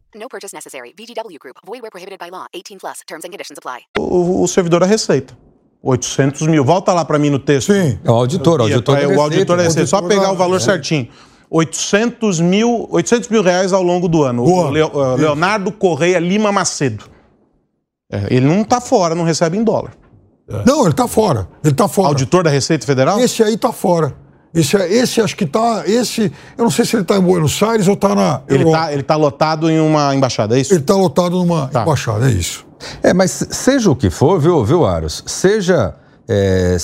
No purchase necessary. VGW Group. Void where prohibited by law. 18 plus. Terms and conditions apply. O, o servidor da Receita. 800 mil. Volta lá para mim no texto. Sim. É o auditor, o auditor é, o Receita. auditor da Receita. Só pegar o valor é. certinho. 800 mil, 800 mil reais ao longo do ano. Do O. Leo- uh, Leonardo Correia Lima Macedo. É, ele não tá fora, não recebe em dólar. Não, ele tá fora. Ele tá fora. Auditor da Receita Federal? Esse aí tá fora. Esse, esse acho que tá. Esse. Eu não sei se ele tá em Buenos Aires ou tá na. Ele Europa. tá, ele tá lotado em uma embaixada, é isso? Ele tá lotado numa Tá. embaixada, é isso. É, mas seja o que for, viu, viu Aros? Seja é,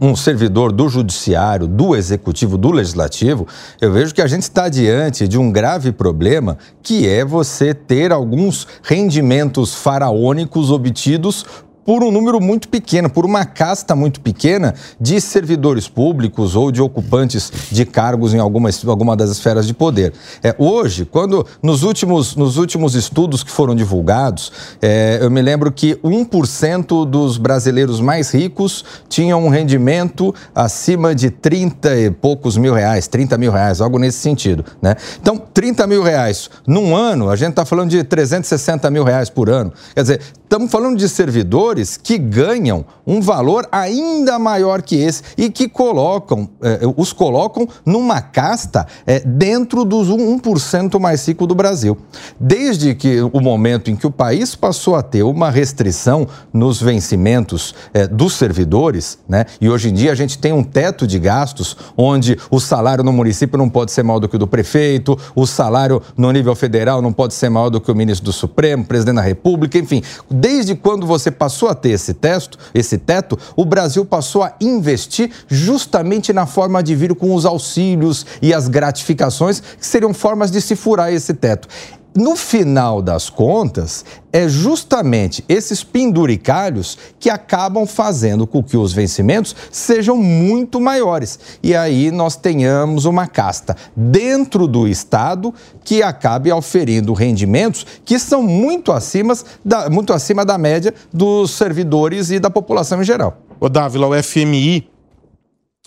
um servidor do judiciário, do executivo, do legislativo, eu vejo que a gente está diante de um grave problema que é você ter alguns rendimentos faraônicos obtidos por um número muito pequeno, por uma casta muito pequena de servidores públicos ou de ocupantes de cargos em alguma, alguma das esferas de poder. É, hoje, quando nos últimos, nos últimos estudos que foram divulgados, é, eu me lembro que 1% dos brasileiros mais ricos tinham um rendimento acima de 30 e poucos mil reais, 30 mil reais, algo nesse sentido. Né? Então, 30 mil reais num ano, a gente está falando de 360 mil reais por ano. Quer dizer, estamos falando de servidores que ganham um valor ainda maior que esse e que colocam, eh, os colocam numa casta eh, dentro dos 1% mais rico do Brasil. Desde que o momento em que o país passou a ter uma restrição nos vencimentos eh, dos servidores, né? E hoje em dia a gente tem um teto de gastos onde o salário no município não pode ser maior do que o do prefeito, o salário no nível federal não pode ser maior do que o ministro do Supremo, presidente da República, enfim. Desde quando você passou a ter esse teto, esse teto, o Brasil passou a investir justamente na forma de vir com os auxílios e as gratificações, que seriam formas de se furar esse teto. No final das contas, é justamente esses penduricalhos que acabam fazendo com que os vencimentos sejam muito maiores. E aí nós tenhamos uma casta dentro do Estado que acabe auferindo rendimentos que são muito acima da, muito acima da média dos servidores e da população em geral. Ô, Dávila, o FMI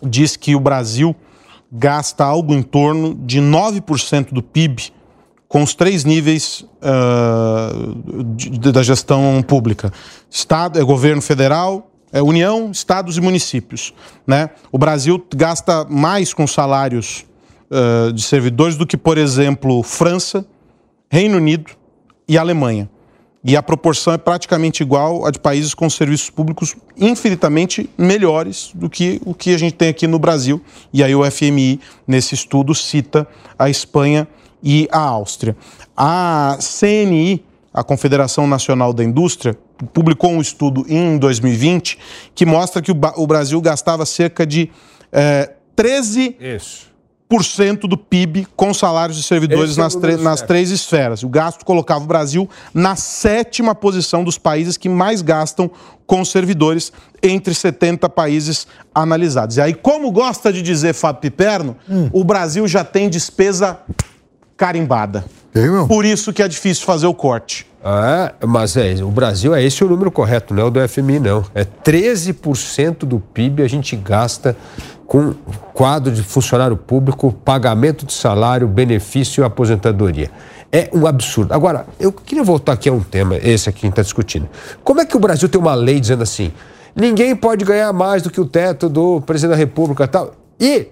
diz que o Brasil gasta algo em torno de 9% do PIB com os três níveis ah, de- da gestão pública. Estado, é governo federal, é União, estados e municípios. Né? O Brasil gasta mais com salários ah, de servidores do que, por exemplo, França, Reino Unido e Alemanha. E a proporção é praticamente igual à de países com serviços públicos infinitamente melhores do que o que a gente tem aqui no Brasil. E aí o FMI, nesse estudo, cita a Espanha e a Áustria. A CNI, a Confederação Nacional da Indústria, publicou um estudo em 2020 que mostra que o, Brasil gastava cerca de eh, 13 Isso. do PIB com salários de servidores é nas, tre- nas três esferas. O gasto colocava o Brasil na sétima posição dos países que mais gastam com servidores entre 70 países analisados. E aí, como gosta de dizer Fábio Piperno, o Brasil já tem despesa carimbada. Por isso que é difícil fazer o corte. Ah, mas é, o Brasil é esse o número correto, não é o do FMI, não. É 13% do PIB a gente gasta com quadro de funcionário público, pagamento de salário, benefício e aposentadoria. É um absurdo. Agora, eu queria voltar aqui a um tema, esse aqui que a gente está discutindo. Como é que o Brasil tem uma lei dizendo assim: ninguém pode ganhar mais do que o teto do presidente da República e tal? E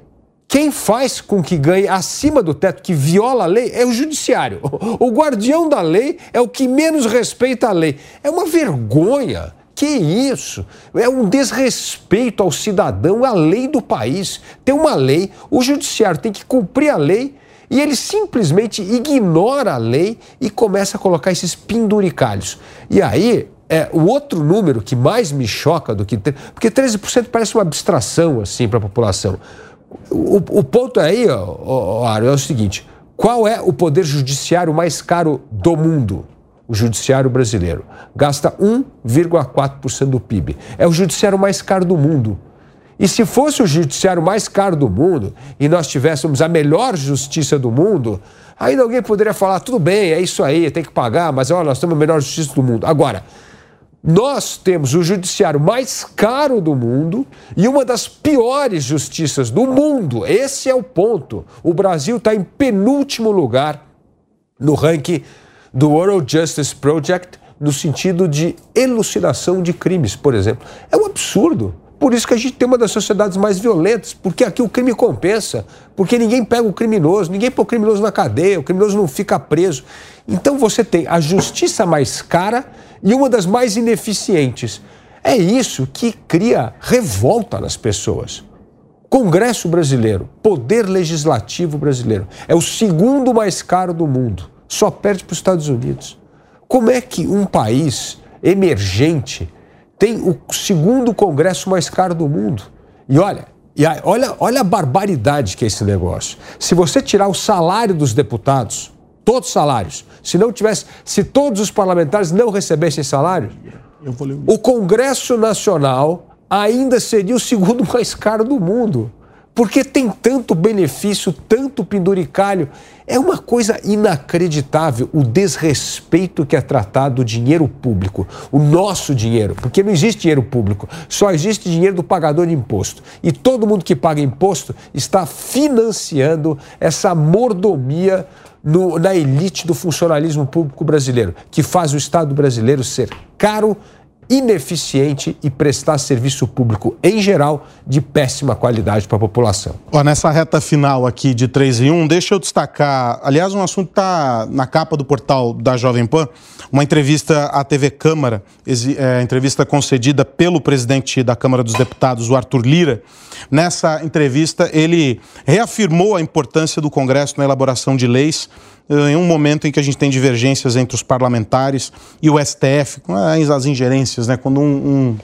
quem faz com que ganhe acima do teto, que viola a lei, é o judiciário. O guardião da lei é o que menos respeita a lei. É uma vergonha. Que isso? É um desrespeito ao cidadão, à lei do país. Tem uma lei, o judiciário tem que cumprir a lei e ele simplesmente ignora a lei e começa a colocar esses penduricalhos. E aí, é, o outro número que mais me choca do que. Porque 13% parece uma abstração assim para a população. O, o ponto aí, Aro, é o seguinte: qual é o poder judiciário mais caro do mundo? O judiciário brasileiro. Gasta 1,4% do PIB. É o judiciário mais caro do mundo. E se fosse o judiciário mais caro do mundo e nós tivéssemos a melhor justiça do mundo, ainda alguém poderia falar: tudo bem, é isso aí, tem que pagar, mas olha, nós temos a melhor justiça do mundo. Agora, Nós temos o judiciário mais caro do mundo e uma das piores justiças do mundo. Esse é o ponto. O Brasil está em penúltimo lugar no ranking do World Justice Project no sentido de elucidação de crimes, por exemplo. É um absurdo. Por isso que a gente tem uma das sociedades mais violentas, porque aqui o crime compensa, porque ninguém pega o criminoso, ninguém põe o criminoso na cadeia, o criminoso não fica preso. Então você tem a justiça mais cara e uma das mais ineficientes. É isso que cria revolta nas pessoas. Congresso brasileiro, poder legislativo brasileiro, é o segundo mais caro do mundo, só perde para os Estados Unidos. Como é que um país emergente tem o segundo congresso mais caro do mundo? E olha, e olha, olha a barbaridade que é esse negócio. Se você tirar o salário dos deputados, todos os salários, se não tivesse, se todos os parlamentares não recebessem salário, o Congresso Nacional ainda seria o segundo *laughs* mais caro do mundo. Porque tem tanto benefício, tanto penduricalho. É uma coisa inacreditável o desrespeito que é tratado o dinheiro público, o nosso dinheiro, porque não existe dinheiro público, só existe dinheiro do pagador de imposto. E todo mundo que paga imposto está financiando essa mordomia no, na elite do funcionalismo público brasileiro, que faz o Estado brasileiro ser caro ineficiente e prestar serviço público, em geral, de péssima qualidade para a população. Ó, nessa reta final aqui de 3 em 1, deixa eu destacar, aliás, um assunto está na capa do portal da Jovem Pan, uma entrevista à TV Câmara, é, entrevista concedida pelo presidente da Câmara dos Deputados, o Arthur Lira. Nessa entrevista, ele reafirmou a importância do Congresso na elaboração de leis, em um momento em que a gente tem divergências entre os parlamentares e o STF, as ingerências, né? quando um,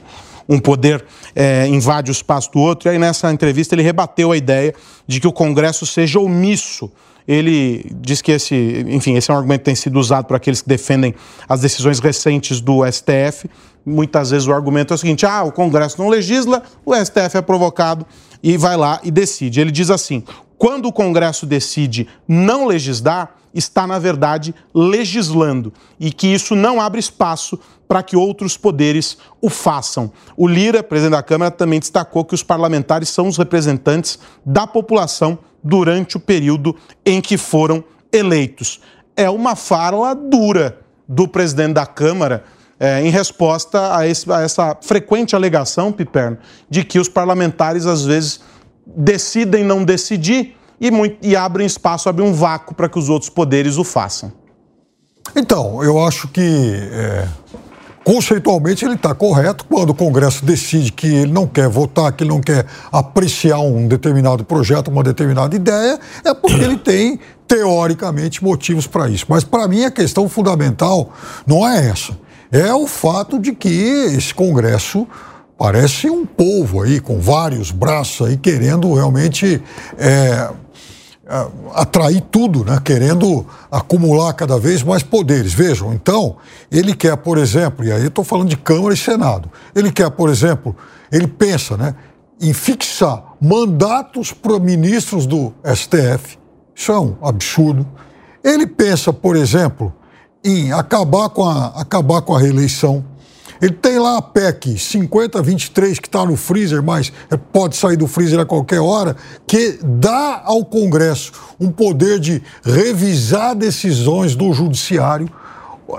um, um poder é, invade o espaço do outro. E aí, nessa entrevista, ele rebateu a ideia de que o Congresso seja omisso ele diz que esse, enfim, esse é um argumento que tem sido usado por aqueles que defendem as decisões recentes do STF. Muitas vezes o argumento é o seguinte: ah, o Congresso não legisla, o STF é provocado e vai lá e decide. Ele diz assim: quando o Congresso decide não legislar, está, na verdade, legislando e que isso não abre espaço para que outros poderes o façam. O Lira, presidente da Câmara, também destacou que os parlamentares são os representantes da população durante o período em que foram eleitos. É uma fala dura do presidente da Câmara é, em resposta a, esse, a, essa frequente alegação, Piperno, de que os parlamentares às vezes decidem não decidir e, muito, e espaço, abrem um vácuo para que os outros poderes o façam. Então, eu acho que é, conceitualmente ele está correto quando o Congresso decide que ele não quer votar, que ele não quer apreciar um determinado projeto, uma determinada ideia, é porque ele tem, teoricamente, motivos para isso. Mas, para mim, a questão fundamental não é essa. É o fato de que esse Congresso parece um povo aí, com vários braços aí, querendo realmente. É, atrair tudo, né? querendo acumular cada vez mais poderes. Vejam, então, ele quer, por exemplo, e aí estou falando de Câmara e Senado, ele quer, por exemplo, ele pensa né, em fixar mandatos para ministros do STF, isso é um absurdo. Ele pensa, por exemplo, em acabar com a, acabar com a reeleição ele tem lá a PEC 5023 que está no freezer, mas pode sair do freezer a qualquer hora, que dá ao Congresso um poder de revisar decisões do Judiciário.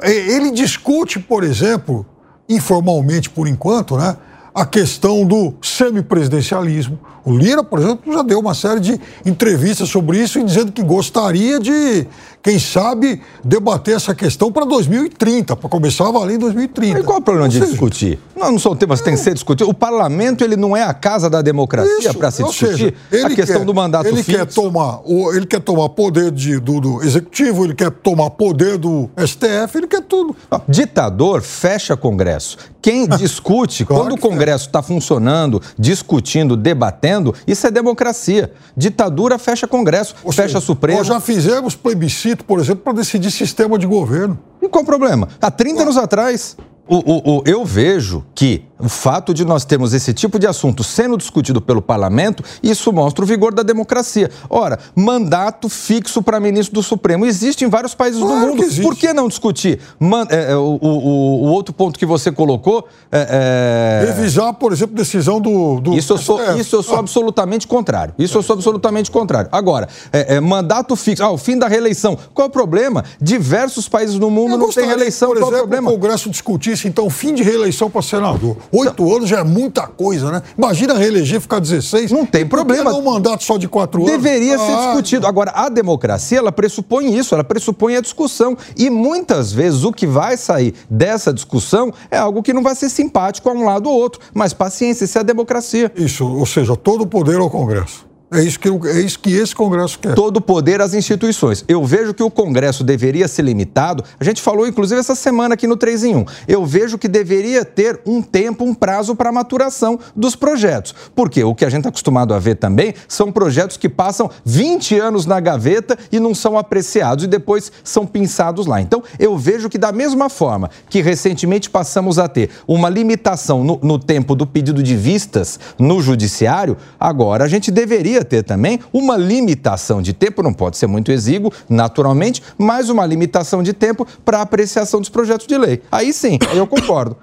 Ele discute, por exemplo, informalmente por enquanto, né, a questão do semipresidencialismo. O Lira, por exemplo, já deu uma série de entrevistas sobre isso e dizendo que gostaria de quem sabe, debater essa questão para 2030, para começar a valer em 2030. E qual é o problema de discutir? Não, não são temas que têm que ser discutidos. O parlamento ele não é a casa da democracia para se discutir seja, a questão quer, do mandato ele fixo. Quer tomar, ele quer tomar poder de, do, do, executivo, ele quer tomar poder do STF, ele quer tudo. Não, ditador fecha Congresso. Quem *laughs* discute, claro quando o Congresso está funcionando, discutindo, debatendo, isso é democracia. Ditadura fecha Congresso, Ou fecha seja, Supremo. Nós já fizemos plebiscito por exemplo, para decidir sistema de governo. E qual o problema? Há 30 anos atrás, o, o, o, eu vejo que O fato de nós termos esse tipo de assunto sendo discutido pelo parlamento, isso mostra o vigor da democracia. Ora, mandato fixo para ministro do Supremo existe em vários países Claro do mundo. que. Por que não discutir? Man- é, é, o, o- o outro ponto que você colocou é, é- Revisar, por exemplo, decisão do. do isso eu sou, isso eu sou absolutamente contrário. Isso eu sou absolutamente contrário. Agora, é, é, mandato fixo, ah, o fim da reeleição. Qual é o problema? Diversos países no mundo Eu não têm reeleição. Por Qual é o problema? o Congresso discutisse, então, fim de reeleição para senador. Oito anos já é muita coisa, né? Imagina reeleger, ficar 16. Não tem problema. Não um mandato só de quatro anos. Deveria ser Ah, discutido. Agora, a democracia, ela pressupõe isso, ela pressupõe a discussão. E muitas vezes o que vai sair dessa discussão é algo que não vai ser simpático a um lado ou outro. Mas paciência, isso é a democracia. Isso, ou seja, todo o poder ao Congresso. É isso que, é isso que esse Congresso quer. Todo poder às instituições. Eu vejo que o Congresso deveria ser limitado. A gente falou, inclusive, essa semana aqui no 3 em 1. Eu vejo que deveria ter um tempo, um prazo para maturação dos projetos. Porque o que a gente está acostumado a ver também são projetos que passam 20 anos na gaveta e não são apreciados e depois são pinçados lá. Então, eu vejo que, da mesma forma que recentemente passamos a ter uma limitação no, no tempo do pedido de vistas no judiciário, agora a gente deveria ter também uma limitação de tempo, não pode ser muito exíguo, naturalmente, mas uma limitação de tempo para apreciação dos projetos de lei. Aí sim, eu concordo.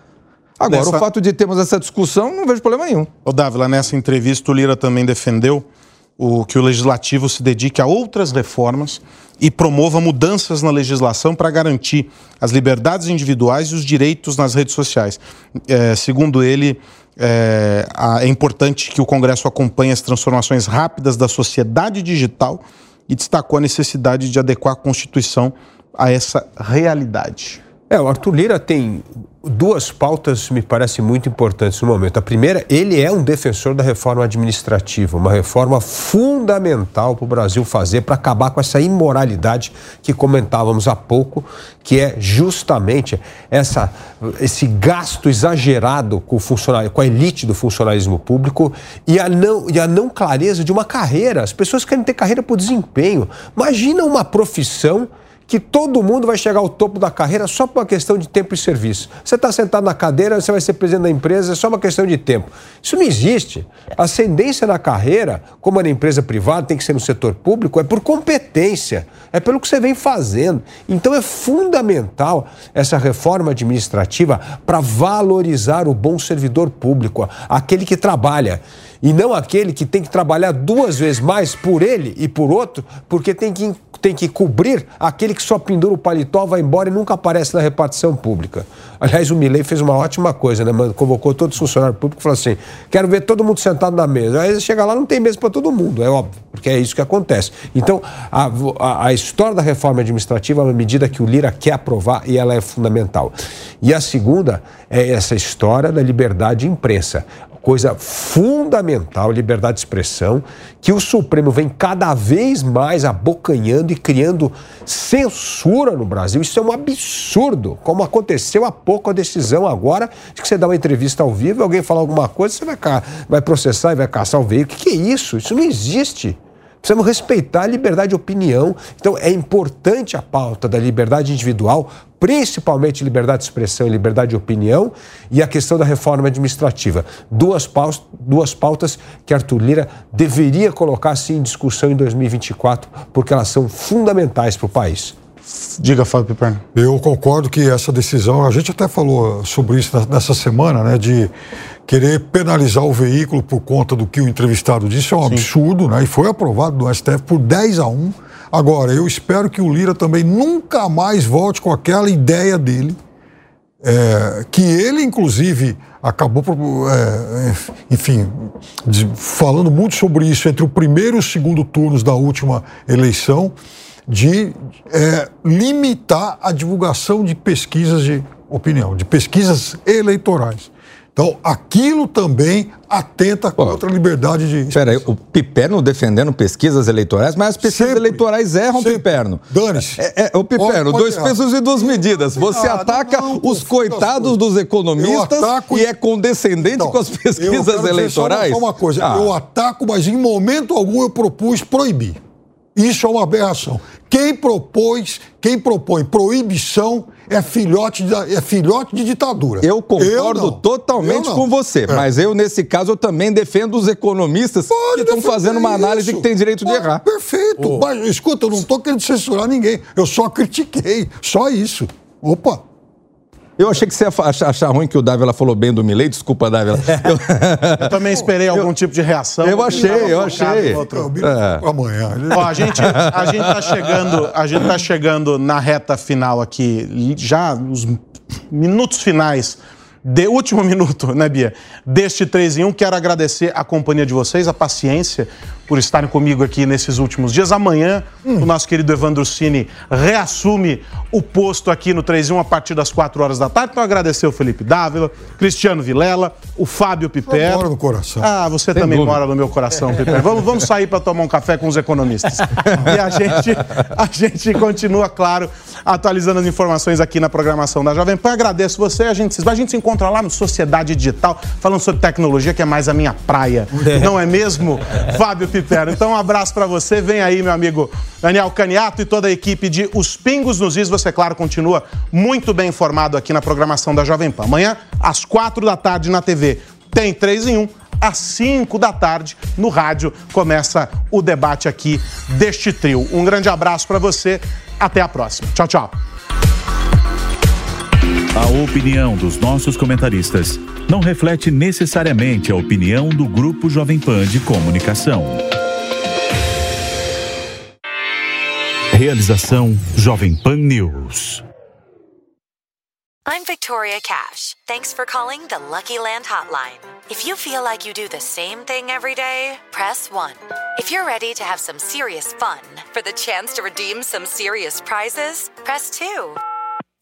Agora, Nessa- o fato de termos essa discussão, não vejo problema nenhum. Ô, Dávila, nessa entrevista o Lira também defendeu o, que o legislativo se dedique a outras reformas e promova mudanças na legislação para garantir as liberdades individuais e os direitos nas redes sociais. É, segundo ele, é, é importante que o Congresso acompanhe as transformações rápidas da sociedade digital e destacou a necessidade de adequar a Constituição a essa realidade. É, o Arthur Lira tem duas pautas me parecem muito importantes no momento. A primeira, ele é um defensor da reforma administrativa, uma reforma fundamental para o Brasil fazer para acabar com essa imoralidade que comentávamos há pouco, que é justamente essa, esse gasto exagerado com, o funcionário, com a elite do funcionalismo público e a, não, e a não clareza de uma carreira. As pessoas querem ter carreira por desempenho. Imagina uma profissão que todo mundo vai chegar ao topo da carreira só por uma questão de tempo e serviço. Você está sentado na cadeira, você vai ser presidente da empresa, é só uma questão de tempo. Isso não existe. Ascendência na carreira, como é na empresa privada, tem que ser no setor público, é por competência, é pelo que você vem fazendo. Então é fundamental essa reforma administrativa para valorizar o bom servidor público, aquele que trabalha. E não aquele que tem que trabalhar duas vezes mais por ele e por outro, porque tem que, tem que cobrir aquele que só pendura o paletó, vai embora e nunca aparece na repartição pública. Aliás, o Milei fez uma ótima coisa, né? Convocou todos os funcionários públicos e falou assim: quero ver todo mundo sentado na mesa. Aí chega lá, não tem mesa para todo mundo, é óbvio, porque é isso que acontece. Então, a, a, a história da reforma administrativa é uma medida que o Lira quer aprovar e ela é fundamental. E a segunda é essa história da liberdade de imprensa coisa fundamental, liberdade de expressão, que o Supremo vem cada vez mais abocanhando e criando censura no Brasil. Isso é um absurdo, como aconteceu há pouco a decisão agora de que você dá uma entrevista ao vivo, alguém fala alguma coisa, você vai, vai processar e vai caçar o veículo. O que, que é isso? Isso não existe. Precisamos respeitar a liberdade de opinião. Então, é importante a pauta da liberdade individual, principalmente liberdade de expressão e liberdade de opinião, e a questão da reforma administrativa. Duas pautas, duas pautas que Arthur Lira deveria colocar sim em discussão em 2024, porque elas são fundamentais para o país. Diga, Fábio Piperno. Eu concordo que essa decisão, a gente até falou sobre isso nessa semana, né, de querer penalizar o veículo por conta do que o entrevistado disse, é um absurdo, né, e foi aprovado no STF por 10 a 1. Agora, eu espero que o Lira também nunca mais volte com aquela ideia dele, é, que ele, inclusive, acabou, por- é, enfim, falando muito sobre isso entre o primeiro e o segundo turnos da última eleição, de é, limitar a divulgação de pesquisas de opinião, de pesquisas eleitorais. Então, aquilo também atenta contra a liberdade de. Espera aí, o Piperno defendendo pesquisas eleitorais, mas as pesquisas eleitorais erram, Piperno. Dane-se. É, é, o Piperno, Pode- dois errar. pesos e duas medidas. Você Ah, ataca não, os coitados dos economistas ataco e é condescendente Então, com as eu quero pesquisas dizer só uma- eleitorais. Só uma coisa, Ah. eu ataco, mas em momento algum eu propus proibir. Isso é uma aberração. Quem propôs, quem propõe proibição é filhote de, é filhote de ditadura. Eu concordo não. totalmente Eu com você, É. mas eu, nesse caso, eu também defendo os economistas que estão fazendo uma análise isso. que tem direito de Pode, errar. Perfeito. Mas, escuta, eu não estou querendo censurar ninguém. Eu só critiquei. Só isso. Opa. Eu achei que você ia achar, achar ruim que o Dávila falou bem do Milley. Desculpa, Dávila. Eu, *laughs* Eu também esperei algum tipo de reação. eu achei, eu achei. outro- É. Amanhã. Ó, a gente, a gente tá chegando, a gente tá chegando na reta final aqui, já nos minutos finais, de último minuto, né, Bia? Deste 3 em 1, quero agradecer a companhia de vocês, a paciência por estarem comigo aqui nesses últimos dias. Amanhã, o nosso querido Evandro Cini reassume o posto aqui no 3 em 1 a partir das 4 horas da tarde. Então, agradecer o Felipe Dávila, Cristiano Vilela, o Fábio Piper. Mora no coração. Ah, você também dúvida. mora no meu coração, Piper. Vamos, vamos sair para tomar um café com os economistas. *laughs* E a gente, a gente continua, claro, atualizando as informações aqui na programação da Jovem Pan. Agradeço você. A gente, a gente se encontra lá no Sociedade Digital, falando sobre tecnologia, que é mais a minha praia. Não é mesmo, Fábio Então, um abraço para você. Vem aí, meu amigo Daniel Caniato e toda a equipe de Os Pingos nos Is. Você, claro, continua muito bem informado aqui na programação da Jovem Pan. Amanhã, às quatro da tarde, na TV, tem 3 em 1 às 5 da tarde no rádio começa o debate aqui deste trio. Um grande abraço para você, até a próxima. Tchau, tchau. A opinião dos nossos comentaristas não reflete necessariamente a opinião do Grupo Jovem Pan de Comunicação. Realização Jovem Pan News. I'm Victoria Cash. Thanks for calling the Lucky Land Hotline. If you feel like you do the same thing every day, press 1. If you're ready to have some serious fun for the chance to redeem some serious prizes, press 2.